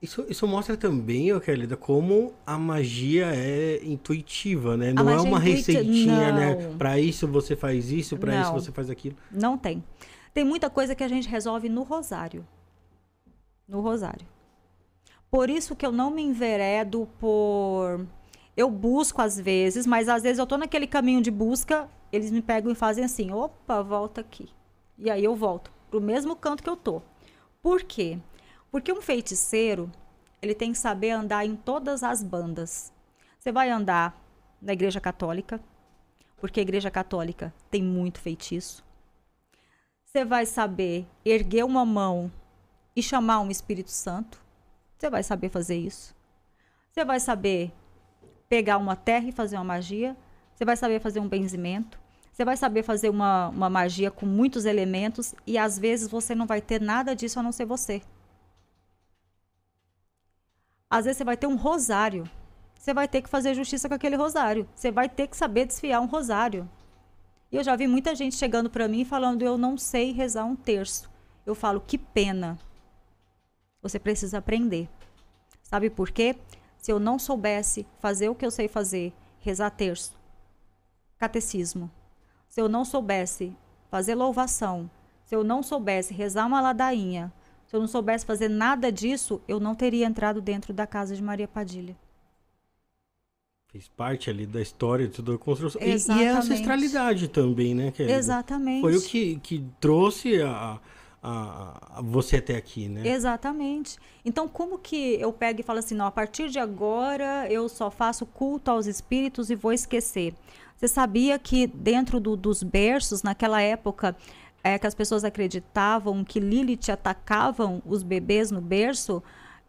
Isso, isso mostra também, Kelly, como a magia é intuitiva, né? Não é uma receitinha, né? não. né? Para isso você faz isso, para isso você faz aquilo. Não tem. Tem muita coisa que a gente resolve no rosário no rosário. Por isso que eu não me enveredo por. Eu busco às vezes, mas às vezes eu tô naquele caminho de busca, eles me pegam e fazem assim: opa, volta aqui. E aí eu volto pro mesmo canto que eu tô. Por quê? Porque um feiticeiro, ele tem que saber andar em todas as bandas. Você vai andar na igreja católica, porque a igreja católica tem muito feitiço. Você vai saber erguer uma mão e chamar um Espírito Santo. Você vai saber fazer isso. Você vai saber pegar uma terra e fazer uma magia. Você vai saber fazer um benzimento. Você vai saber fazer uma, uma magia com muitos elementos e às vezes você não vai ter nada disso a não ser você. Às vezes você vai ter um rosário. Você vai ter que fazer justiça com aquele rosário. Você vai ter que saber desfiar um rosário. E eu já vi muita gente chegando para mim falando: eu não sei rezar um terço. Eu falo: que pena. Você precisa aprender. Sabe por quê? Se eu não soubesse fazer o que eu sei fazer, rezar terço, catecismo, se eu não soubesse fazer louvação, se eu não soubesse rezar uma ladainha, se eu não soubesse fazer nada disso, eu não teria entrado dentro da casa de Maria Padilha. Fez parte ali da história de toda a construção. E, e, a ancestralidade também, né? Exatamente. Foi o que, que trouxe a, a, a, você até aqui, né? Exatamente. Então, como que eu pego e falo assim, não, a partir de agora eu só faço culto aos espíritos e vou esquecer? Você sabia que dentro do, dos berços, naquela época, é, que as pessoas acreditavam que Lilith atacavam os bebês no berço,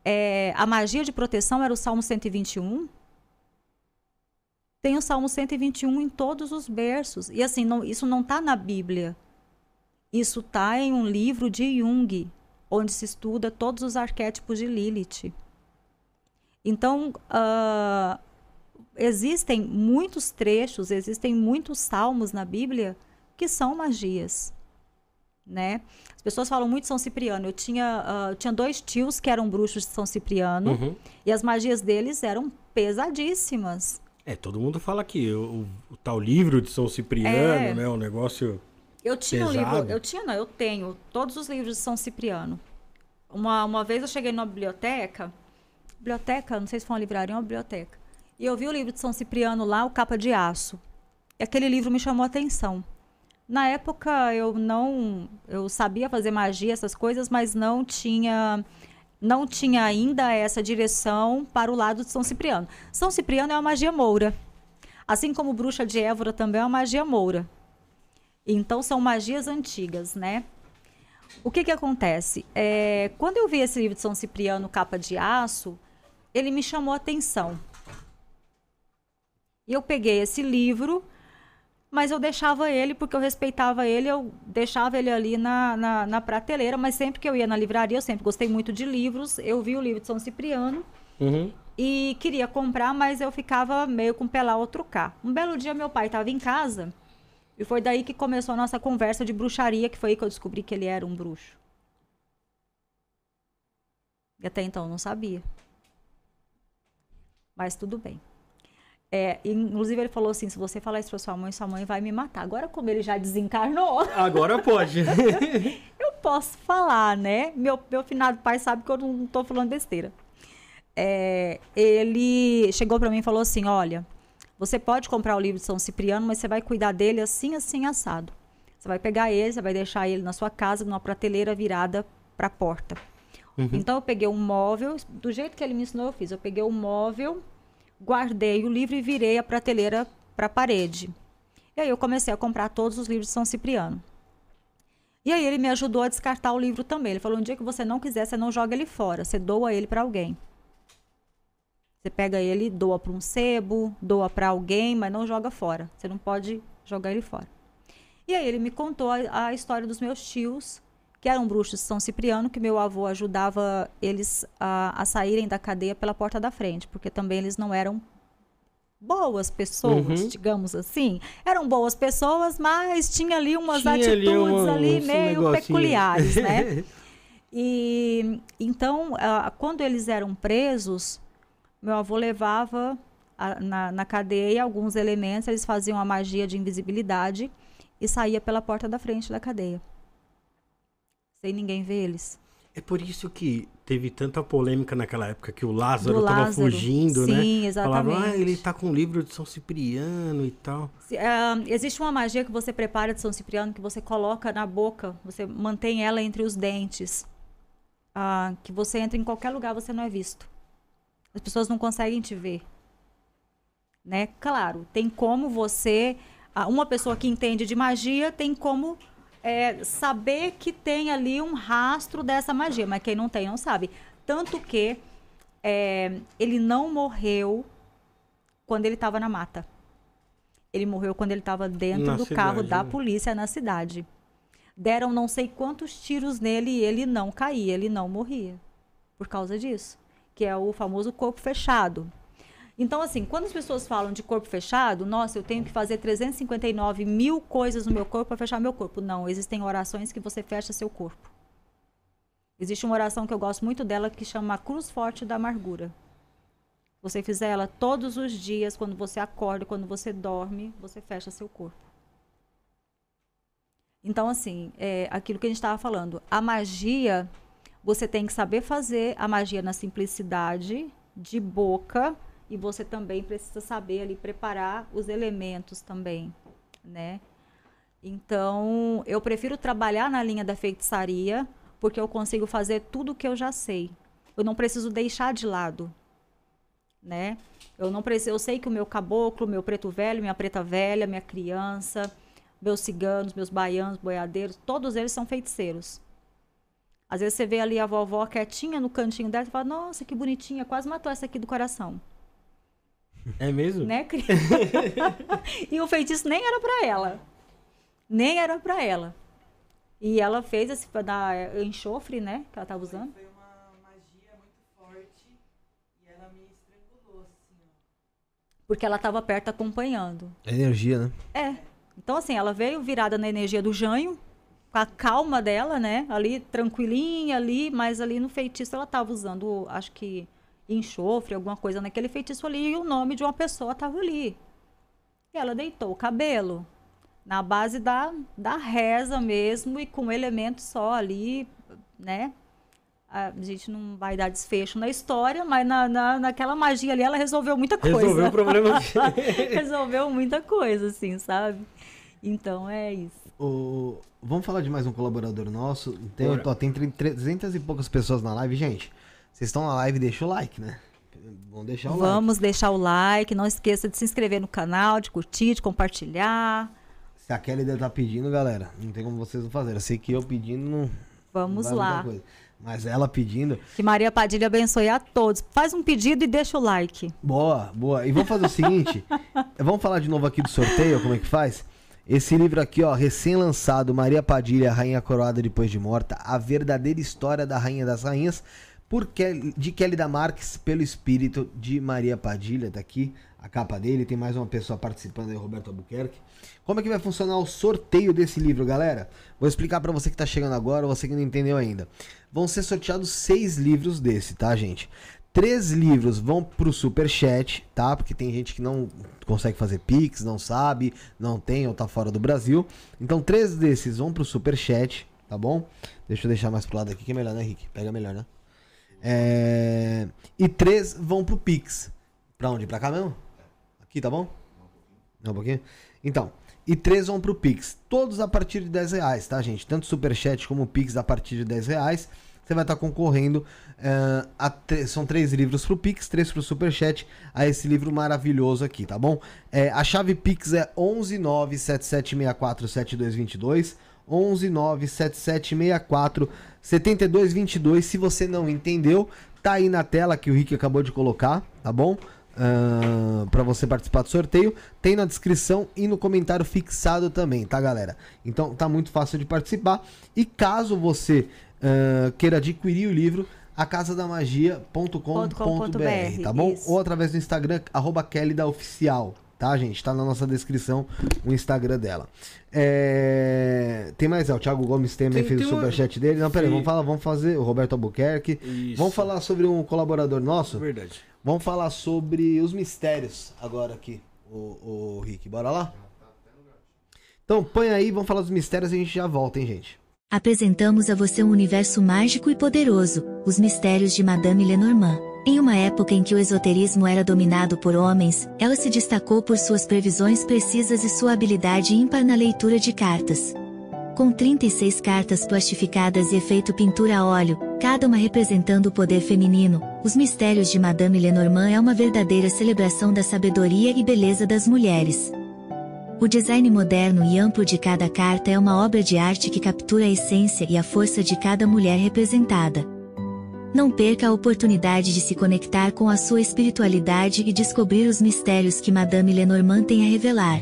é, a magia de proteção era o Salmo 121? Tem o Salmo 121 em todos os berços. E assim, não, isso não está na Bíblia. Isso está em um livro de Jung, onde se estuda todos os arquétipos de Lilith. Então, uh, existem muitos trechos, existem muitos salmos na Bíblia que são magias. Né? As pessoas falam muito de São Cipriano. Eu tinha, uh, tinha dois tios que eram bruxos de São Cipriano uhum. e as magias deles eram pesadíssimas. É, todo mundo fala que o, o tal livro de São Cipriano, é, né, um negócio eu tinha Pesado. um livro, eu tinha não, eu tenho todos os livros de São Cipriano. Uma, uma vez eu cheguei numa biblioteca, biblioteca, não sei se foi uma livraria ou uma biblioteca, e eu vi o livro de São Cipriano lá, o capa de aço. E aquele livro me chamou a atenção. Na época eu não, eu sabia fazer magia, essas coisas, mas não tinha não tinha ainda essa direção para o lado de São Cipriano. São Cipriano é uma magia moura. Assim como Bruxa de Évora também é uma magia moura. Então são magias antigas, né? O que que acontece? É, quando eu vi esse livro de São Cipriano, capa de aço, ele me chamou a atenção. E eu peguei esse livro mas eu deixava ele, porque eu respeitava ele, eu deixava ele ali na, na, na, prateleira, mas sempre que eu ia na livraria, eu sempre gostei muito de livros, eu vi o livro de São Cipriano uhum. e queria comprar, mas eu ficava meio com pelar ou trucar. Um belo dia meu pai estava em casa e foi daí que começou a nossa conversa de bruxaria, que foi aí que eu descobri que ele era um bruxo. E até então eu não sabia. Mas tudo bem. É, inclusive ele falou assim, se você falar isso pra sua mãe, sua mãe vai me matar. Agora como ele já desencarnou... Agora pode. eu posso falar, né? Meu, meu finado pai sabe que eu não tô falando besteira. É, ele chegou para mim e falou assim, olha, você pode comprar o livro de São Cipriano, mas você vai cuidar dele assim, assim, assado. Você vai pegar ele, você vai deixar ele na sua casa, numa prateleira virada para a porta. Uhum. Então eu peguei um móvel, do jeito que ele me ensinou, eu fiz. Eu peguei um móvel guardei o livro e virei a prateleira para a parede. E aí eu comecei a comprar todos os livros de São Cipriano. E aí ele me ajudou a descartar o livro também. Ele falou: um dia que você não quiser, você não joga ele fora, você doa ele para alguém. Você pega ele, doa para um sebo, doa para alguém, mas não joga fora. Você não pode jogar ele fora. E aí ele me contou a, a história dos meus tios que eram bruxos de São Cipriano, que meu avô ajudava eles a, a saírem da cadeia pela porta da frente, porque também eles não eram boas pessoas, uhum. digamos assim. Eram boas pessoas, mas tinha ali umas tinha atitudes ali, uma, ali meio peculiares, né? E então, uh, quando eles eram presos, meu avô levava a, na, na cadeia alguns elementos, eles faziam a magia de invisibilidade e saía pela porta da frente da cadeia sem ninguém ver eles. É por isso que teve tanta polêmica naquela época que o Lázaro estava fugindo, Sim, né? Sim, exatamente. Falavam, ah, ele está com o livro de São Cipriano e tal. Uh, existe uma magia que você prepara de São Cipriano que você coloca na boca, você mantém ela entre os dentes. Uh, que você entra em qualquer lugar, você não é visto. As pessoas não conseguem te ver. Né? Claro, tem como você. Uh, uma pessoa que entende de magia tem como é, saber que tem ali um rastro dessa magia, mas quem não tem não sabe. Tanto que é, ele não morreu quando ele estava na mata. Ele morreu quando ele estava dentro na do cidade, carro da né? polícia na cidade. Deram não sei quantos tiros nele e ele não caía, ele não morria. Por causa disso. Que é o famoso corpo fechado. Então, assim, quando as pessoas falam de corpo fechado, nossa, eu tenho que fazer 359 mil coisas no meu corpo para fechar meu corpo. Não, existem orações que você fecha seu corpo. Existe uma oração que eu gosto muito dela que chama Cruz Forte da Amargura. Você fizer ela todos os dias, quando você acorda, quando você dorme, você fecha seu corpo. Então, assim, é aquilo que a gente estava falando. A magia, você tem que saber fazer a magia na simplicidade, de boca, e você também precisa saber ali preparar os elementos também, né? Então, eu prefiro trabalhar na linha da feitiçaria, porque eu consigo fazer tudo o que eu já sei. Eu não preciso deixar de lado, né? Eu não preciso, eu sei que o meu caboclo, meu preto velho, minha preta velha, minha criança, meus ciganos, meus baianos, boiadeiros, todos eles são feiticeiros. Às vezes você vê ali a vovó quietinha no cantinho dela e fala: "Nossa, que bonitinha, quase matou essa aqui do coração". É mesmo? Né, E o feitiço nem era para ela. Nem era para ela. E ela fez esse da enxofre, né? Que ela tava usando. Foi uma magia muito forte e ela me estrangulou, assim, ó. Porque ela tava perto acompanhando. É energia, né? É. Então, assim, ela veio virada na energia do Janho, com a calma dela, né? Ali, tranquilinha ali, mas ali no feitiço ela tava usando, acho que enxofre, alguma coisa naquele feitiço ali, e o nome de uma pessoa estava ali. E ela deitou o cabelo na base da, da reza mesmo e com um elemento só ali, né? A gente não vai dar desfecho na história, mas na, na, naquela magia ali ela resolveu muita coisa. Resolveu o problema. resolveu muita coisa, assim, sabe? Então é isso. O... Vamos falar de mais um colaborador nosso. Tem, ó, tem 300 e poucas pessoas na live, gente. Vocês estão na live, deixa o like, né? Vamos deixar o Vamos like. Vamos deixar o like. Não esqueça de se inscrever no canal, de curtir, de compartilhar. Se a Kelly deve estar tá pedindo, galera, não tem como vocês não fazerem. Eu sei que eu pedindo não. Vamos não lá. Mas ela pedindo. Que Maria Padilha abençoe a todos. Faz um pedido e deixa o like. Boa, boa. E vamos fazer o seguinte: vamos falar de novo aqui do sorteio, como é que faz? Esse livro aqui, ó, recém-lançado, Maria Padilha, Rainha Coroada Depois de Morta, a verdadeira história da Rainha das Rainhas, por de Kelly da Marques, pelo espírito de Maria Padilha, tá aqui a capa dele, tem mais uma pessoa participando aí, Roberto Albuquerque. Como é que vai funcionar o sorteio desse livro, galera? Vou explicar para você que tá chegando agora, você que não entendeu ainda. Vão ser sorteados seis livros desse, tá, gente? Três livros vão pro super chat, tá? Porque tem gente que não consegue fazer pix, não sabe, não tem ou tá fora do Brasil. Então, três desses vão pro super chat, tá bom? Deixa eu deixar mais pro lado aqui que é melhor, né, Rick? Pega melhor, né? É... E três vão pro pix. Pra onde? Pra cá mesmo? Aqui, tá bom? Não, um pouquinho? Então, e três vão pro Pix. Todos a partir de 10 reais, tá, gente? Tanto Superchat como Pix a partir de 10 reais. Você vai estar tá concorrendo. Uh, a são três livros pro Pix, três pro Superchat. A esse livro maravilhoso aqui, tá bom? É, a chave Pix é 11977647222. 11977647222. Se você não entendeu, tá aí na tela que o Rick acabou de colocar, tá bom? uh, para você participar do sorteio. Tem na descrição e no comentário fixado também, tá, galera? Então tá muito fácil de participar. E caso você uh, queira adquirir o livro, acasadamagia.com.br, tá bom? Isso. Ou através do Instagram, arroba Kelly da Oficial tá, gente? Tá na nossa descrição o Instagram dela. É... Tem mais, é, o Thiago Gomes também fez o superchat uma... dele. Não, peraí, vamos falar, vamos fazer o Roberto Albuquerque. Isso. Vamos falar sobre um colaborador nosso. Verdade. Vamos falar sobre os mistérios agora aqui, o, o Rick. Bora lá? Então põe aí, vamos falar dos mistérios e a gente já volta, hein, gente? Apresentamos a você um universo mágico e poderoso, os mistérios de Madame Lenormand. Em uma época em que o esoterismo era dominado por homens, ela se destacou por suas previsões precisas e sua habilidade ímpar na leitura de cartas. Com 36 cartas plastificadas e efeito pintura a óleo, cada uma representando o poder feminino, Os Mistérios de Madame Lenormand é uma verdadeira celebração da sabedoria e beleza das mulheres. O design moderno e amplo de cada carta é uma obra de arte que captura a essência e a força de cada mulher representada. Não perca a oportunidade de se conectar com a sua espiritualidade e descobrir os mistérios que Madame Lenormand tem a revelar.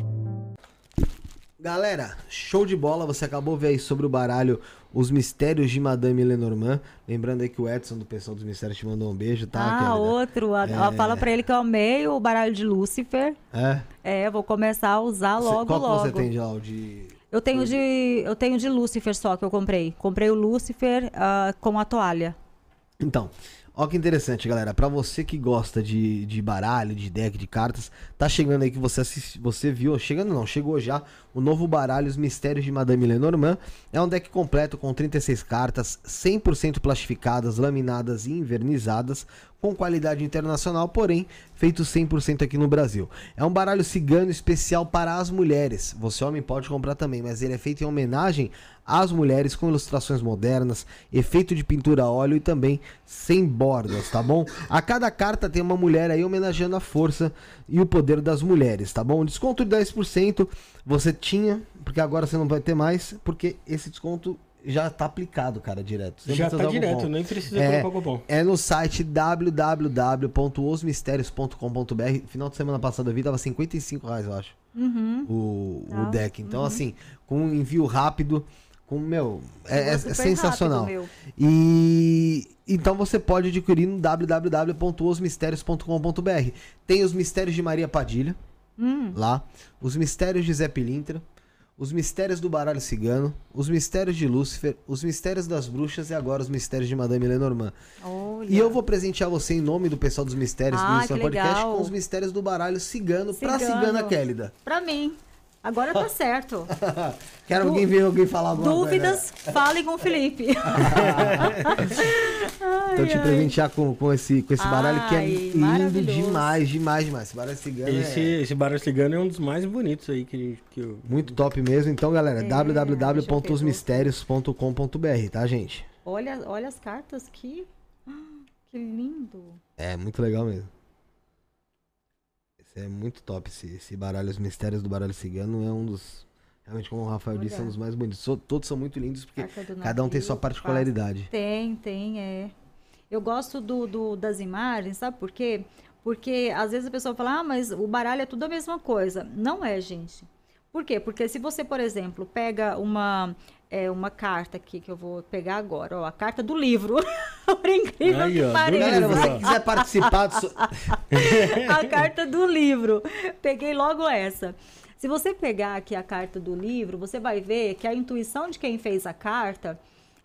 Galera, show de bola, você acabou de ver aí sobre o baralho Os Mistérios de Madame Lenormand. Lembrando aí que o Edson do Pessoal dos Mistérios te mandou um beijo, tá? Ah, outro. É... Fala pra ele que eu amei o baralho de Lúcifer. É? É, vou começar a usar logo, Qual logo. Qual você tem de lá? De... Eu tenho de, eu tenho de Lúcifer só que eu comprei. Comprei o Lúcifer uh, com a toalha. Então, Ó que interessante, galera. Para você que gosta de, de baralho, de deck, de cartas, tá chegando aí que você assist, você viu, chegando não, chegou já o novo baralho Os Mistérios de Madame Lenormand. É um deck completo com 36 cartas, 100% plastificadas, laminadas e invernizadas, com qualidade internacional, porém feito 100% aqui no Brasil. É um baralho cigano especial para as mulheres. Você homem pode comprar também, mas ele é feito em homenagem às mulheres com ilustrações modernas, efeito de pintura a óleo e também sem bordas, tá bom? A cada carta tem uma mulher aí homenageando a força e o poder das mulheres, tá bom? Desconto de 10% você tinha, porque agora você não vai ter mais, porque esse desconto já tá aplicado, cara, direto. Você já tá direto, cupom. nem precisa é, colocar o cupom. É no site www.osmistérios.com.br. Final de semana passada eu vi, tava 55 reais, eu acho. Uhum. O, o deck. Então, uhum. assim, com um envio rápido, com, meu, é, é, é sensacional. Rápido, e então você pode adquirir no www.osmistérios.com.br. Tem os mistérios de Maria Padilha, hum. lá, os mistérios de Zé Pilintra, os mistérios do baralho cigano, os mistérios de Lúcifer, os mistérios das bruxas e agora os mistérios de Madame Lenormand. Olha. E eu vou presentear você em nome do pessoal dos mistérios ah, do Podcast com os mistérios do baralho cigano, cigano. pra cigana Kélida. Pra mim. Agora tá certo. Quero du alguém ver alguém falar alguma Dúvidas, coisa. fale com o Felipe. então te presentear com, com esse, com esse baralho que é lindo demais, demais, demais. Esse baralho cigano esse, é... esse baralho cigano é um dos mais bonitos aí que, que eu... Muito top mesmo. Então, galera, é, www.osmistérios.com.br, tá, gente? Olha, olha as cartas que... Que lindo. É, muito legal mesmo. É muito top esse, esse baralho. Os mistérios do baralho cigano é um dos. Realmente, como o Rafael disse, é um dos mais bonitos. So, todos são muito lindos porque cada um tem sua particularidade. Tem, tem, é. Eu gosto do, do, das imagens, sabe por quê? Porque às vezes a pessoa fala, ah, mas o baralho é tudo a mesma coisa. Não é, gente. Por quê? Porque se você, por exemplo, pega uma, é, uma carta aqui que eu vou pegar agora, ó, a carta do livro. por incrível Aí, que pareça. Galera, você que quiser participar do. so- a carta do livro. Peguei logo essa. Se você pegar aqui a carta do livro, você vai ver que a intuição de quem fez a carta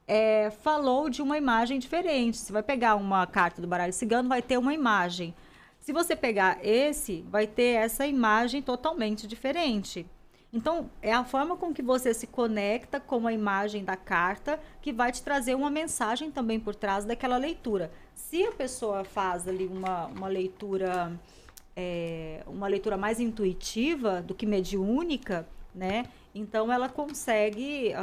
é, falou de uma imagem diferente. Você vai pegar uma carta do baralho cigano, vai ter uma imagem. Se você pegar esse, vai ter essa imagem totalmente diferente. Então, é a forma com que você se conecta com a imagem da carta que vai te trazer uma mensagem também por trás daquela leitura. Se a pessoa faz ali uma, uma leitura é, uma leitura mais intuitiva do que mediúnica, né? Então ela consegue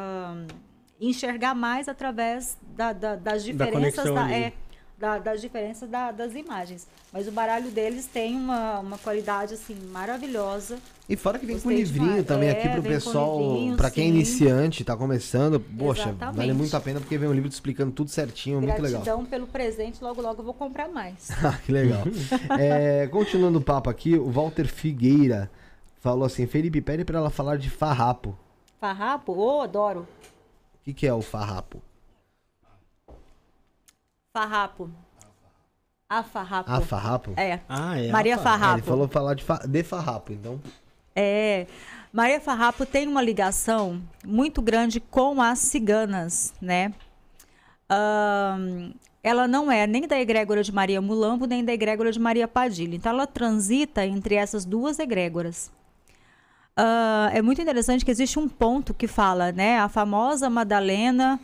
enxergar mais através da- da- das diferenças da- ali. é, da- das diferenças da- das imagens. Mas o baralho deles tem uma, uma qualidade assim maravilhosa. E fora que vem com Gostei livrinho demais. também É, aqui pro com pessoal, livrinho, pra quem é iniciante, tá começando, poxa, Exatamente. vale muito a pena porque vem um livro te explicando tudo certinho, muito legal. Gratidão pelo presente, logo logo eu vou comprar mais. Ah, que legal. É, continuando o papo aqui, o Walter Figueira falou assim: Felipe, pede pra ela falar de farrapo. Farrapo? Ô, adoro. O que, que é o farrapo? Farrapo. A farrapo. Ah, farrapo? É. Ah, é. Maria. Ah, Farrapo. ele falou falar de, fa- de farrapo, então. É, Maria Farrapo tem uma ligação muito grande com as ciganas, né? Ahn, ela não é nem da egrégora de Maria Mulambo, nem da egrégora de Maria Padilha. Então, ela transita entre essas duas egrégoras. Ah, é muito interessante que existe um ponto que fala, né? A famosa Madalena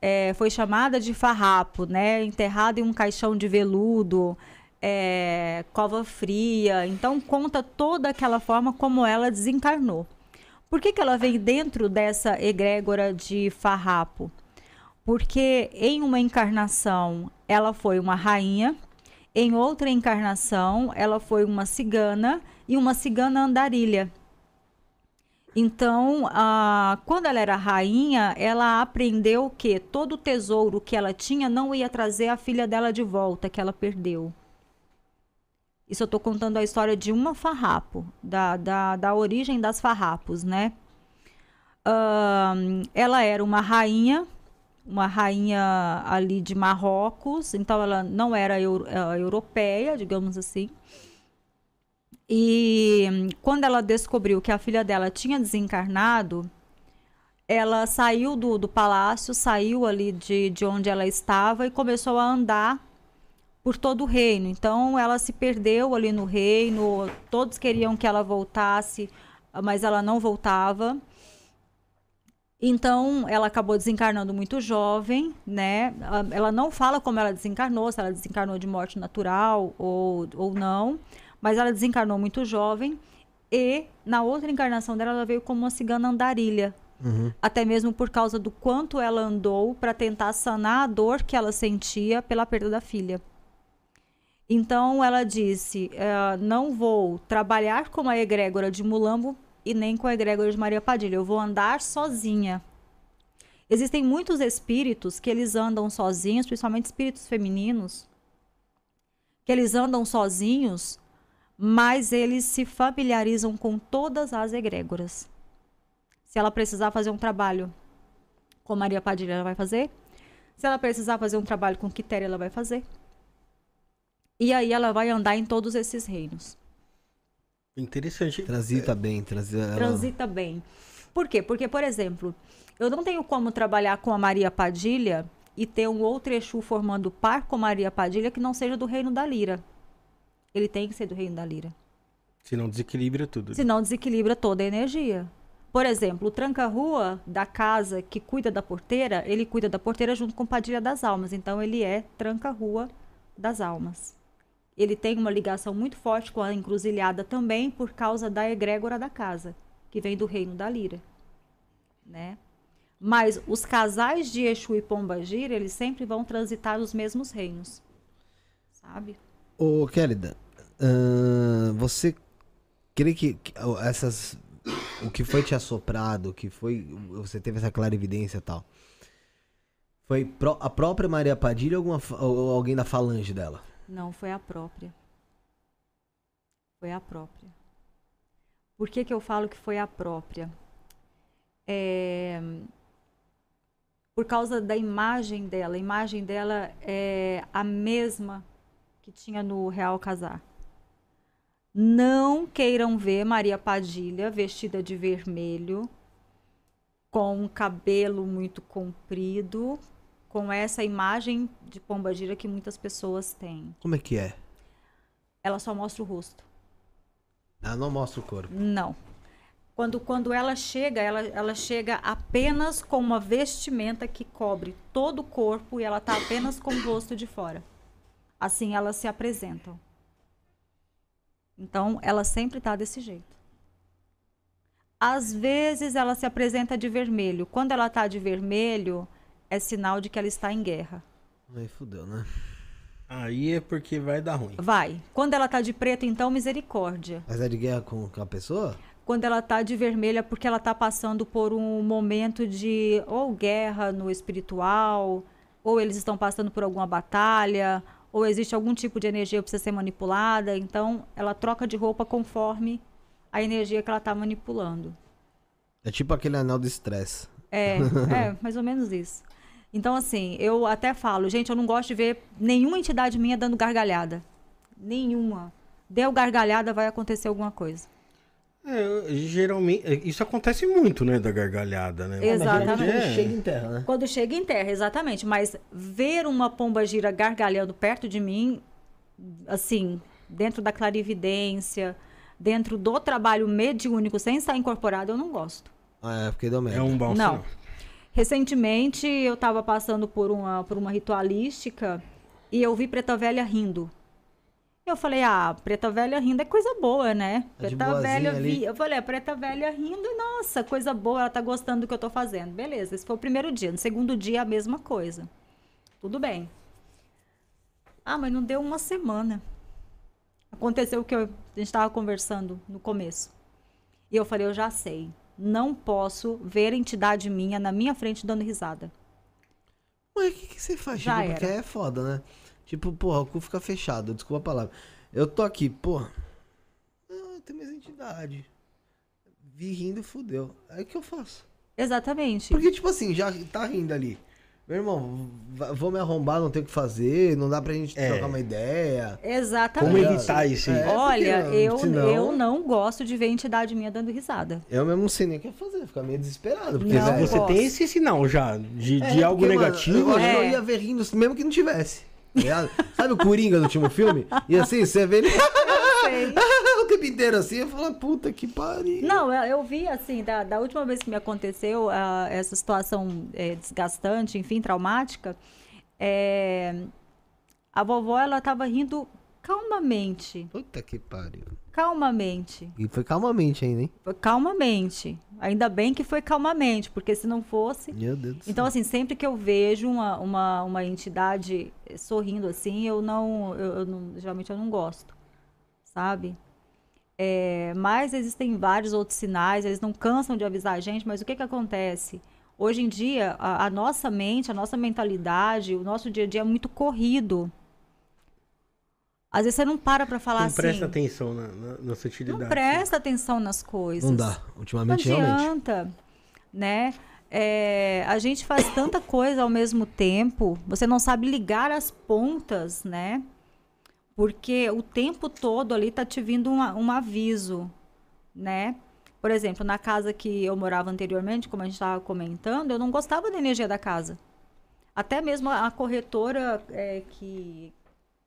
eh, foi chamada de farrapo, né? Enterrada em um caixão de veludo, eh, cova fria. Então conta toda aquela forma como ela desencarnou. Por que, que ela vem dentro dessa egrégora de farrapo? Porque em uma encarnação ela foi uma rainha, em outra encarnação ela foi uma cigana e uma cigana andarilha. Então, ah, quando ela era rainha, ela aprendeu que todo o tesouro que ela tinha não ia trazer a filha dela de volta, que ela perdeu. Isso eu estou contando a história de uma farrapo, da, da, da origem das farrapos, né? Ahn, ela era uma rainha, uma rainha ali de Marrocos, então ela não era eu- eh, europeia, digamos assim. E hum, quando ela descobriu que a filha dela tinha desencarnado, ela saiu do, do palácio, saiu ali de, de onde ela estava e começou a andar por todo o reino. Então ela se perdeu ali no reino, todos queriam que ela voltasse, mas ela não voltava. Então, ela acabou desencarnando muito jovem, né? Ela não fala como ela desencarnou, se ela desencarnou de morte natural ou, ou não, mas ela desencarnou muito jovem e na outra encarnação dela ela veio como uma cigana andarilha. Até mesmo por causa do quanto ela andou para tentar sanar a dor que ela sentia pela perda da filha. Então ela disse: eh, não vou trabalhar com a egrégora de Mulambo e nem com a egrégora de Maria Padilha. Eu vou andar sozinha. Existem muitos espíritos que eles andam sozinhos, principalmente espíritos femininos, que eles andam sozinhos, mas eles se familiarizam com todas as egrégoras. Se ela precisar fazer um trabalho com Maria Padilha, ela vai fazer. Se ela precisar fazer um trabalho com Quitéria, ela vai fazer. E aí ela vai andar em todos esses reinos. Interessante. Transita bem, transita. ela- Transita bem. Por quê? Porque, por exemplo, eu não tenho como trabalhar com a Maria Padilha e ter um outro Exu formando par com Maria Padilha que não seja do reino da Lira. Ele tem que ser do reino da Lira. Senão desequilibra tudo. Senão desequilibra toda a energia. Por exemplo, o tranca-rua da casa que cuida da porteira, ele cuida da porteira junto com Padilha das Almas. Então, ele é tranca-rua das almas. Ele tem uma ligação muito forte com a encruzilhada também por causa da egrégora da casa, que vem do reino da Lira. Né? Mas os casais de Exu e Pombagira, eles sempre vão transitar os mesmos reinos. Sabe? Ô, Kélida, ahn, você crê que, que essas. O que foi te assoprado, que foi. Você teve essa clarividência e tal. Foi a própria Maria Padilha ou, alguma, ou alguém da falange dela? Não, foi a própria. Foi a própria. Por que, que eu falo que foi a própria? É, por causa da imagem dela. A imagem dela é a mesma que tinha no Real Casar. Não queiram ver Maria Padilha vestida de vermelho, com um cabelo muito comprido, com essa imagem de pomba gira que muitas pessoas têm. Como é que é? Ela só mostra o rosto. Ela não mostra o corpo. Não. Quando, quando ela chega, ela, ela chega apenas com uma vestimenta que cobre todo o corpo e ela tá apenas com o rosto de fora. Assim elas se apresentam. Então, ela sempre tá desse jeito. Às vezes ela se apresenta de vermelho. Quando ela tá de vermelho, é sinal de que ela está em guerra. Aí fudeu, né? Aí é porque vai dar ruim. Vai. Quando ela tá de preto, então, misericórdia. Mas é de guerra com, com a pessoa? Quando ela tá de vermelho é porque ela tá passando por um momento de ou guerra no espiritual, ou eles estão passando por alguma batalha, ou existe algum tipo de energia que precisa ser manipulada. Então, ela troca de roupa conforme a energia que ela tá manipulando. É tipo aquele anel do estresse. É, é, mais ou menos isso. Então, assim, eu até falo, gente, eu não gosto de ver nenhuma entidade minha dando gargalhada. Nenhuma. Deu gargalhada, vai acontecer alguma coisa. É, geralmente, é, isso acontece muito, né, da gargalhada, né? Exatamente. É. Chega em terra, né? Quando chega em terra, exatamente. Mas ver uma pomba gira gargalhando perto de mim, assim, dentro da clarividência, dentro do trabalho mediúnico, sem estar incorporado, eu não gosto. Ah, é, porque deu merda. É um bom Não. sinal. Recentemente eu estava passando por uma, por uma ritualística e eu vi Preta Velha rindo. Eu falei, ah, Preta Velha rindo é coisa boa, né? Tá Preta Velha vi. Eu falei, a Preta Velha rindo, nossa, coisa boa, ela tá gostando do que eu tô fazendo. Beleza, esse foi o primeiro dia. No segundo dia, a mesma coisa. Tudo bem. Ah, mas não deu uma semana. Aconteceu o que eu- a gente estava conversando no começo. E eu falei, eu já sei. Não posso ver entidade minha na minha frente dando risada. Mas o que, que você faz? Já tipo, porque era. é foda, né? Tipo, porra, o cu fica fechado, desculpa a palavra. Eu tô aqui, porra. Ah, tem mais entidade. Vi rindo, fudeu. Aí o que eu faço? Exatamente. Porque, tipo assim, já tá rindo ali. Meu irmão, vou me arrombar, não tem o que fazer, não dá pra gente É. trocar uma ideia. Exatamente. Como evitar isso aí? É, Olha, porque, eu, senão- eu não gosto de ver entidade minha dando risada. Eu mesmo não sei nem o que fazer, ficar meio desesperado. Porque, Não, Você gosto. tem esse sinal já de, É, de algo porque, mano, negativo. eu que eu É. ia ver rindo mesmo que não tivesse. Tá? Sabe o Coringa do último filme? E assim, você vê ele o tempo inteiro assim, eu falo, puta que pariu. Não, eu, eu vi assim, da, da última vez que me aconteceu ah, essa situação é, desgastante, enfim, traumática, é, a vovó ela tava rindo calmamente. Puta que pariu. Calmamente. E foi calmamente ainda, hein? Foi Calmamente. Ainda bem que foi calmamente, porque se não fosse. Meu Deus do céu. Então, assim, sempre que eu vejo uma, uma, uma entidade eh, sorrindo assim, eu não, eu, eu não. Geralmente eu não gosto. Sabe? É, mas existem vários outros sinais, eles não cansam de avisar a gente, mas o que, que acontece? Hoje em dia, a, a nossa mente, a nossa mentalidade, o nosso dia a dia é muito corrido. Às vezes você não para pra falar não assim. presta atenção na, na, na sutilidade. Não presta atenção nas coisas. Não dá. Não Ultimamente, realmente. adianta, né? É, a gente faz tanta coisa ao mesmo tempo, você não sabe ligar as pontas, né? Porque o tempo todo ali tá te vindo uma- um aviso, né? Por exemplo, na casa que eu morava anteriormente, como a gente estava comentando, eu não gostava da energia da casa. Até mesmo a a corretora é, que,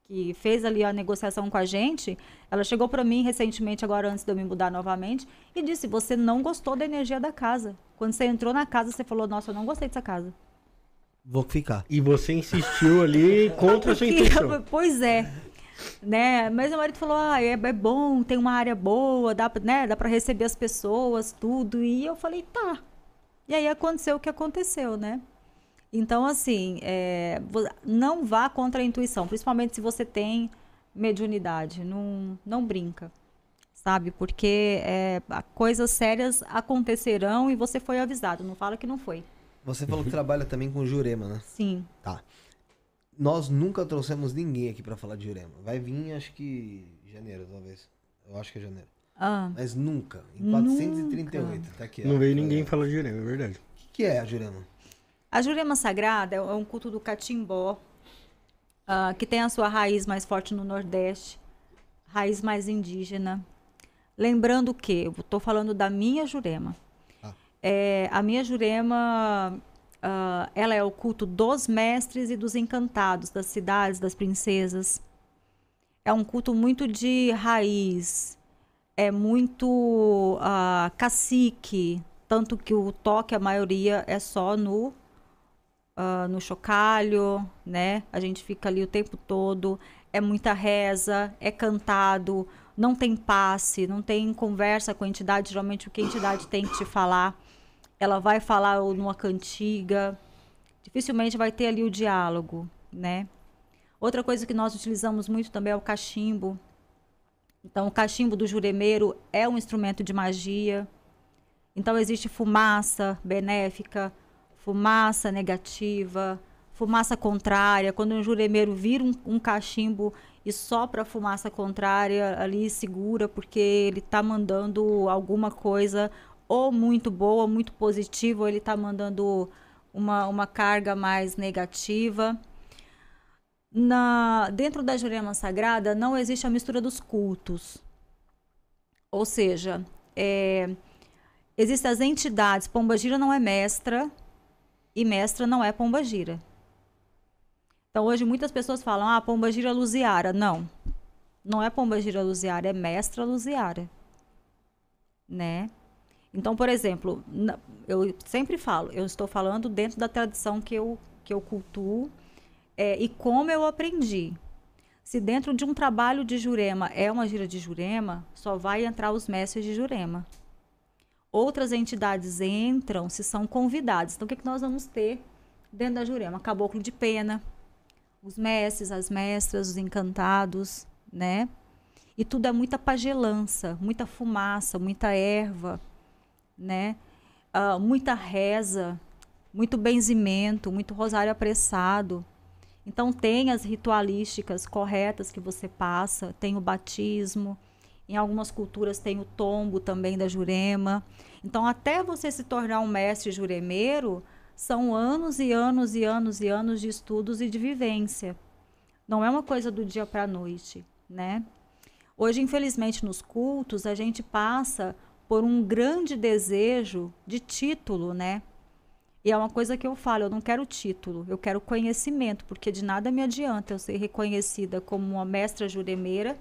que fez ali a negociação com a gente, ela chegou para mim recentemente, agora antes de eu me mudar novamente, e disse: Você não gostou da energia da casa. Quando você entrou na casa, você falou: Nossa, eu não gostei dessa casa. Vou ficar. E você insistiu ali contra a sua intenção. pois é. Né? Mas meu marido falou: ah, é, é bom, tem uma área boa, dá, pra- né, dá para receber as pessoas, tudo. E eu falei: tá. E aí aconteceu o que aconteceu, né? Então, assim, é, não vá contra a intuição, principalmente se você tem mediunidade. Não, não brinca, sabe? Porque é, coisas sérias acontecerão e você foi avisado. Não fala que não foi. Você falou que trabalha também com Jurema, né? Sim. Tá. Nós nunca trouxemos ninguém aqui pra falar de Jurema. Vai vir, acho que janeiro, talvez. Eu acho que é janeiro. Ah, Mas nunca. Em 438. Tá aqui, ó. Não veio ninguém falar de Jurema, é verdade. O que, que é a Jurema? A Jurema Sagrada é um culto do catimbó, ah, que tem a sua raiz mais forte no Nordeste, raiz mais indígena. Lembrando que, eu estou falando da minha Jurema. Ah. É, a minha Jurema, ah, ela é o culto dos mestres e dos encantados, das cidades, das princesas. É um culto muito de raiz, é muito ah, cacique, tanto que o toque, a maioria, é só no ah, no chocalho, né? A gente fica ali o tempo todo. É muita reza, é cantado, não tem passe, não tem conversa com a entidade. Geralmente o que a entidade tem que te falar, ela vai falar ou numa cantiga. Dificilmente vai ter ali o diálogo, né? Outra coisa que nós utilizamos muito também é o cachimbo. Então, o cachimbo do juremeiro é um instrumento de magia. Então, existe fumaça benéfica, fumaça negativa, fumaça contrária. Quando um juremeiro vira um, um cachimbo e sopra a fumaça contrária, ali segura, porque ele está mandando alguma coisa ou muito boa, muito positiva, ou ele está mandando uma, uma carga mais negativa. Na, dentro da Jurema Sagrada não existe a mistura dos cultos. Ou seja, é, existem as entidades. Pombagira não é mestra e mestra não é Pombagira. Então hoje muitas pessoas falam, ah, Pombagira Luziara. Não, não é Pombagira Luziara, é mestra Luziara. Né? Então, por exemplo, eu sempre falo, eu estou falando dentro da tradição que eu, que eu cultuo é, e como eu aprendi. Se dentro de um trabalho de Jurema é uma gira de Jurema, só vai entrar os mestres de Jurema. Outras entidades entram se são convidados. Então, o que, que nós vamos ter dentro da Jurema? Caboclo de pena, os mestres, as mestras, os encantados, né? E tudo é muita pagelança, muita fumaça, muita erva, né? Ah, muita reza, muito benzimento, muito rosário apressado. Então tem as ritualísticas corretas que você passa, tem o batismo, em algumas culturas tem o tombo também da jurema. Então até você se tornar um mestre juremeiro, são anos e anos e anos e anos de estudos e de vivência. Não é uma coisa do dia para a noite, né? Hoje, infelizmente, nos cultos, a gente passa por um grande desejo de título, né? E é uma coisa que eu falo, eu não quero título, eu quero conhecimento, porque de nada me adianta eu ser reconhecida como uma mestra juremeira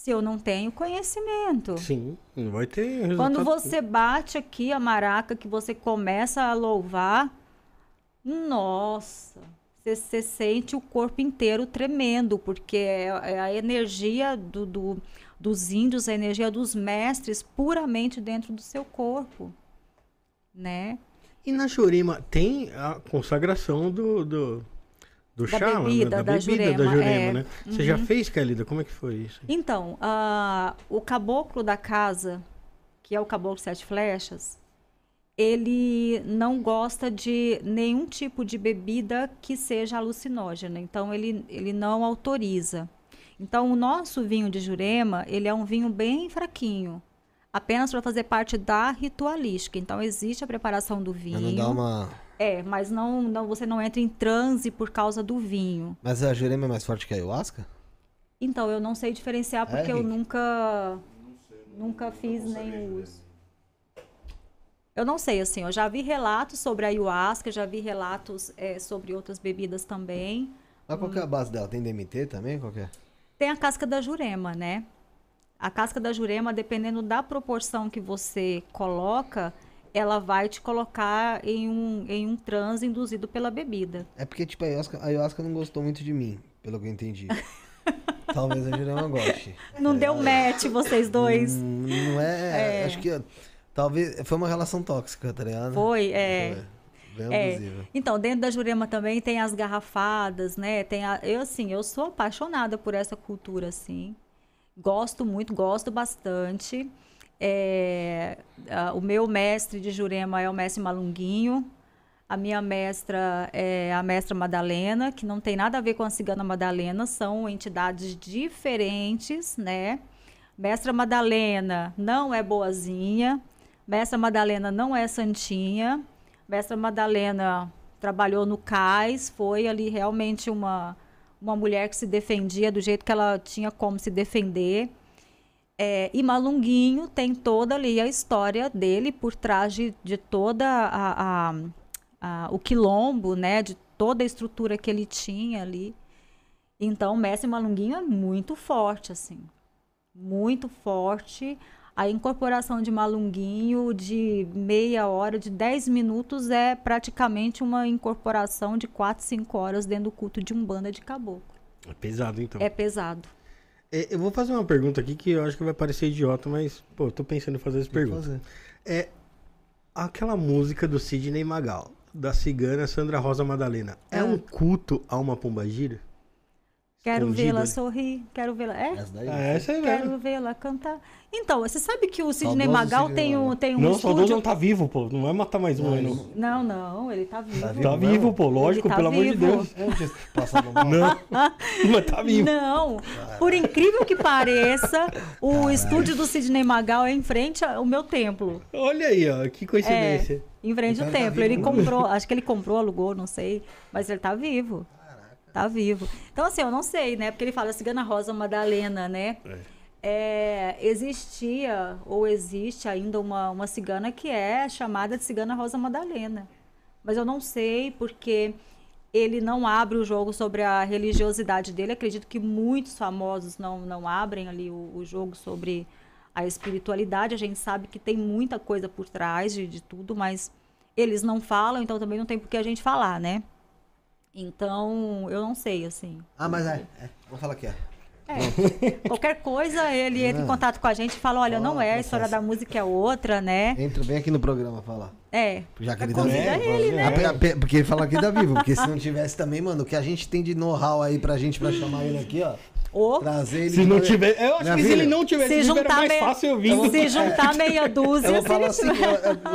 se eu não tenho conhecimento. Sim, não vai ter resultado. Quando você bate aqui a maraca, que você começa a louvar, nossa, você, você sente o corpo inteiro tremendo, porque é, é a energia do, do- dos índios, a energia dos mestres puramente dentro do seu corpo, né? E na Jurema tem a consagração do, do, do Da chá, bebida, né? da Jurema, é. né? Você já fez, Kelida? Como é que foi isso? Então, ah, o caboclo da casa, que é o caboclo sete flechas, ele não gosta de nenhum tipo de bebida que seja alucinógena. Então, ele, ele não autoriza. Então, o nosso vinho de Jurema, ele é um vinho bem fraquinho. Apenas para fazer parte da ritualística. Então, existe a preparação do vinho. Mas não dá uma. É, mas não, não, você não entra em transe por causa do vinho. Mas a Jurema é mais forte que a ayahuasca? Então, eu não sei diferenciar É, porque eu Rick? nunca nunca fiz nem uso. Eu não sei, assim, eu já vi relatos sobre a ayahuasca, já vi relatos é, sobre outras bebidas também. Mas qual Hum. é a base dela? Tem DMT também? Qual é? Tem a casca da jurema, né? A casca da jurema, dependendo da proporção que você coloca, ela vai te colocar em um, em um transe induzido pela bebida. É porque, tipo, a ayahuasca, a ayahuasca não gostou muito de mim, pelo que eu entendi. Talvez a Jurema goste. Não deu match vocês dois? Hum, Não é, É. Acho que. Talvez. Foi uma relação tóxica, tá ligado? Foi, é. Foi. É, então, dentro da Jurema também tem as garrafadas, né? Tem a, eu, assim, eu sou apaixonada por essa cultura, assim. Gosto muito, gosto bastante. É, o meu mestre de Jurema é o mestre Malunguinho. A minha mestra é a mestra Madalena, que não tem nada a ver com a cigana Madalena, são entidades diferentes, né? Mestra Madalena não é boazinha. Mestra Madalena não é santinha. Mestra Madalena trabalhou no CAIS, foi ali realmente uma, uma mulher que se defendia do jeito que ela tinha como se defender. É, e Malunguinho tem toda ali a história dele por trás de, de toda a, a, a, o quilombo, né? De toda a estrutura que ele tinha ali. Então, o Mestre Malunguinho é muito forte, assim muito forte. A incorporação de malunguinho de meia hora, de 10 minutos, é praticamente uma incorporação de 4, 5 horas dentro do culto de Umbanda de caboclo. É pesado, então. É pesado. É, eu vou fazer uma pergunta aqui que eu acho que vai parecer idiota, mas, pô, eu tô pensando em fazer essa pergunta. Fazer. É aquela música do Sidney Magal, da cigana Sandra Rosa Madalena. É, é um culto a uma pombagira? Quero vê-la sorrir, quero vê-la. É? Essa daí. É essa aí Quero vê-la cantar. Então, você sabe que o Sidney Magal tem um, tem um não, estúdio... Não, não tá vivo, pô. Não é matar mais um, não. Não, não, ele tá vivo. Tá vivo, tá vivo pô. Lógico, tá pelo vivo. amor de Deus. não, mas tá vivo. Não. Por incrível que pareça, o Caralho. estúdio do Sidney Magal é em frente ao meu templo. Olha aí, ó. Que coincidência. É, em frente ao tá templo. Tá ele comprou, acho que ele comprou, alugou, não sei. Mas ele tá vivo. Tá vivo. Então, assim, eu não sei, né? Porque ele fala Cigana Rosa Madalena, né? É. É, existia ou existe ainda uma, uma cigana que é chamada de Cigana Rosa Madalena. Mas eu não sei porque ele não abre o jogo sobre a religiosidade dele. Acredito que muitos famosos não, não abrem ali o, o jogo sobre a espiritualidade. A gente sabe que tem muita coisa por trás de, de tudo, mas eles não falam, então também não tem por que a gente falar, né? Então, eu não sei, assim. Ah, mas é. é. Vou falar aqui, é. É. Qualquer coisa, ele entra em contato com a gente e fala, olha, não é, a história da música é outra, né? Entra bem aqui no programa falar. É. Já que ele tá ele, né? Porque ele fala aqui da Vivo, porque se não tivesse também, mano, o que a gente tem de know-how aí pra gente, pra chamar ele aqui, ó. Oh. Trazer ele. Se não tiver. Eu acho que se ele não tivesse se juntar mais fácil eu vim. Se juntar meia dúzia. Eu vou falar assim,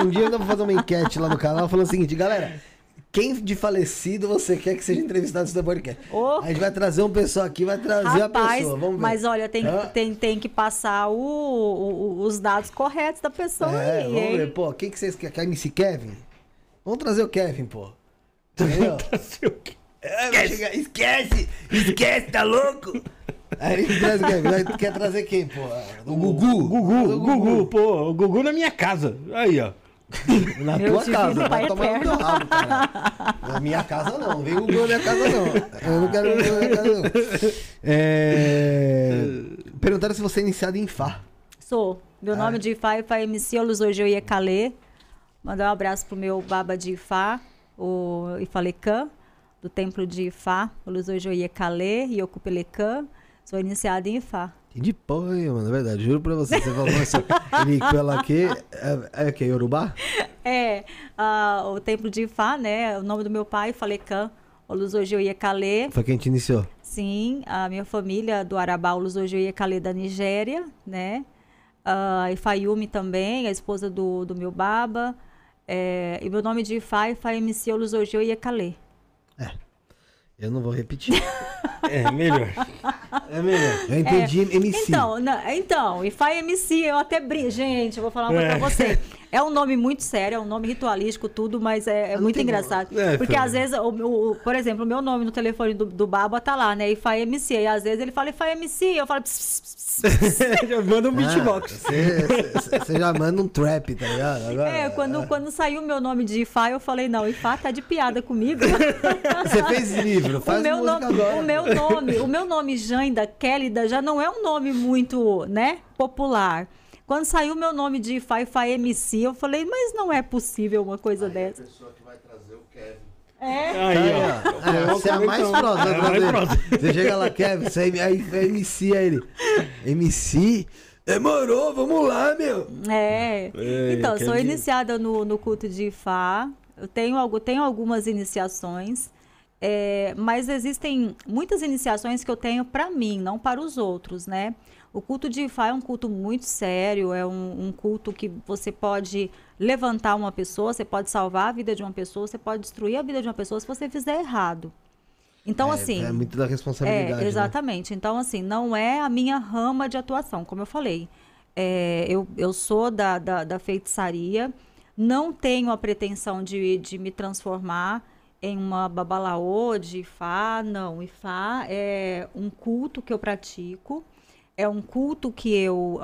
um dia eu vou fazer uma enquete lá no canal falando o seguinte, galera. Quem de falecido você quer que seja entrevistado no seu podcast? Oh. A gente vai trazer um pessoal aqui, vai trazer Rapaz, a pessoa. Vamos ver. Mas olha, tem, ah. tem, tem que passar o, o, os dados corretos da pessoa é, aí. Vamos hein? ver, pô, quem que vocês querem? Quer MC Kevin? Vamos trazer o Kevin, pô. Entendeu? trazer o Kevin. É, esquece. esquece! Esquece, tá louco? Aí ele traz o Kevin. Quer trazer quem, pô? O Gugu. Gugu, o Gugu, pô. O Gugu na minha casa. Aí, ó. Na Meu tua casa, vai tomar no teu rabo, cara. Na minha casa não, vem o na minha casa não. Eu não quero o na minha casa não. É... Perguntaram se você é iniciado em Fá. Sou. Meu ah. nome de Ifá é Ifá MC Olusojo Iekale. Mandar um abraço pro meu baba de Ifá, o Ifalecan, do templo de Ifá, Olusojo Iekale e Ocupelecan. Sou iniciada em Ifá. De põe, mano, é verdade, juro pra você. Você falou isso. Ele pela aqui. É, é que? Yorubá? É, uh, o templo de Ifá, né? O nome do meu pai, Falecan, Olusojo Iekale. Foi quem te iniciou? Sim, a minha família do Arabá, Olusojo Iekale da Nigéria, né? Uh, Ifayumi também, a esposa do, do meu baba. É, e meu nome de Ifá, Ifá MC Olusojo Iekale. Eu não vou repetir. é melhor. É melhor. Eu entendi é, MC. Então, não, então, Ifai MC, eu até brinco. Gente, eu vou falar uma coisa é. pra você. É um nome muito sério, é um nome ritualístico, tudo, mas é, é muito engraçado. É, porque às vezes, o, o, por exemplo, o meu nome no telefone do, do Baba tá lá, né? Ifai MC. E às vezes ele fala Ifai MC, eu falo. manda um ah, beatbox. Você já manda um trap, tá ligado? Agora, é, quando, é. quando saiu o meu nome de Ifá, eu falei, não, Ifá tá de piada comigo. Você fez livro, faz o meu nome, agora. O meu nome, o meu nome Janda Kélida já não é um nome muito, né, popular. Quando saiu o meu nome de Ifá MC, eu falei, mas não é possível uma coisa Aí dessa. A pessoa que vai trazer o Kevin. É. Aí, ó. É, você é a mais próxima. É mais próxima. Você chega lá, Kevin, você é, aí, é MC, aí ele. MC? Demorou, vamos lá, meu. É. é então, sou iniciada no, no culto de Ifá. Eu tenho, algo, tenho algumas iniciações. É, mas existem muitas iniciações que eu tenho para mim, não para os outros, né? O culto de Ifá é um culto muito sério, é um, um, culto que você pode levantar uma pessoa, você pode salvar a vida de uma pessoa, você pode destruir a vida de uma pessoa se você fizer errado. Então, é, assim. É muito da responsabilidade. É, né? exatamente. Né? Então, assim, não é a minha rama de atuação, como eu falei. É, eu, eu sou da, da, da, feitiçaria, não tenho a pretensão de, de me transformar em uma babalaô de Ifá, não. Ifá é um culto que eu pratico, é um culto que eu,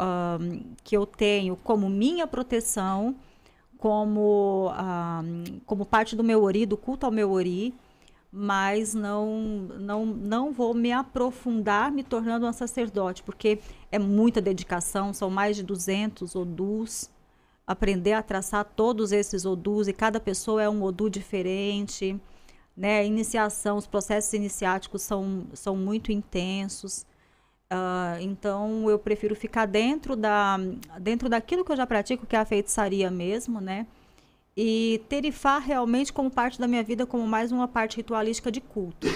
que eu tenho como minha proteção, como, como parte do meu ori, do culto ao meu ori mas não, não, não vou me aprofundar me tornando uma sacerdote, porque é muita dedicação, são mais de 200 odus, aprender a traçar todos esses odus, e cada pessoa é um odu diferente, né? iniciação, os processos iniciáticos são, são muito intensos, uh, então eu prefiro ficar dentro, da, dentro daquilo que eu já pratico, que é a feitiçaria mesmo, né? e ter Ifá realmente como parte da minha vida como mais uma parte ritualística de culto,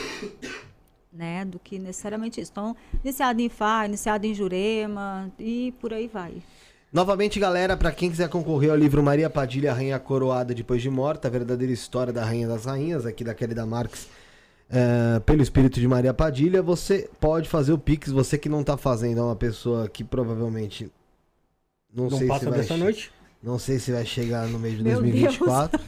né, do que necessariamente isso. Então, iniciado em Ifá, iniciado em Jurema e por aí vai. Novamente, galera, para quem quiser concorrer ao livro Maria Padilha, Rainha Coroada Depois de Morta, a verdadeira história da Rainha das Rainhas, aqui da Querida Marques, é, pelo espírito de Maria Padilha, você pode fazer o Pix, você que não tá fazendo, é uma pessoa que provavelmente não, não sei passa se vai dessa noite. Não sei se vai chegar no mês de Meu 2024.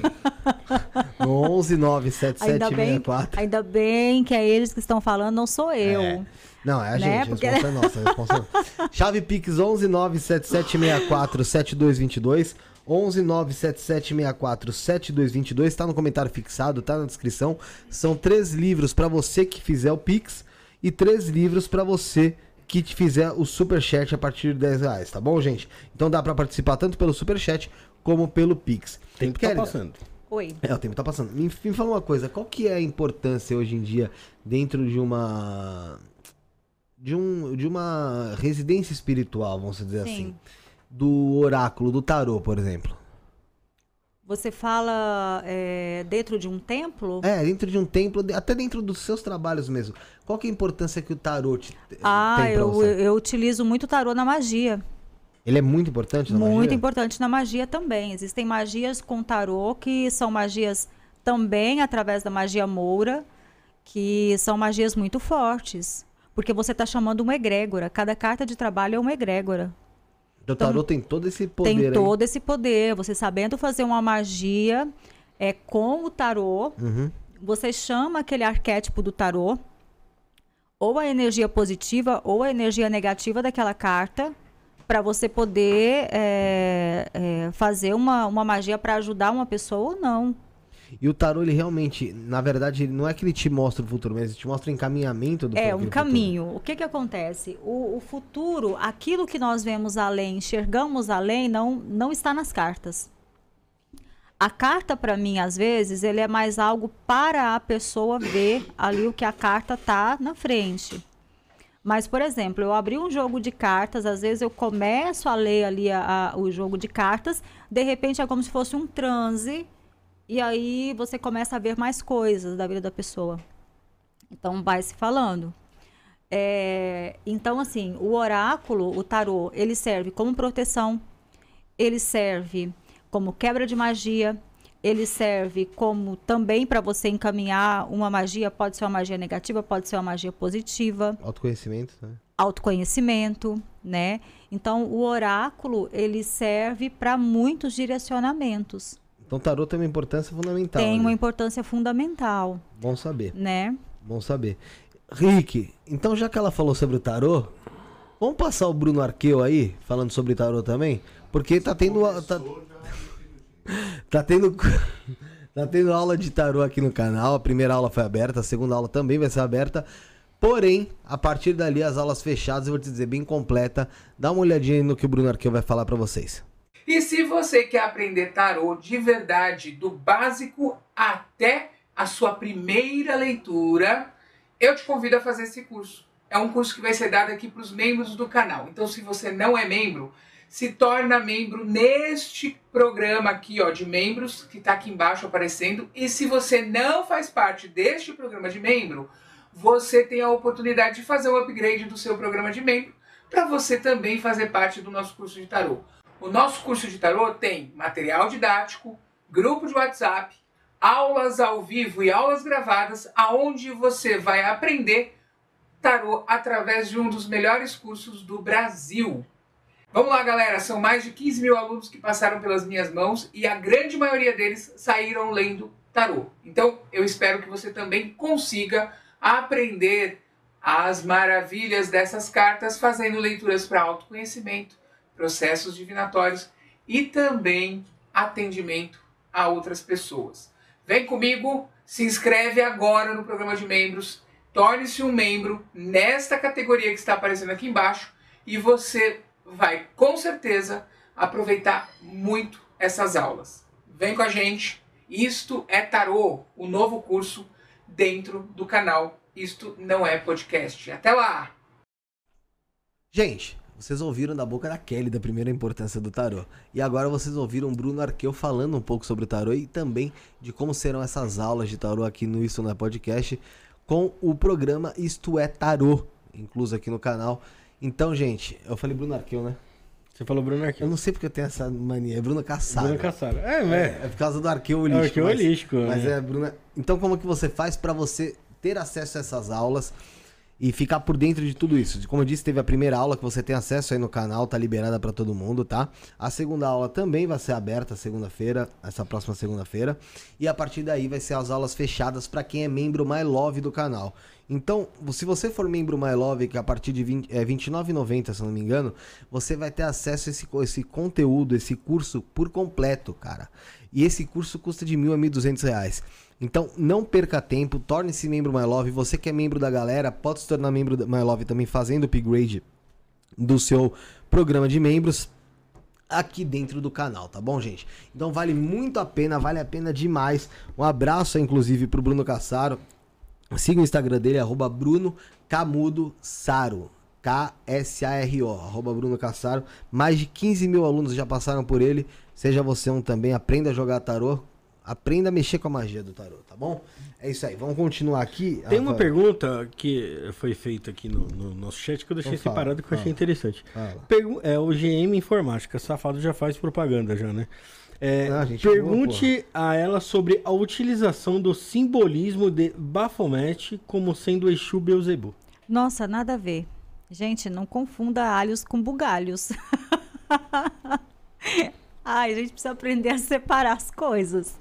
no 11 97764. Ainda bem que é eles que estão falando, não sou eu. É. Não, é a né? gente, Porque... a resposta é nossa. Resposta é... Chave Pix 11 97764 7222. 11 97764 7222. Está no comentário fixado, tá na descrição. São três livros para você que fizer o Pix e três livros para você que te fizer o super chat a partir de 10 reais, tá bom, gente? Então dá para participar tanto pelo super chat como pelo Pix. O tempo tá passando. Oi. É, o tempo tá passando. Me, me fala uma coisa, qual que é a importância hoje em dia dentro de uma de um de uma residência espiritual, vamos dizer Sim. assim, do oráculo, do tarô, por exemplo? Você fala é, dentro de um templo? É, dentro de um templo, até dentro dos seus trabalhos mesmo. Qual que é a importância que o tarô te, ah, tem eu, você? eu utilizo muito o tarô na magia. Ele é muito importante na muito magia? Muito importante na magia também. Existem magias com tarô que são magias também através da magia moura, que são magias muito fortes. Porque você está chamando uma egrégora. Cada carta de trabalho é uma egrégora. O tarô então, tem todo esse poder. Tem aí. todo esse poder. Você sabendo fazer uma magia é, com o tarô, uhum. você chama aquele arquétipo do tarô, ou a energia positiva ou a energia negativa daquela carta, para você poder é, é, fazer uma, uma magia para ajudar uma pessoa ou não. E o tarô, ele realmente, na verdade, não é que ele te mostra o futuro, mas ele te mostra o encaminhamento do É, um caminho. Futuro. O que que acontece? O, o, futuro, aquilo que nós vemos além, enxergamos além, não, não está nas cartas. A carta, para mim, às vezes, ele é mais algo para a pessoa ver ali o que a carta tá na frente. Mas, por exemplo, eu abri um jogo de cartas, às vezes eu começo a ler ali a, a, o jogo de cartas, de repente é como se fosse um transe e aí você começa a ver mais coisas da vida da pessoa. Então vai se falando. É, então, assim, o oráculo, o tarô, ele serve como proteção, ele serve como quebra de magia, ele serve como também para você encaminhar uma magia, pode ser uma magia negativa, pode ser uma magia positiva. Autoconhecimento, né? Autoconhecimento, né? Então, o oráculo, ele serve para muitos direcionamentos. Então, tarô tem uma importância fundamental. Tem uma importância fundamental. Bom saber. Né? Bom saber. Rick, então já que ela falou sobre o tarô, vamos passar o Bruno Arqueu aí, falando sobre tarô também? Porque tá tendo. Tá, tá tendo. Tá tendo aula de tarô aqui no canal. A primeira aula foi aberta, a segunda aula também vai ser aberta. Porém, a partir dali, as aulas fechadas, eu vou te dizer, bem completa. Dá uma olhadinha no que o Bruno Arqueu vai falar para vocês. E se você quer aprender tarô de verdade, do básico até a sua primeira leitura, eu te convido a fazer esse curso. É um curso que vai ser dado aqui para os membros do canal. Então, se você não é membro, se torna membro neste programa aqui, ó, de membros, que está aqui embaixo aparecendo. E se você não faz parte deste programa de membro, você tem a oportunidade de fazer o upgrade do seu programa de membro para você também fazer parte do nosso curso de tarô. O nosso curso de tarô tem material didático, grupo de WhatsApp, aulas ao vivo e aulas gravadas, aonde você vai aprender tarô através de um dos melhores cursos do Brasil. Vamos lá, galera. São mais de 15 mil alunos que passaram pelas minhas mãos e a grande maioria deles saíram lendo tarô. Então, eu espero que você também consiga aprender as maravilhas dessas cartas fazendo leituras para autoconhecimento, processos divinatórios e também atendimento a outras pessoas. Vem comigo, se inscreve agora no programa de membros, torne-se um membro nesta categoria que está aparecendo aqui embaixo e você vai com certeza aproveitar muito essas aulas. Vem com a gente. Isto é Tarô, o novo curso dentro do canal Isto Não É Podcast. Até lá! Gente, vocês ouviram da boca da Kelly da primeira importância do tarô. E agora vocês ouviram Bruno Arqueu falando um pouco sobre o tarô e também de como serão essas aulas de tarô aqui no Isto Não É Podcast com o programa Isto É Tarô, incluso aqui no canal. Então, gente, eu falei Bruno Arqueu, né? Você falou Bruno Arqueu. Eu não sei porque eu tenho essa mania. É Bruno Cassaro. Bruno Cassaro. É, é, é por causa do arqueu holístico. É arqueu mas, holístico. Mas né? é, Bruno. Então, como que você faz para você ter acesso a essas aulas e ficar por dentro de tudo isso? Como eu disse, teve a primeira aula que você tem acesso aí no canal, tá liberada para todo mundo, tá? A segunda aula também vai ser aberta segunda-feira, essa próxima segunda-feira. E a partir daí vai ser as aulas fechadas para quem é membro My Love do canal. Então, se você for membro My Love, que a partir de 20, é, R$29,90, se não me engano, você vai ter acesso a esse, esse conteúdo, esse curso por completo, cara. E esse curso custa de mil a mil duzentos reais. Então, não perca tempo, torne-se membro My Love. Você que é membro da galera, pode se tornar membro da My Love também fazendo o upgrade do seu programa de membros aqui dentro do canal, tá bom, gente? Então vale muito a pena, vale a pena demais. Um abraço, inclusive, pro Bruno Cassaro. Siga o Instagram dele, arroba Bruno Camudo Saro. K-S-A-R-O, arroba Bruno Cassaro. Mais de 15 mil alunos já passaram por ele. Seja você um também, aprenda a jogar tarô. Aprenda a mexer com a magia do tarô, tá bom? É isso aí, vamos continuar aqui. Tem uma pergunta que foi feita aqui no, no nosso chat que eu deixei Então separado que eu achei interessante. Fala. É o GM Informática, safado já faz propaganda já, né? É, Ah, gente pergunte a ela sobre a utilização do simbolismo de Baphomet como sendo Exu Beelzebub. Nossa, nada a ver. Gente, não confunda alhos com bugalhos. Ai, a gente precisa aprender a separar as coisas.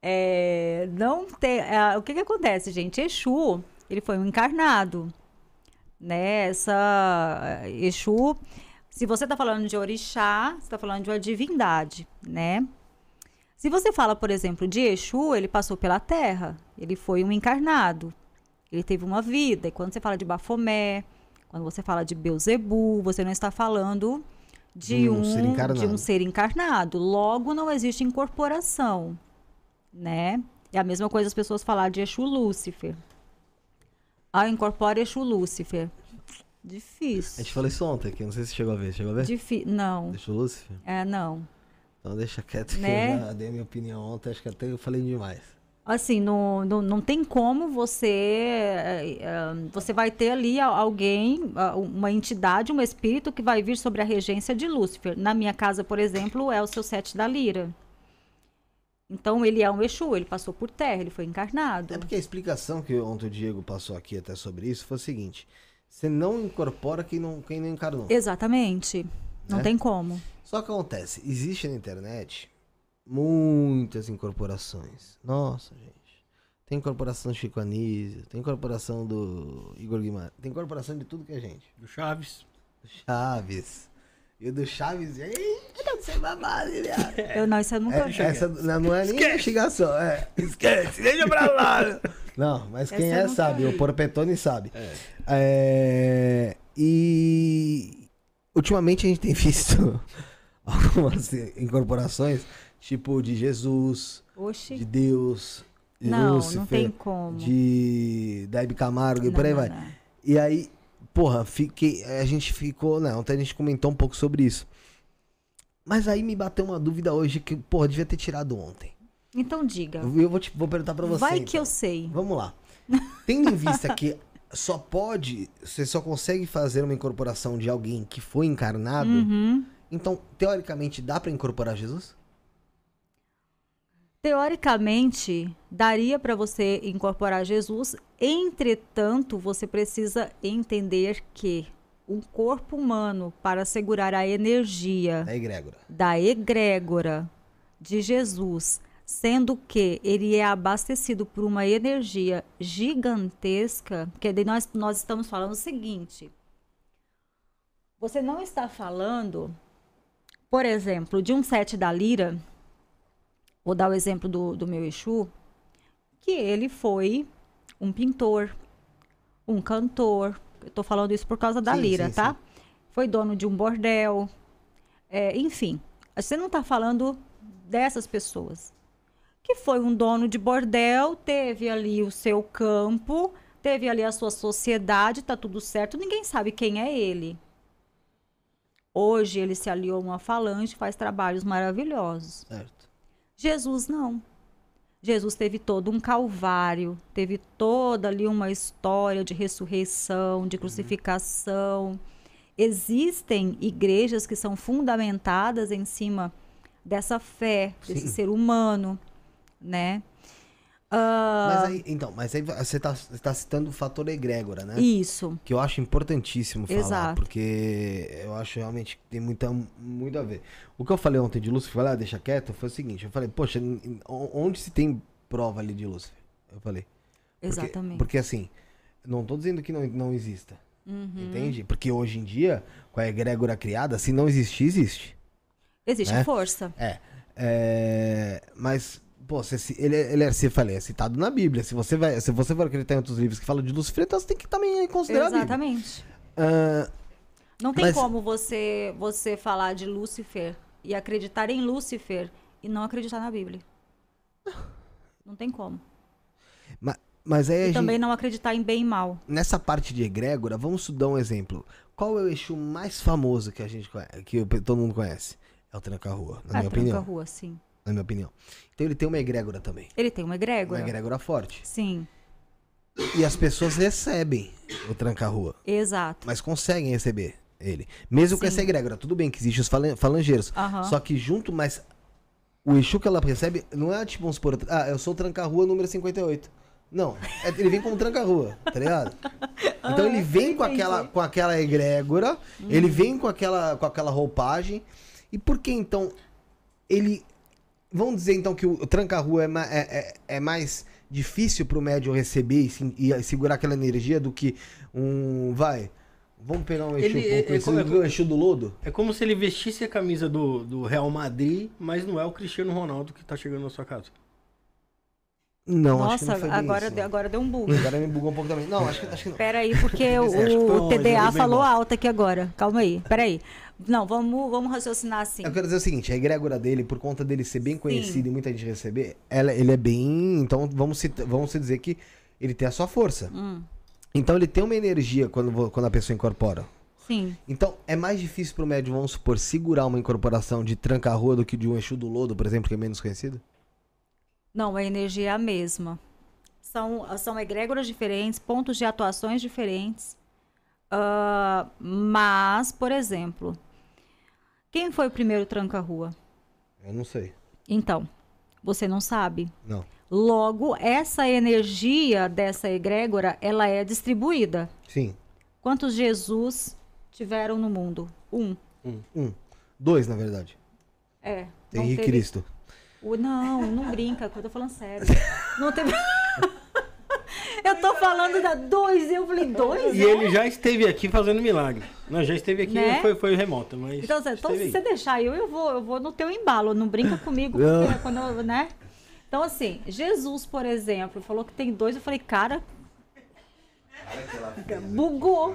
É, não tem, é, o que que acontece, gente? Exu, ele foi um encarnado, né? Essa Exu, se você está falando de orixá, você está falando de uma divindade, né? Se você fala, por exemplo, de Exu, ele passou pela Terra, ele foi um encarnado, ele teve uma vida. E quando você fala de Bafomé, quando você fala de Beuzebu, você não está falando de De um um, ser de um ser encarnado. Logo, não existe incorporação, né? É a mesma coisa as pessoas falar de Exu Lúcifer. Ah, incorpora Exu Lúcifer. A Difícil. gente falou isso ontem aqui, não sei se chegou a ver. Chegou a ver? Difí não. O Lúcifer? É, não. Então deixa quieto que Né? eu já dei a minha opinião ontem, acho que até eu falei demais. Assim, não, não, não tem como você. eh, eh, Você vai ter ali a- alguém, uma entidade, um espírito que vai vir sobre a regência de Lúcifer. Na minha casa, por exemplo, é o seu sete da lira. Então, ele é um Exu, ele passou por terra, ele foi encarnado. É porque a explicação que ontem o Diego passou aqui até sobre isso foi o seguinte: você não incorpora quem não, quem não encarnou. Exatamente. Não Né? tem como. Só que acontece, existe na internet muitas incorporações. Nossa, gente. Tem incorporação do Chico Anísio, tem incorporação do Igor Guimarães, tem incorporação de tudo que é gente. Do Chaves. Chaves. E o do Chaves, eita, você é babado, viado. Eu não, isso eu nunca É, vi. essa não, não é nem investigação, é. Esquece, deixa pra lá. Não, mas quem Essa é sabe, vi. o Porpetone sabe. É, e ultimamente a gente tem visto algumas incorporações, tipo de Jesus, Oxi. de Deus, de Não, Lúcifer, não tem como. de Camargo e Não, por aí não, vai. não. E aí, porra, fiquei, a gente ficou, não, ontem a gente comentou um pouco sobre isso. Mas aí me bateu uma dúvida hoje que, porra, devia ter tirado ontem. Então diga. Eu vou, te, vou perguntar pra você. Vai então. que eu sei. Vamos lá. Tendo em vista que só pode, você só consegue fazer uma incorporação de alguém que foi encarnado, Uhum. então, teoricamente, dá pra incorporar Jesus? Teoricamente, daria para você incorporar Jesus, entretanto, você precisa entender que um corpo humano, para segurar a energia Da egrégora. da egrégora de Jesus, sendo que ele é abastecido por uma energia gigantesca, que daí nós, nós estamos falando o seguinte: você não está falando, por exemplo, de um sete da lira, vou dar o exemplo do, do meu Exu, que ele foi um pintor, um cantor, eu tô falando isso por causa da Sim, lira, sim, tá? sim. Foi dono de um bordel, é, enfim, você não está falando dessas pessoas. Que foi um dono de bordel, teve ali o seu campo, teve ali a sua sociedade, tá tudo certo, ninguém sabe quem é ele. Hoje ele se aliou a uma falange, faz trabalhos maravilhosos. Certo. Jesus não. Jesus teve todo um calvário, teve toda ali uma história de ressurreição, de crucificação. Existem igrejas que são fundamentadas em cima dessa fé, desse Sim. ser humano, né? Ah, Mas aí, então, mas aí você tá, você tá citando o fator egrégora, né? Isso. Que eu acho importantíssimo falar, Exato. porque eu acho realmente que tem muita, muito a ver. O que eu falei ontem de Lúcifer, falei, ah, deixa quieto, foi o seguinte, eu falei, poxa, onde se tem prova ali de Lúcifer? Eu falei. Porque- Exatamente. Porque, assim, não tô dizendo que não, não exista, Uhum. entende? Porque hoje em dia, com a egrégora criada, se não existir, existe. Existe né? força. É. é, mas, pô, você, ele, é- ele é, se falei, é citado na Bíblia. Se você, vai, se você for acreditar em outros livros que falam de Lúcifer, então você tem que também considerar. Exatamente. Ah, Não tem Mas- como você você falar de Lúcifer e acreditar em Lúcifer e não acreditar na Bíblia. Não tem como. ma- mas aí E gente, também não acreditar em bem e mal. nessa parte de egrégora, vamos dar um exemplo. Qual é o Exu mais famoso que a gente que o- todo mundo conhece? É o Tranca-Rua, na Ah, minha opinião. rua, sim. Na minha opinião. Então ele tem uma egrégora também. Ele tem uma egrégora. Uma egrégora forte. Sim, E as pessoas recebem o Tranca-Rua. exato. mas conseguem receber ele. Mesmo com Sim. essa egrégora, tudo bem que existem os falan- falangeiros. Só que junto, mas o Exu que ela recebe não é tipo, vamos supor, ah, eu sou o tranca-rua número 58. Não, é- ele vem como tranca-rua, tá ligado? Então ele vem com aquela, com aquela egrégora, ele vem com aquela, com aquela roupagem. E por que então ele. Vamos dizer então que o tranca-rua é, ma- é, é, é mais difícil pro médium receber e, e segurar aquela energia do que um. Vai. Vamos pegar um Exu, Ele- um é- é como- do Exu do Lodo? É como se ele vestisse a camisa do, do Real Madrid, mas não é o Cristiano Ronaldo que tá chegando na sua casa. Não, acho que Nossa, não foi agora, isso, deu, agora deu um bug. Agora me bugou um pouco também. Não, acho que, acho que não. Pera aí, porque o, o um TDA falou alto aqui agora. Calma aí, pera aí. Não, vamos, vamos raciocinar assim. Eu quero dizer o seguinte, a egrégora dele, por conta dele ser bem conhecido e muita gente receber, ela, ele é bem. Então vamos, vamos se dizer que ele tem a sua força. Hum, Então ele tem uma energia quando, quando a pessoa incorpora. sim, Então é mais difícil pro médium, vamos supor, segurar uma incorporação de tranca-rua do que de um Exu do Lodo, por exemplo, que é menos conhecido? não, a energia é a mesma. São, são egrégoras diferentes, pontos de atuações diferentes. Ah, mas, por exemplo, quem foi o primeiro tranca-rua? Eu não sei. Então, você não sabe. Não. Logo, essa energia dessa egrégora, ela é distribuída. Sim. Quantos Jesus tiveram no mundo? Um. Um. Dois, na verdade. É. Henrique teve- Cristo. O- não, não brinca, eu tô falando sério. Não teve. eu tô falando da dois, eu falei dois? E ele já esteve aqui fazendo milagre. Não, já esteve aqui, Né? foi, foi remota, mas. Então, Zé, então, se você deixar eu, eu vou, eu vou no teu embalo, não brinca comigo, porque quando eu, né? Então, assim, Jesus, por exemplo, falou que tem dois, eu falei, cara. Bugou.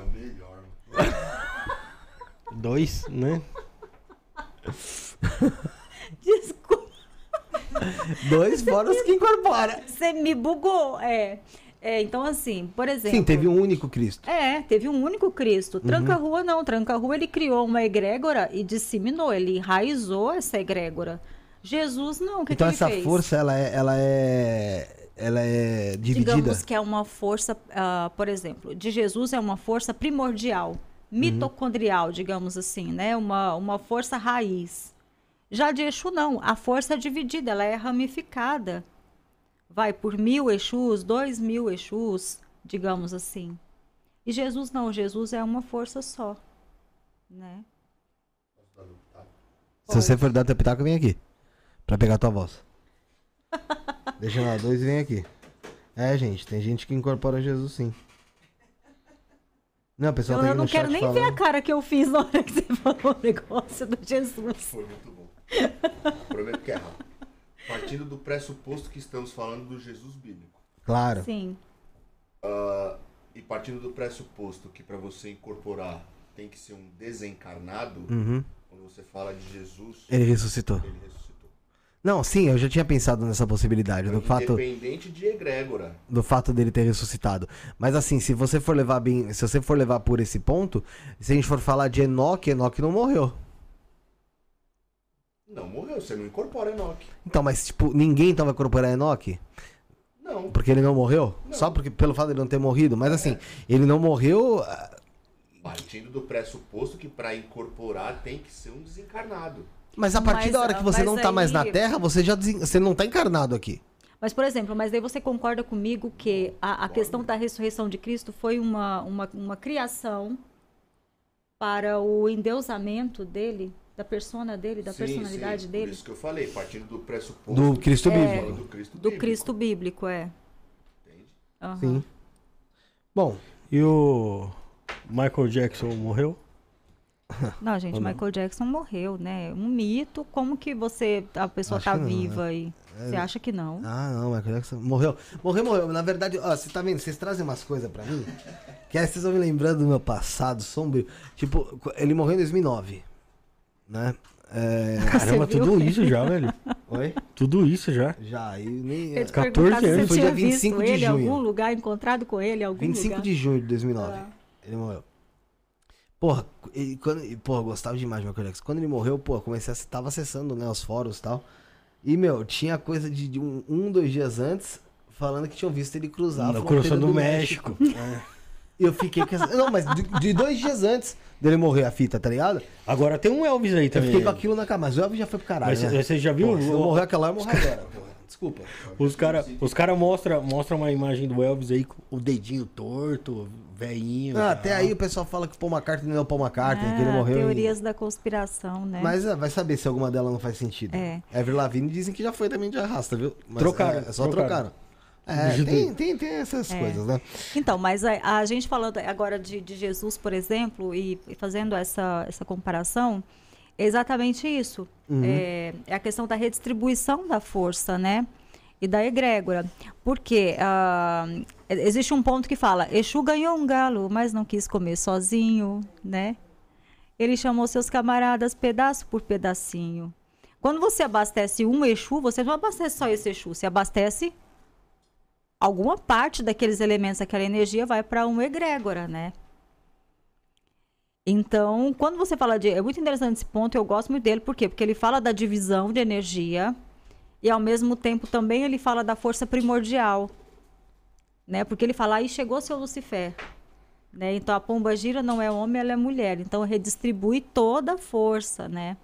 Dois, né? Desculpa, Dois fora os que incorpora. você me bugou. É. É, então, assim, por exemplo. Sim, teve um único Cristo. É, teve um único Cristo. Uhum. Tranca-rua não. Tranca-rua ele criou uma egrégora e disseminou, ele enraizou essa egrégora. Jesus não, que, então que essa fez? força, ela é, ela é, ela é dividida. Digamos que é uma força, ah, por exemplo, de Jesus é uma força primordial, Uhum. mitocondrial, digamos assim, né? Uma, uma força raiz. Já de Exu, não. A força é dividida, ela é ramificada. Vai por mil Exus, dois mil Exus, digamos assim. E Jesus não, Jesus é uma força só. Né? Se você for dar teu pitaco, vem aqui. Pra pegar tua voz. Deixa lá dois e vem aqui. É, gente, tem gente que incorpora Jesus sim. Não, o pessoal Eu, tá eu não quero nem ver a falando. cara que eu fiz na hora que você falou o negócio do Jesus. Foi muito bom. Prometo que é rápido. Partindo do pressuposto que estamos falando do Jesus bíblico. Claro. Sim. Ah, e partindo do pressuposto que para você incorporar tem que ser um desencarnado, Uhum. quando você fala de Jesus, Ele ressuscitou. ele ressuscitou. Não, sim, eu já tinha pensado nessa possibilidade, do fato, Independente de egrégora. do fato dele ter ressuscitado. Mas assim, se você for levar bem, se você for levar por esse ponto, se a gente for falar de Enoque, Enoque não morreu. Não morreu, você não incorpora Enoque. Então, mas tipo, ninguém então vai incorporar Enoque? Não. Porque ele não morreu? Só porque, pelo fato de ele não ter morrido. Mas assim, ele não morreu. ah, Partindo do pressuposto que para incorporar tem que ser um desencarnado. Mas a partir Mas, da hora que você não tá mais na aí- Terra, você já desen- você não tá encarnado aqui. Mas, por exemplo, mas daí você concorda comigo que a, a questão da ressurreição de Cristo foi uma, uma, uma criação para o endeusamento dele, da persona dele, da Sim, personalidade sim, Por dele? isso que eu falei, partindo do pressuposto Do Cristo É. Bíblico. do Cristo Do bíblico, Cristo bíblico, é. entende? Aham. Sim. Bom, E o Michael Jackson morreu? Não, gente, não? Michael Jackson morreu, né? Um mito. Como que você, a pessoa Acho tá que não, né? viva aí? Você acha que não? Ah, não, Michael Jackson morreu. Morreu, morreu. Na verdade, ó, você tá vendo? Vocês trazem umas coisas pra mim que aí vocês vão me lembrando do meu passado sombrio. Tipo, ele morreu em 2009, né? É... Caramba, viu? tudo isso já, velho. Oi? Tudo isso já. Já, e nem... Eu te 14 perguntar se anos, você foi tinha dia 25 visto de ele em junho. algum lugar, encontrado com ele em algum 25 lugar. de junho de 2009. Ah. Ele morreu. Porra, e quando, porra, eu gostava demais do Michael Jackson. Quando ele morreu, pô, comecei a tava acessando, né, os fóruns e tal. E, meu, tinha coisa de, de um, um, dois dias antes falando que tinham visto ele cruzar Na fronteira cruzão do, México. E eu fiquei com essa... Não, mas de, de dois dias antes dele morrer a fita, tá ligado? Agora tem um Elvis aí Eu também. fiquei com aquilo na cabeça. Mas o Elvis já foi pro caralho, Mas né? você- já viu Pô, se eu morrer aquela hora, eu morro agora, porra. Desculpa. Os caras os cara mostram mostra uma imagem do Elvis aí com o dedinho torto, velhinho. Ah, até aí o pessoal fala que o Paul McCartney não é o Paul McCartney, que ele Ah, morreu em- teorias da conspiração, né? Mas ah, vai saber se alguma delas não faz sentido. É. Ever Lavigne dizem que já foi também de arrasta, viu? Mas, Trocaram, É, só trocaram. trocaram. É, eu tem, tem, tem essas É. coisas, né? Então, mas a, a gente falando agora de, de Jesus, por exemplo, e, e fazendo essa, essa comparação, é exatamente isso. É, é a questão da redistribuição da força, né? E da egrégora. Porque ah, existe um ponto que fala, Exu ganhou um galo, mas não quis comer sozinho, né? Ele chamou seus camaradas pedaço por pedacinho. Quando você abastece um Exu, você não abastece só esse Exu, você abastece alguma parte daqueles elementos, aquela energia vai para uma egrégora, né? Então, quando você fala de. É muito interessante esse ponto, eu gosto muito dele, por quê? Porque ele fala da divisão de energia e, ao mesmo tempo, também ele fala da força primordial. Né? Porque ele fala, aí chegou seu Lucifer. Né? Então, a pomba gira não é homem, ela é mulher. Então, redistribui toda a força, né?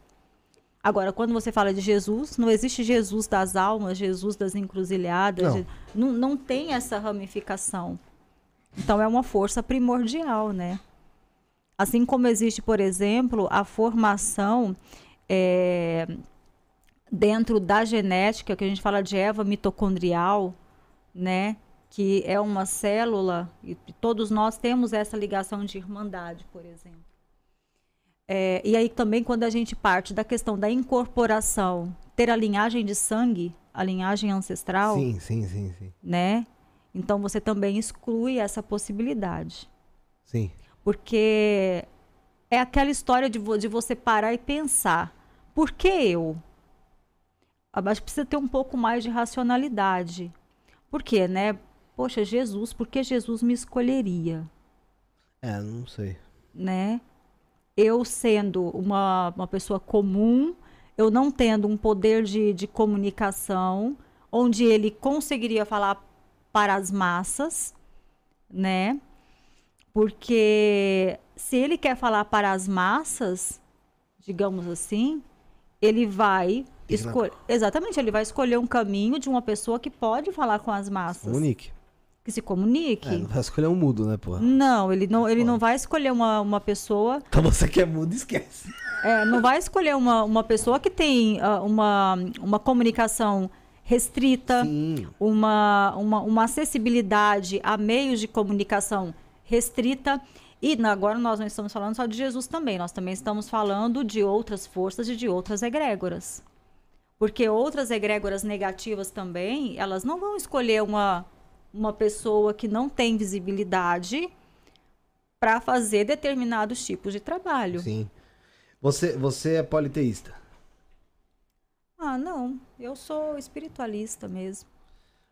Agora, quando você fala de Jesus, não existe Jesus das almas, Jesus das encruzilhadas. Não. Não, não tem essa ramificação. Então, é uma força primordial, né? Assim como existe, por exemplo, a formação é, dentro da genética, que a gente fala de Eva mitocondrial, né? Que é uma célula, e todos nós temos essa ligação de irmandade, por exemplo. É, e aí também quando a gente parte da questão da incorporação, ter a linhagem de sangue, a linhagem ancestral, Sim, sim, sim, sim. né? Então você também exclui essa possibilidade. Sim. Porque é aquela história de, vo- de você parar e pensar, por que eu? Ah, Mas precisa ter um pouco mais de racionalidade. Por quê, né? Poxa, Jesus, por que Jesus me escolheria? É, não sei. né? Eu sendo uma, uma pessoa comum, eu não tendo um poder de, de comunicação, onde ele conseguiria falar para as massas, né? Porque se ele quer falar para as massas, digamos assim, ele vai escolher. Exatamente, ele vai escolher um caminho de uma pessoa que pode falar com as massas. Comunique. Que se comunique. É, não vai escolher um mudo, né, porra? Não, ele não, ele não vai escolher uma, uma pessoa. Então você que é mudo, esquece. É, não vai escolher uma, uma pessoa que tem ah, uma, uma comunicação restrita, Sim. uma, uma, uma acessibilidade a meios de comunicação restrita. E agora nós não estamos falando só de Jesus também, nós também estamos falando de outras forças e de outras egrégoras. Porque outras egrégoras negativas também, elas não vão escolher uma, uma pessoa que não tem visibilidade para fazer determinados tipos de trabalho. Sim. Você, você é politeísta. Ah, não. Eu sou espiritualista mesmo.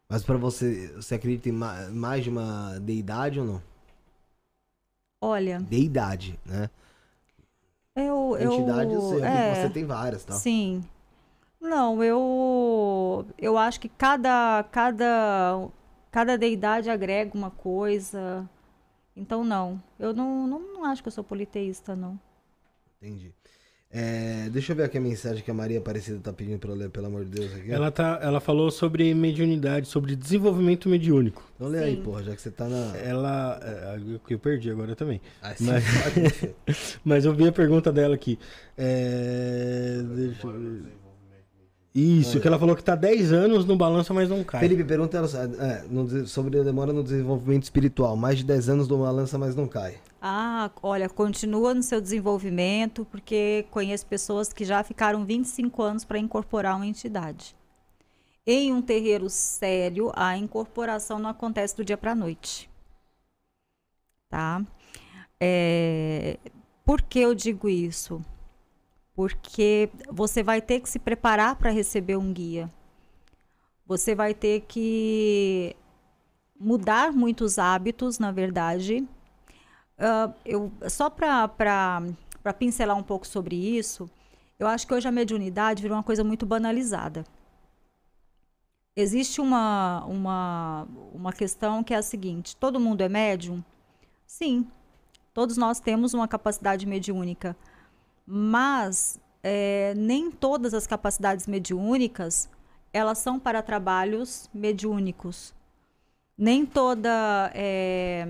Mas pra você, você acredita em ma- mais de uma deidade ou não? Olha, Deidade, né? eu. eu Entidade, eu sei. é, Você tem várias, tá? Sim. Não, eu. Eu acho que cada. Cada. Cada deidade agrega uma coisa. Então, não. Eu não, não, não acho que eu sou politeísta, não. Entendi. É, deixa eu ver aqui a mensagem que a Maria Aparecida tá pedindo pra eu ler, pelo amor de Deus. Aqui. Ela, tá, ela falou sobre mediunidade, sobre desenvolvimento mediúnico. Então lê aí, Sim. porra, já que você tá na. Ela. é, eu- eu perdi agora também. Ah, sim, Mas-. Mas eu vi a pergunta dela aqui. É, deixa eu ver. Isso, que ela falou que tá 10 anos no balanço, mas não cai. Felipe pergunta ela, é, no sobre a demora no desenvolvimento espiritual. Mais de 10 anos do balança, mas não cai. Ah, olha, continua no seu desenvolvimento, porque conheço pessoas que já ficaram 25 anos para incorporar uma entidade. Em um terreiro sério, a incorporação não acontece do dia para a noite. Tá? É, por que eu digo isso? Porque você vai ter que se preparar para receber um guia. Você vai ter que mudar muitos hábitos, na verdade, ah, eu, só para pincelar um pouco sobre isso, eu acho que hoje a mediunidade virou uma coisa muito banalizada. Existe uma, uma, uma questão que é a seguinte: todo mundo é médium? Sim, todos nós temos uma capacidade mediúnica, mas eh, nem todas as capacidades mediúnicas elas são para trabalhos mediúnicos. Nem toda eh,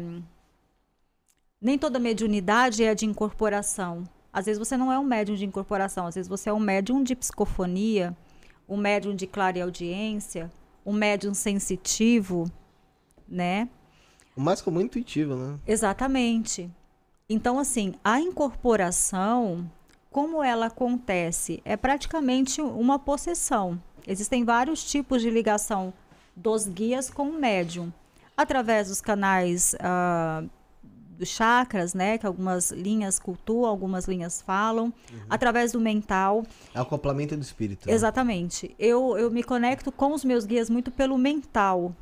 nem toda mediunidade é de incorporação. Às vezes você não é um médium de incorporação, às vezes você é um médium de psicofonia, um médium de clareaudiência, um médium sensitivo, né? O mais comum é intuitivo, né? Exatamente. Então, assim, a incorporação, como ela acontece? É praticamente uma possessão. Existem vários tipos de ligação dos guias com o médium. Através dos canais ah, dos chakras, né? Que algumas linhas cultuam, algumas linhas falam. Através do mental. É o acoplamento do espírito. né? Exatamente. Eu, eu me conecto com os meus guias muito pelo mental.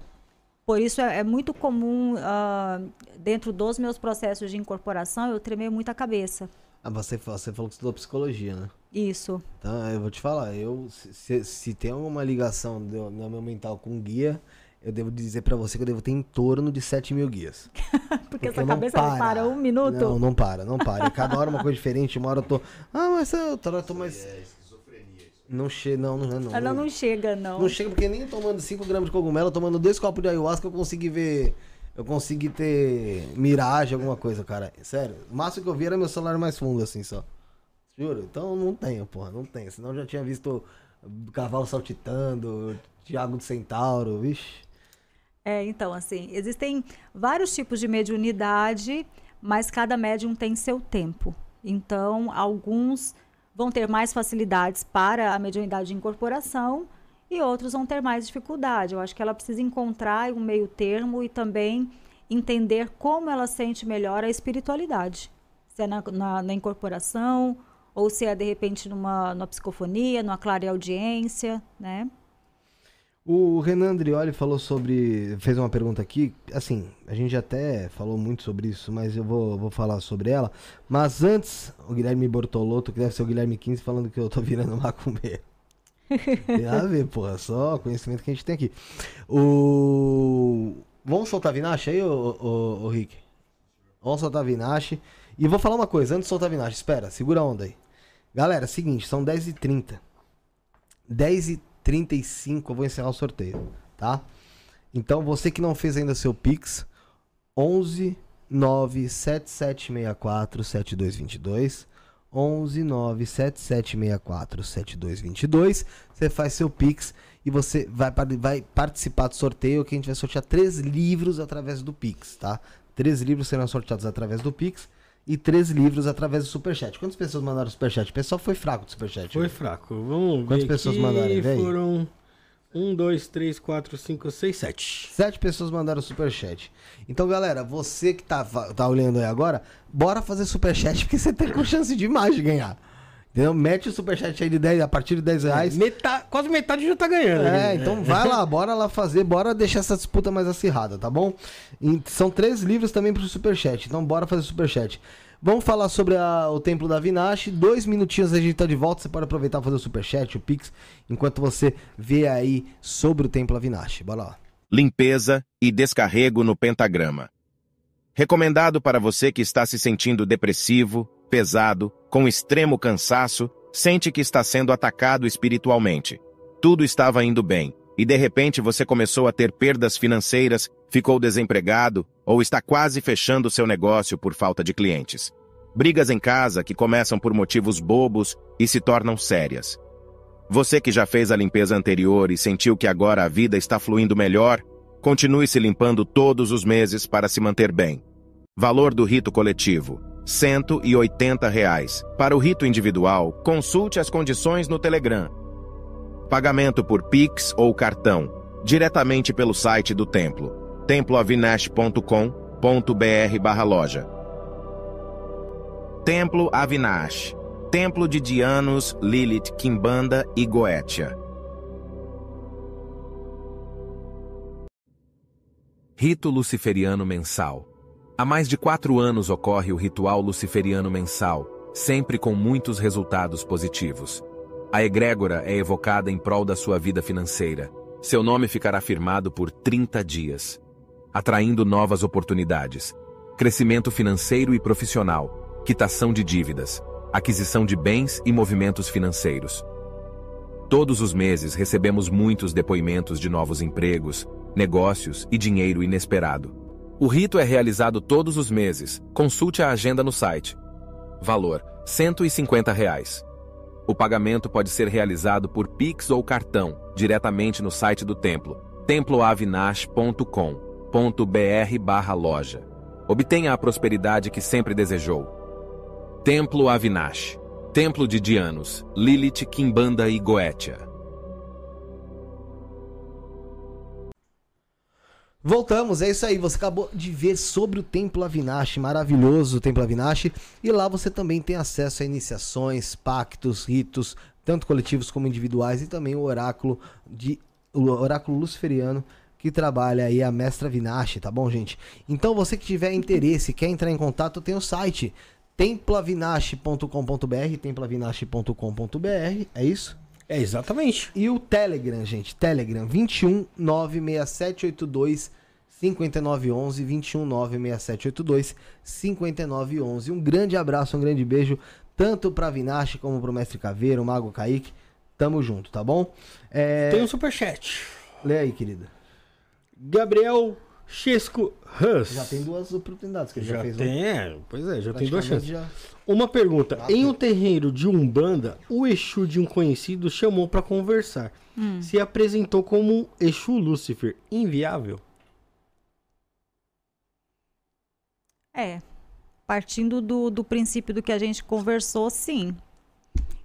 Por isso é, é muito comum, ah, dentro dos meus processos de incorporação, eu tremer muito a cabeça. Ah, você, você falou que estudou psicologia, né? Isso. Então, eu vou te falar, eu, se, se, tem alguma ligação do, no meu mental com guia, eu devo dizer pra você que eu devo ter em torno de 7 mil guias. Porque, essa não cabeça não para um minuto. Não, não para, não para. E cada hora uma coisa diferente. Uma hora eu tô. Ah, mas eu outra hora eu tô mais. É. Não chega, não, não é não. Ela não chega, não. Não chega porque nem tomando 5 gramas de cogumelo, tomando dois copos de ayahuasca, eu consegui ver. Eu consegui ter miragem, alguma coisa, cara. Sério. O máximo que eu vi era meu celular mais fundo, assim, só. Juro. Então não tenho, porra, não tenho. Senão eu já tinha visto cavalo saltitando, Tiago do Centauro, vixe. É, então, assim, existem vários tipos de mediunidade, mas cada médium tem seu tempo. Então, alguns vão ter mais facilidades para a mediunidade de incorporação e outros vão ter mais dificuldade. Eu acho que ela precisa encontrar um meio termo e também entender como ela sente melhor a espiritualidade. Se é na, na, na incorporação ou se é, de repente, numa, numa psicofonia, numa clareaudiência, né? O Renan Andrioli falou sobre. fez uma pergunta aqui. Assim, a gente até falou muito sobre isso, mas eu vou, vou falar sobre ela. Mas antes, o Guilherme Bortolotto, que deve ser o Guilherme 15, falando que eu tô virando macumbeiro. Tem a ver, porra. Só conhecimento que a gente tem aqui. O. Vamos soltar Vinache aí, ô, ô, ô Rick? Vamos soltar Vinache. E vou falar uma coisa, antes de soltar Vinache, espera, segura a onda aí. Galera, seguinte, são 10h30. 10h35 eu vou encerrar o sorteio, tá? Então você que não fez ainda seu Pix, 11 97764 7222. 11 97764 7222. Você faz seu Pix e você vai, vai participar do sorteio que a gente vai sortear três livros através do Pix, tá? Três livros serão sorteados através do Pix e três livros através do Superchat. Quantas pessoas mandaram Superchat? O pessoal foi fraco do Superchat. Foi fraco. Vamos Quantas pessoas mandaram? Foram um, dois, três, quatro, cinco, seis, sete. Sete pessoas mandaram superchat. Então, galera, você que tá, tá olhando aí agora, bora fazer superchat, porque você tem com chance demais de ganhar. Entendeu? Mete o superchat aí de 10, a partir de 10 reais. Metade, quase metade já tá ganhando. É, né? então vai lá, bora lá fazer, bora deixar essa disputa mais acirrada, tá bom? E são três livros também pro superchat, então bora fazer superchat. Vamos falar sobre a, o Templo da Vinache. Dois minutinhos a gente tá de volta. Você pode aproveitar fazer o superchat, o Pix, enquanto você vê aí sobre o Templo Avinashi. Bora lá. Limpeza e descarrego no pentagrama. Recomendado para você que está se sentindo depressivo, pesado, com extremo cansaço, sente que está sendo atacado espiritualmente. Tudo estava indo bem, e de repente você começou a ter perdas financeiras, ficou desempregado ou está quase fechando seu negócio por falta de clientes. Brigas em casa que começam por motivos bobos e se tornam sérias. Você que já fez a limpeza anterior e sentiu que agora a vida está fluindo melhor, continue se limpando todos os meses para se manter bem. Valor do rito coletivo: 180 reais. Para o rito individual, consulte as condições no Telegram. Pagamento por Pix ou cartão, diretamente pelo site do templo, temploavinash.com.br/loja. Templo Avinash Templo de Dianos, Lilith, Kimbanda e Goetia. Rito Luciferiano Mensal Há mais de quatro anos ocorre o ritual luciferiano mensal, sempre com muitos resultados positivos. A egrégora é evocada em prol da sua vida financeira. Seu nome ficará firmado por 30 dias, atraindo novas oportunidades, crescimento financeiro e profissional, quitação de dívidas, aquisição de bens e movimentos financeiros. Todos os meses recebemos muitos depoimentos de novos empregos, negócios e dinheiro inesperado. O rito é realizado todos os meses. Consulte a agenda no site. Valor: 150 reais. O pagamento pode ser realizado por Pix ou cartão, diretamente no site do templo, temploavinash.com.br/loja. Obtenha a prosperidade que sempre desejou. Templo Avinash, Templo de Dianos, Lilith, Kimbanda e Goetia. Voltamos, é isso aí. Você acabou de ver sobre o Templo Avinash, maravilhoso o Templo Avinash. E lá você também tem acesso a iniciações, pactos, ritos, tanto coletivos como individuais, e também o oráculo de o oráculo luciferiano que trabalha aí a mestra Vinash, tá bom, gente? Então você que tiver interesse, quer entrar em contato, tem o site templavinache.com.br, templavinache.com.br, é isso? É exatamente. E o Telegram, gente, Telegram 21 96782 5911 21 96782 5911. Um grande abraço, um grande beijo tanto para Vinache como pro Mestre Caveiro, o Mago Kaique. Tamo junto, tá bom? É... Tem um superchat. Lê aí, querida. Gabriel Chesco Hus. Já tem duas oportunidades que ele já, já fez. Tem, é, pois é, já tem duas chances. Já... Uma pergunta: em um terreiro de Umbanda, o Exu de um conhecido chamou para conversar. Hum. Se apresentou como Exu Lúcifer. Inviável? É. Partindo do, do princípio do que a gente conversou, sim.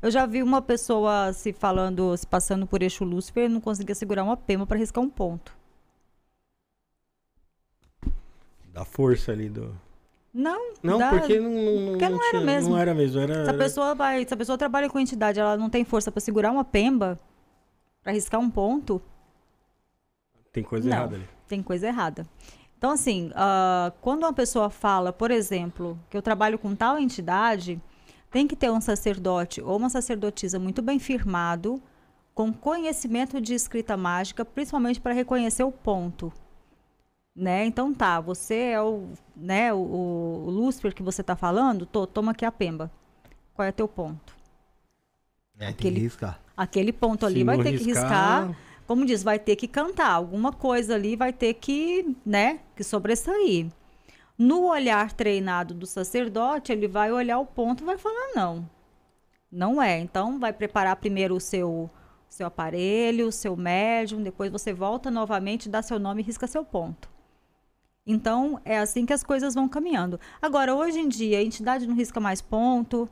Eu já vi uma pessoa se falando, se passando por Exu Lúcifer e não conseguia segurar uma pema para riscar um ponto. Da força ali do. Não, não, dá... porque não, não, porque não, não era mesmo. Não era mesmo, era. Se a pessoa vai, se a pessoa trabalha com entidade, ela não tem força para segurar uma pemba, para riscar um ponto. Tem coisa não, errada ali. Tem coisa errada. Então, assim, uh, quando uma pessoa fala, por exemplo, que eu trabalho com tal entidade, tem que ter um sacerdote ou uma sacerdotisa muito bem firmado, com conhecimento de escrita mágica, principalmente para reconhecer o ponto né? Então tá, você é o, né, o, o Lúcifer que você tá falando, tô, toma aqui a pemba. Qual é teu ponto? É, tem Aquele- que riscar. Aquele ponto ali Se vai ter que riscar- riscar. Como diz, vai ter que cantar. Alguma coisa ali vai ter que, né, que sobressair. No olhar treinado do sacerdote, ele vai olhar o ponto e vai falar não. Não é. Então, vai preparar primeiro o seu, seu aparelho, o seu médium, depois você volta novamente, dá seu nome e risca seu ponto. Então, é assim que as coisas vão caminhando. Agora, hoje em dia, a entidade não risca mais ponto,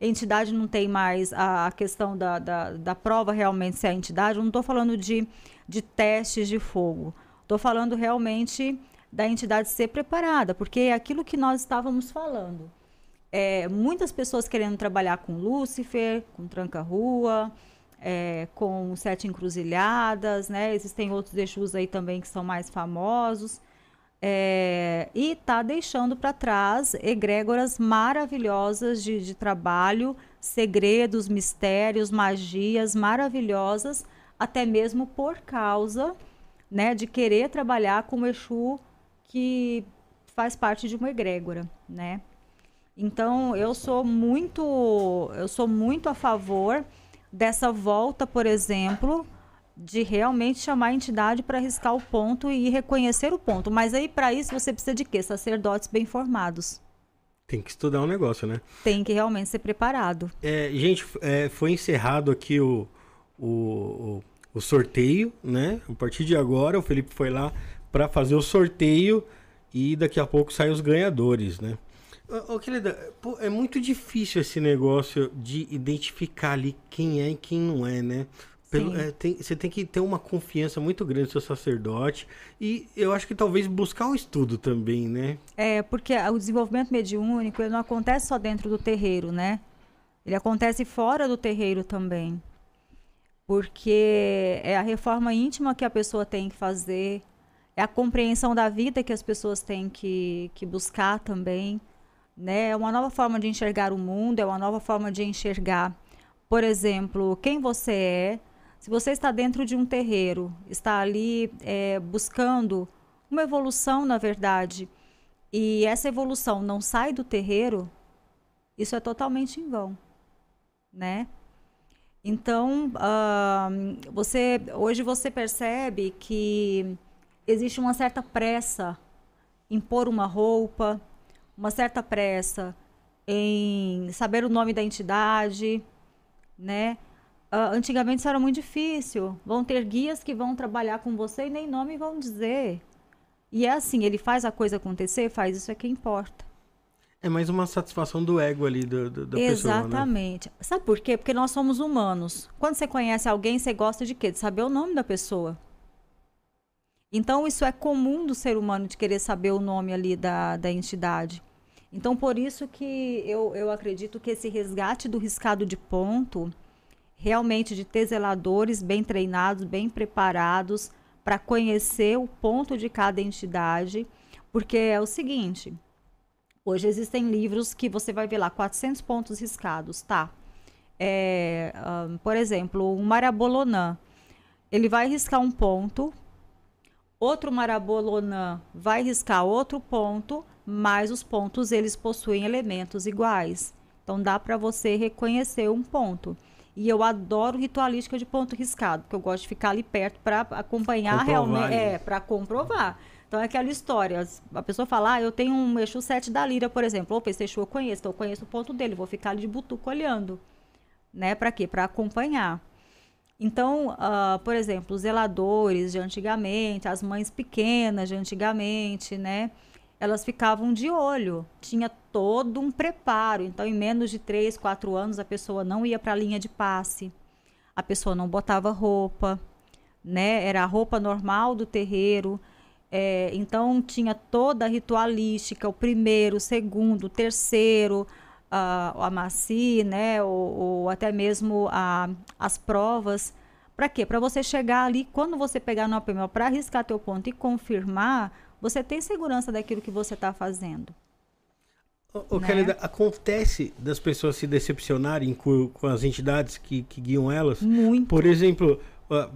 a entidade não tem mais a, questão da, da, da prova realmente se é a entidade. Eu não estou falando de, de testes de fogo. Estou falando realmente da entidade ser preparada, porque é aquilo que nós estávamos falando. É, muitas pessoas querendo trabalhar com Lúcifer, com Tranca-Rua, é, com Sete Encruzilhadas, né? Existem outros Exus aí também que são mais famosos. É, e tá deixando para trás egrégoras maravilhosas de, de trabalho, segredos, mistérios, magias maravilhosas, até mesmo por causa né, de querer trabalhar com o Exu que faz parte de uma egrégora, né? Então eu sou muito, eu sou muito a favor dessa volta, por exemplo, de realmente chamar a entidade para arriscar o ponto e reconhecer o ponto. Mas aí para isso você precisa de quê? Sacerdotes bem formados. Tem que estudar um negócio, né? Tem que realmente ser preparado. É, gente, é, foi encerrado aqui o, o, o, o sorteio, né? A partir de agora, o Felipe foi lá para fazer o sorteio e daqui a pouco saem os ganhadores, né? Ô, ô, querida, pô, é muito difícil esse negócio de identificar ali quem é e quem não é, né? Pelo- é, tem- você tem que ter uma confiança muito grande no seu sacerdote e eu acho que talvez buscar o estudo também, né? É, porque o desenvolvimento mediúnico ele não acontece só dentro do terreiro, né? Ele acontece fora do terreiro também. Porque é a reforma íntima que a pessoa tem que fazer, é a compreensão da vida que as pessoas têm que, que buscar também. Né? É uma nova forma de enxergar o mundo, é uma nova forma de enxergar, por exemplo, quem você é. Se você está dentro de um terreiro, está ali é, buscando uma evolução, na verdade, e essa evolução não sai do terreiro, isso é totalmente em vão, né? Então, ah, você hoje você percebe que existe uma certa pressa em pôr uma roupa, uma certa pressa em saber o nome da entidade, né? Ah, antigamente isso era muito difícil. Vão ter guias que vão trabalhar com você e nem nome vão dizer. E é assim, ele faz a coisa acontecer, faz isso é que importa. É mais uma satisfação do ego ali do, do- da pessoa, né? Exatamente. Sabe por quê? Porque nós somos humanos. Quando você conhece alguém, você gosta de quê? De saber o nome da pessoa. Então, isso é comum do ser humano de querer saber o nome ali da, da entidade. Então, por isso que eu, eu acredito que esse resgate do riscado de ponto, realmente de ter zeladores bem treinados, bem preparados, para conhecer o ponto de cada entidade, porque é o seguinte, Hoje existem livros que você vai ver lá 400 pontos riscados, tá? É, ahn, por exemplo, um Marabolonã. Ele vai riscar um ponto, outro Marabolonã vai riscar outro ponto, mas os pontos eles possuem elementos iguais. Então dá para você reconhecer um ponto. E eu adoro ritualística de ponto riscado, porque eu gosto de ficar ali perto para acompanhar realmente, é, para comprovar. Então é aquela história, a pessoa fala, ah, eu tenho um Exu 7 da Lira, por exemplo. Opa, esse Exu eu conheço, então eu conheço o ponto dele, vou ficar ali de butuco olhando. Né? Para quê? Para acompanhar. Então, ah, por exemplo, os zeladores de antigamente, as mães pequenas de antigamente, né? Elas ficavam de olho, tinha todo um preparo. Então, em menos de 3, 4 anos, a pessoa não ia para a linha de passe, a pessoa não botava roupa, né? Era a roupa normal do terreiro. É, então tinha toda a ritualística, o primeiro, o segundo, o terceiro, a, a maci, né? Ou, ou até mesmo a, as provas. Para quê? Para você chegar ali, quando você pegar no APM para arriscar teu ponto e confirmar, você tem segurança daquilo que você está fazendo. Ô, ô, né? Khalida, acontece das pessoas se decepcionarem com, com as entidades que, que guiam elas? Muito. Por exemplo,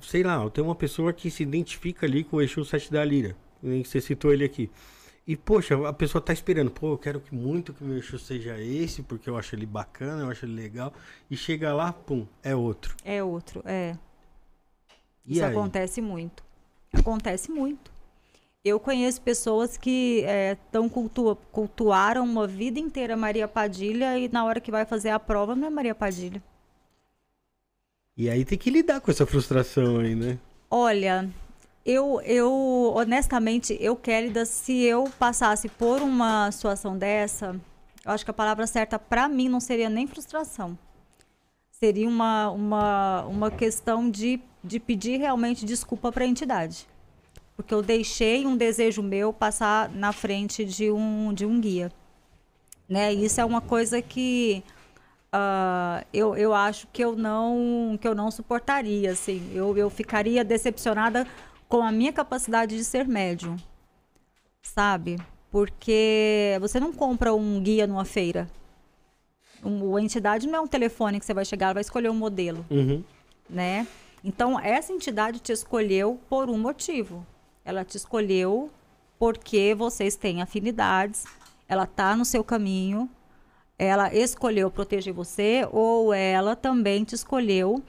sei lá, tem uma pessoa que se identifica ali com o Exu Sete da Lira, nem que você citou ele aqui. E, poxa, a pessoa tá esperando, pô, eu quero que muito que o meu show seja esse, porque eu acho ele bacana, eu acho ele legal. E chega lá, pum, é outro. É outro, é. E Isso aí? acontece muito. Acontece muito. Eu conheço pessoas que é, tão cultua, cultuaram uma vida inteira Maria Padilha e na hora que vai fazer a prova não é Maria Padilha. E aí tem que lidar com essa frustração aí, né? Olha, eu, eu honestamente, eu, Kélida, se eu passasse por uma situação dessa, eu acho que a palavra certa pra mim não seria nem frustração. Seria uma, uma, uma questão de, de pedir realmente desculpa para a entidade. Porque eu deixei um desejo meu passar na frente de um, de um guia. Né? Isso é uma coisa que ah, eu, eu acho que eu não que eu não suportaria assim eu, eu ficaria decepcionada com a minha capacidade de ser médium sabe porque você não compra um guia numa feira um, a entidade não é um telefone que você vai chegar vai escolher um modelo Uhum. né? Então, essa entidade te escolheu por um motivo. Ela te escolheu porque vocês têm afinidades, ela tá no seu caminho, ela escolheu proteger você ou ela também te escolheu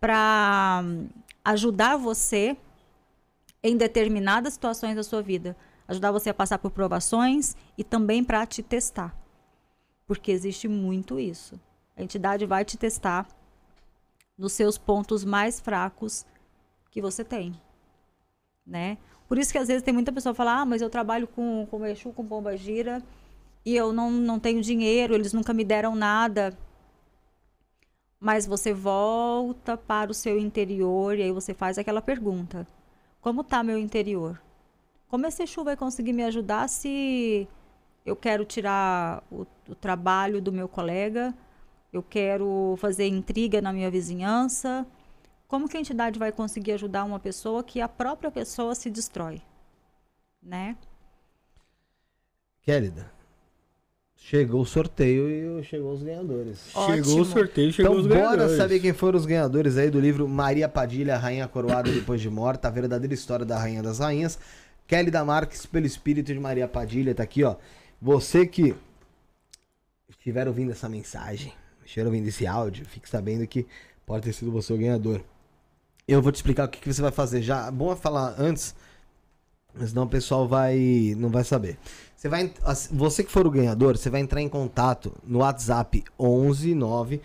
para ajudar você em determinadas situações da sua vida, ajudar você a passar por provações e também para te testar. Porque existe muito isso. A entidade vai te testar nos seus pontos mais fracos que você tem, né? Por isso que às vezes tem muita pessoa que fala, ah, mas eu trabalho com, com Exu, com Pomba Gira, e eu não, não tenho dinheiro, eles nunca me deram nada. Mas você volta para o seu interior e aí você faz aquela pergunta. Como tá meu interior? Como esse Exu vai conseguir me ajudar se eu quero tirar o, o trabalho do meu colega, eu quero fazer intriga na minha vizinhança? Como que a entidade vai conseguir ajudar uma pessoa que a própria pessoa se destrói? Né? Kélida, chegou o sorteio e chegou os ganhadores. Chegou o sorteio, chegou Então os bora ganhadores. saber quem foram os ganhadores aí do livro Maria Padilha, Rainha Coroada Depois de Morta, a verdadeira história da Rainha das Rainhas. Kélida Marques, pelo espírito de Maria Padilha, tá aqui, ó. Você que estiver ouvindo essa mensagem, estiver ouvindo esse áudio, fique sabendo que pode ter sido você o ganhador. Eu vou te explicar o que, que você vai fazer já. Bom é falar antes, senão o pessoal vai não vai saber. Você vai você que for o ganhador, você vai entrar em contato no WhatsApp 11 9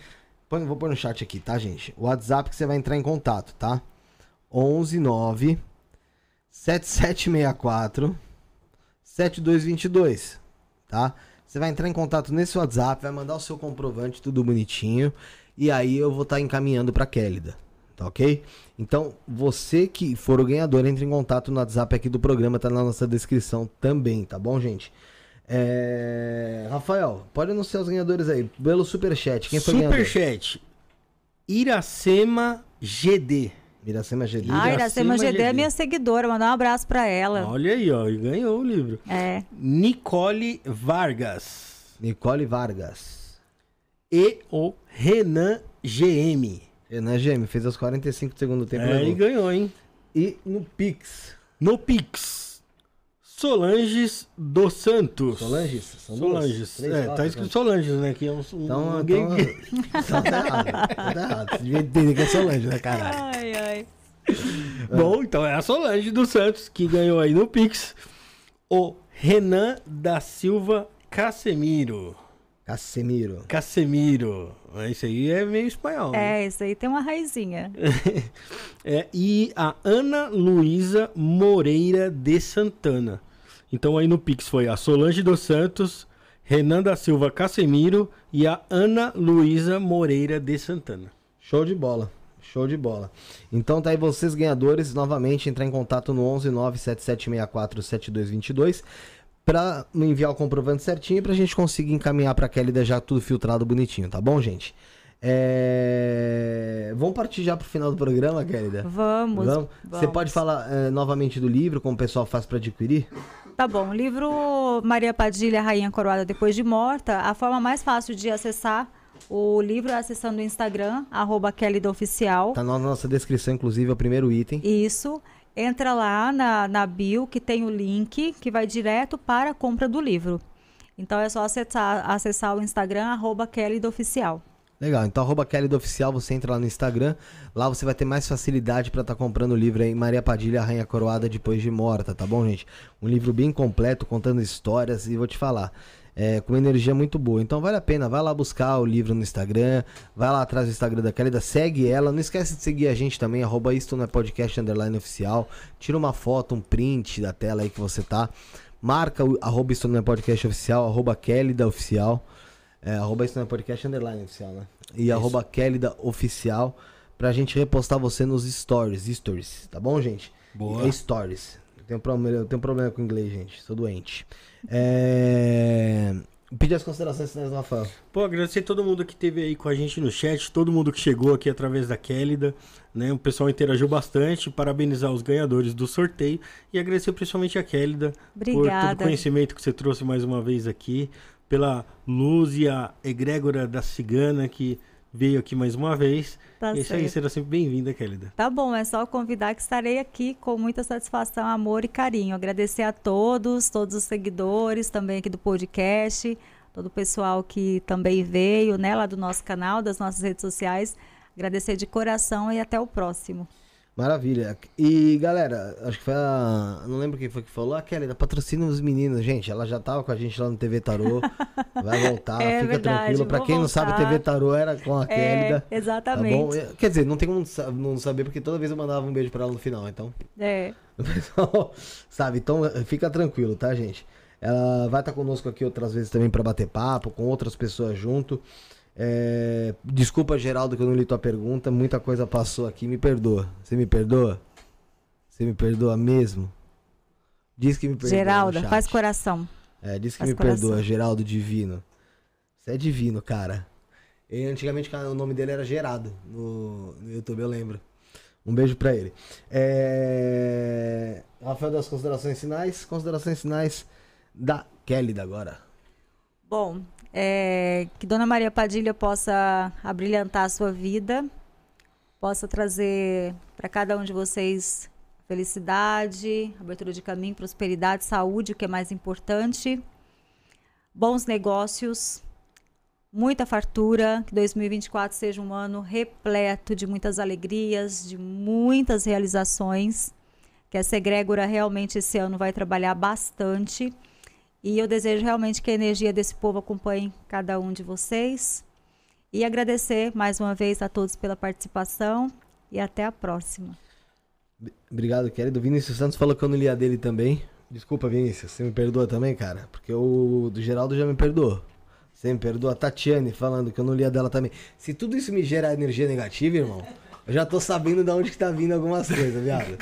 põe, vou pôr no chat aqui, tá, gente? O WhatsApp que você vai entrar em contato, tá? 11 9 7764 7222, tá? Você vai entrar em contato nesse WhatsApp, vai mandar o seu comprovante, tudo bonitinho, e aí eu vou estar encaminhando pra Kélida, tá ok? Então, você que for o ganhador, entre em contato no WhatsApp aqui do programa, tá na nossa descrição também, tá bom, gente? É... Rafael, pode anunciar os ganhadores aí, pelo superchat. Quem foi? Superchat. Iracema GD. Iracema GD. Ah, Iracema Iracema GD é minha seguidora, mandar um abraço para ela. Olha aí, ó, e ganhou o livro. É. Nicole Vargas. Nicole Vargas. E o Renan GM. Renan Gêmeo, fez aos 45 do segundo tempo. É, levou. e ganhou, hein? E no Pix. No Pix. Solanges dos Santos. Solanges? São duas? Solanges. Três, é, quatro, tá escrito quatro. Solanges, né? Que é um, um Então, alguém então, que- então tá errado. Tá errado. Você devia entender que é Solange, né, caralho? Ai, ai. Bom, então é a Solange dos Santos que ganhou aí no Pix. O Renan da Silva Casemiro. Casemiro. Casemiro. Esse aí é meio espanhol. né? É, isso aí tem uma raizinha. É, e a Ana Luísa Moreira de Santana. Então aí no Pix foi a Solange dos Santos, Renan da Silva Casemiro e a Ana Luísa Moreira de Santana. Show de bola. Show de bola. Então tá aí vocês ganhadores, novamente entrar em contato no 11 97764 7222 para enviar o comprovante certinho pra gente conseguir encaminhar pra Kelly já tudo filtrado bonitinho, tá bom, gente? É... Vamos partir já pro final do programa, Kelly? Vamos. Vamos? Você pode falar eh, novamente do livro, como o pessoal faz pra adquirir? Tá bom, o livro Maria Padilha, Rainha Coroada Depois de Morta, a forma mais fácil de acessar o livro é acessando o Instagram, arroba Kelly do Oficial. Tá na nossa descrição, inclusive, é o primeiro item. Isso. Entra lá na, na bio que tem o link que vai direto para a compra do livro. Então é só acessar, acessar o Instagram, arroba Kelly do Oficial. Legal, então arroba Kelly do Oficial, você entra lá no Instagram, lá você vai ter mais facilidade para estar tá comprando o livro aí, Maria Padilha, Rainha Coroada Depois de Morta, tá bom, gente? Um livro bem completo, contando histórias, e vou te falar, é, com uma energia muito boa. Então vale a pena, vai lá buscar o livro no Instagram, vai lá atrás do Instagram da Kelly, segue ela, não esquece de seguir a gente também, arroba isto não é podcast underline oficial, tira uma foto, um print da tela aí que você tá, marca o arroba isto não é podcast oficial, arroba oficial, é, arroba não é podcast underline oficial, né? E Isso. arroba Kelly da oficial pra gente repostar você nos stories, stories, tá bom, gente? Boa. É stories. Eu tenho, problema, eu tenho problema com inglês, gente. Sou doente. É... Pedir as considerações finais do Rafael. Pô, agradecer todo mundo que esteve aí com a gente no chat, todo mundo que chegou aqui através da Kélida, né? O pessoal interagiu bastante, parabenizar os ganhadores do sorteio e agradecer principalmente a Kélida por todo o conhecimento que você trouxe mais uma vez aqui pela luz e a egrégora da cigana que veio aqui mais uma vez. Tá isso aí, será sempre bem-vinda, Kélida. Tá bom, é só convidar que estarei aqui com muita satisfação, amor e carinho. Agradecer a todos, todos os seguidores também aqui do podcast, todo o pessoal que também veio, né, lá do nosso canal, das nossas redes sociais. Agradecer de coração e até o próximo. Maravilha. E galera, acho que foi a. Não lembro quem foi que falou. A Kelly, da patrocina os meninos. Gente, ela já tava com a gente lá no TV Tarô. Vai voltar, é fica verdade, tranquilo. Pra quem voltar. não sabe, TV Tarô era com a é, Kelly. Exatamente. Tá Quer dizer, não tem como não saber, porque toda vez eu mandava um beijo pra ela no final, então. É. sabe? Então fica tranquilo, tá, gente? Ela vai estar tá conosco aqui outras vezes também para bater papo, com outras pessoas junto. É... Desculpa, Geraldo, que eu não li tua pergunta. Muita coisa passou aqui. Me perdoa. Você me perdoa? Você me perdoa mesmo? Diz que me perdoa. Geraldo, faz coração. É, diz que faz me coração. perdoa, Geraldo Divino. Você é divino, cara. E, antigamente o nome dele era Gerado no, no YouTube, eu lembro. Um beijo pra ele. É... Rafael das considerações finais. Considerações finais da Kelly agora. Bom, é, que Dona Maria Padilha possa abrilhantar a sua vida, possa trazer para cada um de vocês felicidade, abertura de caminho, prosperidade, saúde, o que é mais importante, bons negócios, muita fartura, que 2024 seja um ano repleto de muitas alegrias, de muitas realizações, que essa egrégora realmente esse ano vai trabalhar bastante e eu desejo realmente que a energia desse povo acompanhe cada um de vocês. E agradecer mais uma vez a todos pela participação e até a próxima. Obrigado, querido. Vinícius Santos falou que eu não li a dele também. Desculpa, Vinícius, você me perdoa também, cara? Porque o do Geraldo já me perdoou. Você me perdoa. A Tatiane falando que eu não li a dela também. Se tudo isso me gera energia negativa, irmão, eu já tô sabendo de onde que tá vindo algumas coisas, viado.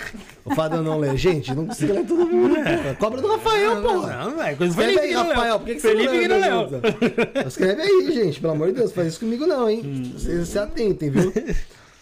O eu não ler. Gente, não consigo ler todo mundo, é. Cobra do Rafael, pô. Não, não, é coisa Escreve aí, Rafael. Por que, que Felipe você não leu? Escreve aí, gente. Pelo amor de Deus, faz isso comigo não, hein? Hum. Vocês se atentem, viu?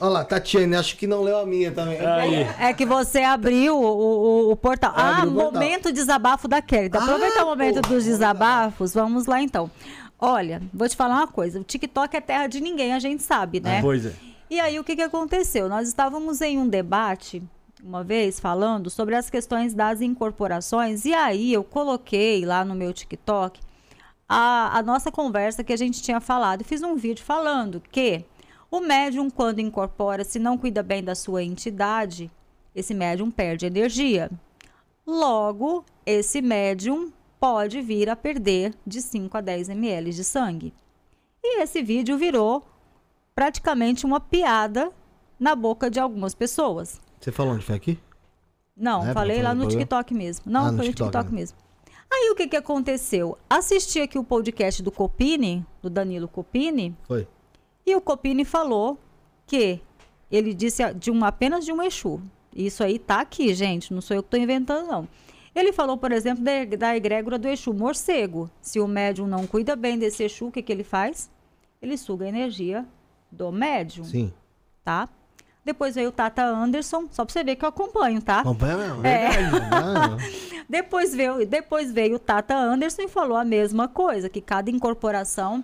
Olha lá, Tatiane, acho que não leu a minha também. Aí. É que você abriu o, o, o portal. Ah, o portal. momento desabafo da Kelly. Então, aproveita ah, o momento pô, dos desabafos. Vamos lá, então. Olha, vou te falar uma coisa. O TikTok é terra de ninguém, a gente sabe, né? Ah, pois é. E aí o que, que aconteceu? Nós estávamos em um debate uma vez falando sobre as questões das incorporações e aí eu coloquei lá no meu TikTok a, a nossa conversa que a gente tinha falado fiz um vídeo falando que o médium quando incorpora, se não cuida bem da sua entidade, esse médium perde energia. Logo, esse médium pode vir a perder de 5 a 10 ml de sangue. E esse vídeo virou praticamente uma piada na boca de algumas pessoas. Você falou onde foi aqui? Não, é, falei lá no TikTok mesmo. Não, ah, no foi no TikTok, TikTok né? mesmo. Aí o que, que aconteceu? Assisti aqui o podcast do Copini, do Danilo Copini. Foi. E o Copini falou que ele disse de um, apenas de um Exu. Isso aí tá aqui, gente. Não sou eu que estou inventando, não. Ele falou, por exemplo, da, da egrégora do Exu morcego. Se o médium não cuida bem desse Exu, o que, que ele faz? Ele suga a energia do médium. Sim. Tá? Depois veio o Tata Anderson, só pra você ver que eu acompanho, tá? Acompanha mesmo, é. depois, veio, depois veio o Tata Anderson e falou a mesma coisa, que cada incorporação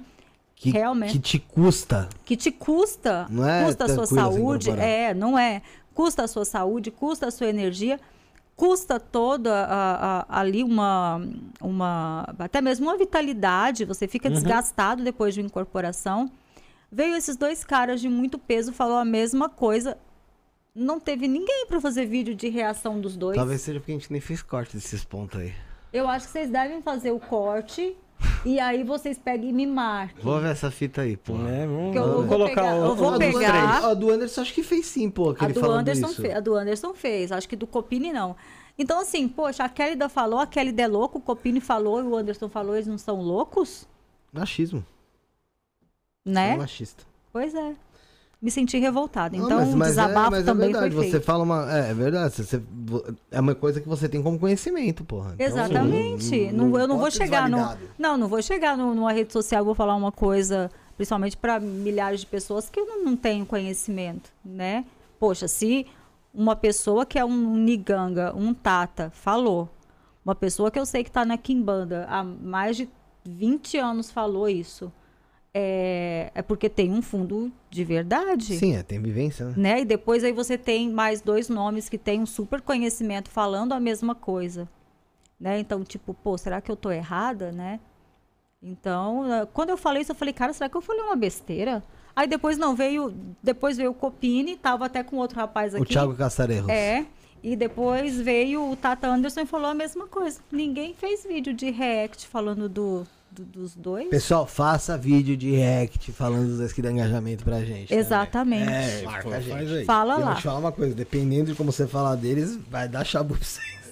que, realmente... Que te custa. Que te custa. Não é custa a sua saúde. É, não é. custa a sua saúde, custa a sua energia, custa toda a, a, ali uma, uma, até mesmo uma vitalidade, você fica Uhum. desgastado depois de uma incorporação. Veio esses dois caras de muito peso, falou a mesma coisa. Não teve ninguém para fazer vídeo de reação dos dois. Talvez seja porque a gente nem fez corte desses pontos aí. Eu acho que vocês devem fazer o corte e aí vocês pegam e me marquem. Vou ver essa fita aí, pô. É, vamos, Que eu vou colocar pegar- o, eu vou dos pegar- três. A do Anderson acho que fez sim, pô. Que A ele do, falando Anderson isso. fe- a do Anderson fez, acho que do Copini não. Então, assim, poxa, a Kelly da falou, a Kelly é louco, o Copini falou e o Anderson falou, eles não são loucos? Machismo. Né? É machista. Pois é. Me senti revoltada. Não, Então, mas- mas desabafo é, mas também é verdade, Você fala uma. É, é verdade. Você, você- vo- é uma coisa que você tem como conhecimento, porra. Então, Exatamente. não- Não, não eu não vou chegar no. Não, não vou chegar no- numa rede social e vou falar uma coisa, principalmente para milhares de pessoas que eu não, não tenho conhecimento, né? Poxa, se uma pessoa que é um niganga, um tata, falou, uma pessoa que eu sei que está na Kimbanda há mais de 20 anos falou isso, é, é porque tem um fundo de verdade Sim, é, tem vivência, né? né? E depois aí você tem mais dois nomes que têm um super conhecimento falando a mesma coisa, né? Então, tipo, pô, será que eu tô errada, né? Então, eh, quando eu falei isso, eu falei, cara, será que eu falei uma besteira? Aí depois não veio, depois veio o Copini, tava até com outro rapaz aqui. O Thiago Caçarerros. É. E depois veio o Tata Anderson e falou a mesma coisa. Ninguém fez vídeo de react falando do, do- dos dois. Pessoal, faça vídeo de react falando dos dois que dá engajamento pra gente. também. Exatamente. É, Pô, marca a gente. faz aí. Fala eu lá. vou te falar uma coisa, dependendo de como você falar deles, vai dar chabu pra vocês.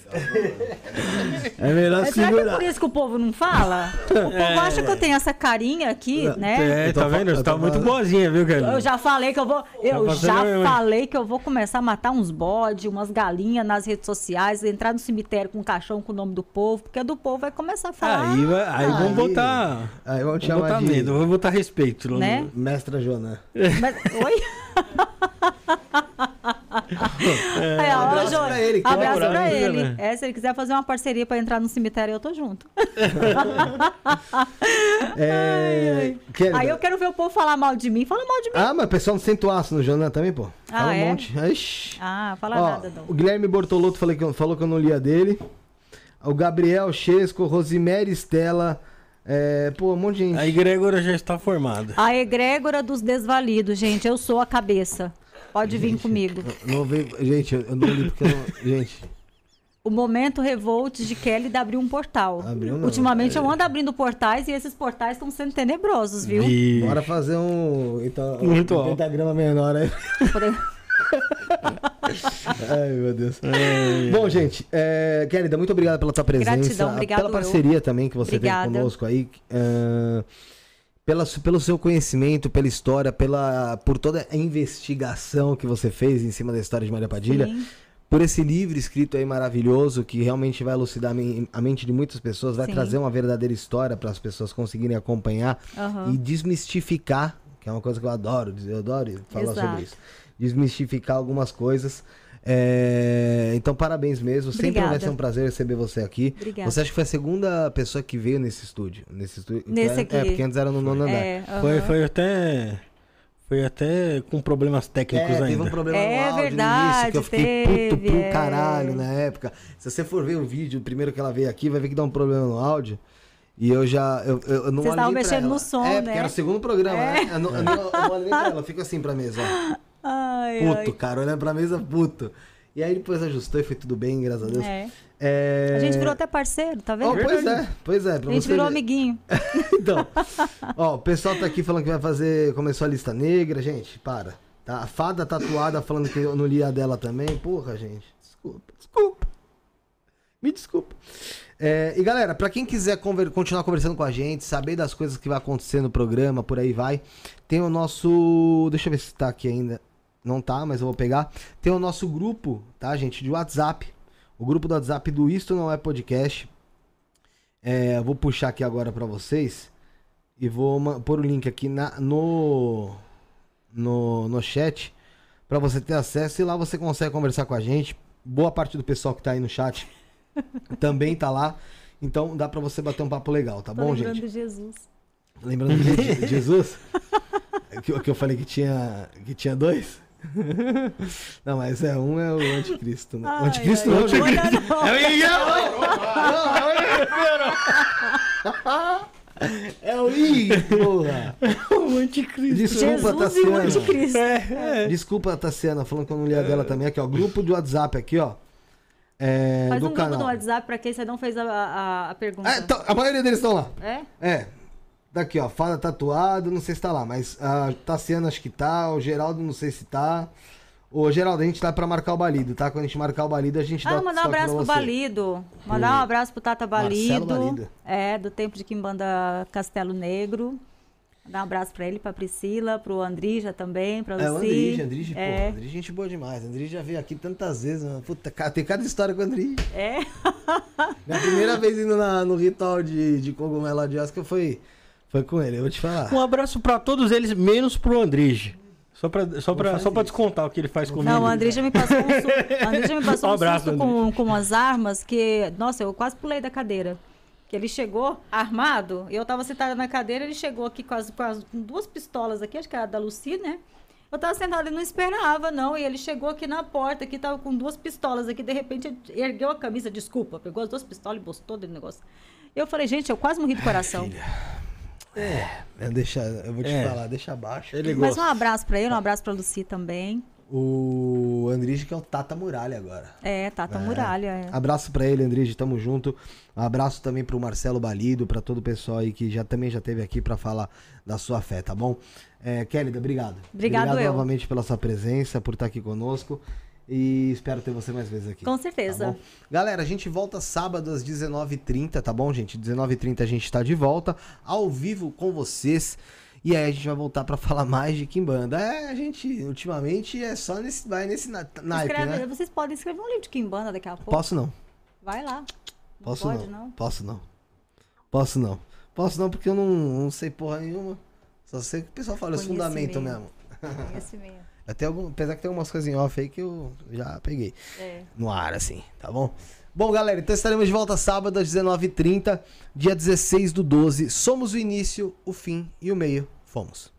É melhor Mas será que é segurar. por isso que o povo não fala? O povo acha que eu tenho essa carinha aqui, né? É, Eu tô tá vendo? Você tá muito boazinha, viu, cara? Eu já falei que eu vou. Eu já eu, hein? falei que eu vou começar a matar uns bodes, umas galinhas nas redes sociais, entrar no cemitério com um caixão com o nome do povo, porque do povo vai começar a falar. Aí, vai- aí Aí- vamos botar. Aí vamos te Vamos chamar botar de medo, vamos botar respeito. Né? Mestra Joana. Mas- oi? É, Um ó, abraço pra ele, que abraço pra ele. né? É, se ele quiser fazer uma parceria pra entrar no cemitério, eu tô junto. É... Kelly, Aí eu quero ver o povo falar mal de mim. Fala mal de mim. Ah, mas o pessoal não sente o aço no Joana também, pô. Ah, Fala um é? monte. Ixi. Ah, fala Ó, nada, não. O Guilherme Bortolotto falei que eu- falou que eu não lia dele. O Gabriel Chesco, Rosimere Stella. É, pô, um monte de gente. A egrégora já está formada. A egrégora dos desvalidos, gente. Eu sou a cabeça. Pode vir comigo. Não, não veio- gente, eu eu não li porque eu não. Gente, O momento revolt de Kelly de abrir um portal. Abriu não. Ultimamente eu ando abrindo portais e esses portais estão sendo tenebrosos, viu? E... bora fazer um. Então, Um ritual. pentagrama menor aí. Ai, meu Deus. Bom, gente, é, Kelly, muito obrigado pela tua presença. Gratidão, obrigado Pela eu. parceria também que você Obrigada. tem conosco aí. é, pela, pelo seu conhecimento, pela história, pela, por toda a investigação que você fez em cima da história de Maria Padilha. Sim. Por esse livro escrito aí maravilhoso, que realmente vai elucidar a men- a mente de muitas pessoas, vai Sim. trazer uma verdadeira história para as pessoas conseguirem acompanhar Aham. e desmistificar, que é uma coisa que eu adoro, dizer, eu adoro falar Exato. sobre isso. Desmistificar algumas coisas. É, Então, parabéns mesmo. Sempre vai Obrigada. ser um prazer receber você aqui. Obrigada. Você acha que foi a segunda pessoa que veio nesse estúdio? Nesse estúdio? Nesse é, aqui. É, porque antes era no nono andar. É, aham. Foi, foi até. Foi até com problemas técnicos É, ainda. teve um problema É no áudio no verdade, início, que eu fiquei puto teve, pro é. caralho na época. Se você for ver o vídeo, o primeiro que ela veio aqui, vai ver que dá um problema no áudio. E eu já. Eu, eu, eu não Vocês estavam mexendo no som, é, né? porque era o segundo programa, É. né? Eu não, eu não, eu não olho nem pra ela, eu fico assim pra mesa, ó. Ai, Puto, ai. cara, olhando pra mesa, puto. E aí depois ajustou e foi tudo bem, graças a Deus. É. É... A gente virou até parceiro, tá vendo? Oh, pois é, pois é. A gente virou ver. amiguinho. Então, ó, o pessoal tá aqui falando que vai fazer. Começou a lista negra, gente, para. Tá? A fada tatuada falando que eu não li a dela também. Porra, gente. Desculpa, desculpa. Me desculpa. É, e galera, pra quem quiser conver- continuar conversando com a gente, saber das coisas que vai acontecer no programa, por aí vai, tem o nosso. Deixa eu ver se tá aqui ainda. Não tá, mas eu vou pegar. Tem o nosso grupo, tá, gente, de WhatsApp. O grupo do WhatsApp do Isto Não É Podcast. É, eu vou puxar aqui agora pra vocês e vou pôr o link aqui na, no, no, no chat pra você ter acesso e lá você consegue conversar com a gente. Boa parte do pessoal que tá aí no chat também tá lá. Então dá pra você bater um papo legal, tá Tô bom, lembrando gente? de Jesus. Lembrando de Je- Jesus? que, eu- que eu falei que tinha, que tinha dois? Não, mas é um é o anticristo, né? o Ai, anticristo ai, não, ai, anticristo. não. É o Miguel! É o Ig, porra! o anticristo. Desculpa, Jesus e o Tassiana. anticristo. É, é. Desculpa, Tassiana, falando com a mulher dela também aqui, ó. Grupo de WhatsApp aqui, ó. É, Faz do um grupo canal. no WhatsApp pra quem você não fez a, a, a pergunta. Então, a maioria deles estão lá. É? É. Daqui, ó. Fada tatuado, não sei se tá lá, mas a Tassiana acho que tá, o Geraldo não sei se tá. Ô, Geraldo, a gente tá pra marcar o balido, tá? Quando a gente marcar o balido, a gente dá Ah, mandar um abraço pro. Balido. Mandar um abraço pro Tata Balido. Balido. É, do tempo de Quimbanda Castelo Negro. Mandar um abraço pra ele, pra Priscila, pro Andrija também, pra Luci. É, o Andrige, Andrige, é. pô, Andrige, gente boa demais. Andrige já veio aqui tantas vezes, mano. Puta, tem cada história com o Andrige. É. Minha primeira vez indo na- no ritual de, de cogumelo de Oscar foi, foi com ele, eu vou te falar. Um abraço pra todos eles, menos pro Andrige. Só pra, só pra, só pra descontar o que ele faz comigo. Não, o Andrija me passou um susto, o Andrija me passou Um um abraço, susto com, com umas armas que, nossa, eu quase pulei da cadeira. Que ele chegou armado, e eu tava sentada na cadeira, ele chegou aqui com, as, com, as- com duas pistolas aqui, acho que era da Lucy, né? Eu tava sentada e não esperava, não. E ele chegou aqui na porta, que tava com duas pistolas aqui, de repente ergueu a camisa, desculpa, pegou as duas pistolas e postou dentro do negócio. Eu falei, gente, eu quase morri do coração. Eu, deixa, eu vou te É. falar, deixa abaixo. Ele Mas gosta. um abraço pra ele, um abraço pra Lucy também. O Andrige que é o Tata Muralha agora. É, Tata Muralha. É. Abraço pra ele, Andrige, tamo junto. Um abraço também pro Marcelo Balido, pra todo o pessoal aí que já também já teve aqui pra falar da sua fé, tá bom? É, Kélida, obrigado. Obrigado obrigado eu. novamente pela sua presença, por estar aqui conosco. E espero ter você mais vezes aqui. Com certeza. Tá? Galera, a gente volta sábado às 19h30, tá bom, gente? 19h30 a gente tá de volta, ao vivo com vocês. E aí a gente vai voltar pra falar mais de Kimbanda. É, a gente, ultimamente, é só nesse, vai nesse na, naipe, Escreve- né? Vocês podem escrever um livro de Kimbanda daqui a pouco. Posso não. Vai lá. Não Posso pode, não. não? Posso não. Posso não. Posso não porque eu não, não sei porra nenhuma. Só sei que o pessoal fala os fundamentos mesmo. Conhecimento. Até algum, apesar que tem algumas coisas em off aí que eu já peguei. É. No ar, assim, tá bom? Bom, galera, então estaremos de volta sábado às 19h30, dia 16 do 12. Somos o início, o fim e o meio. Fomos.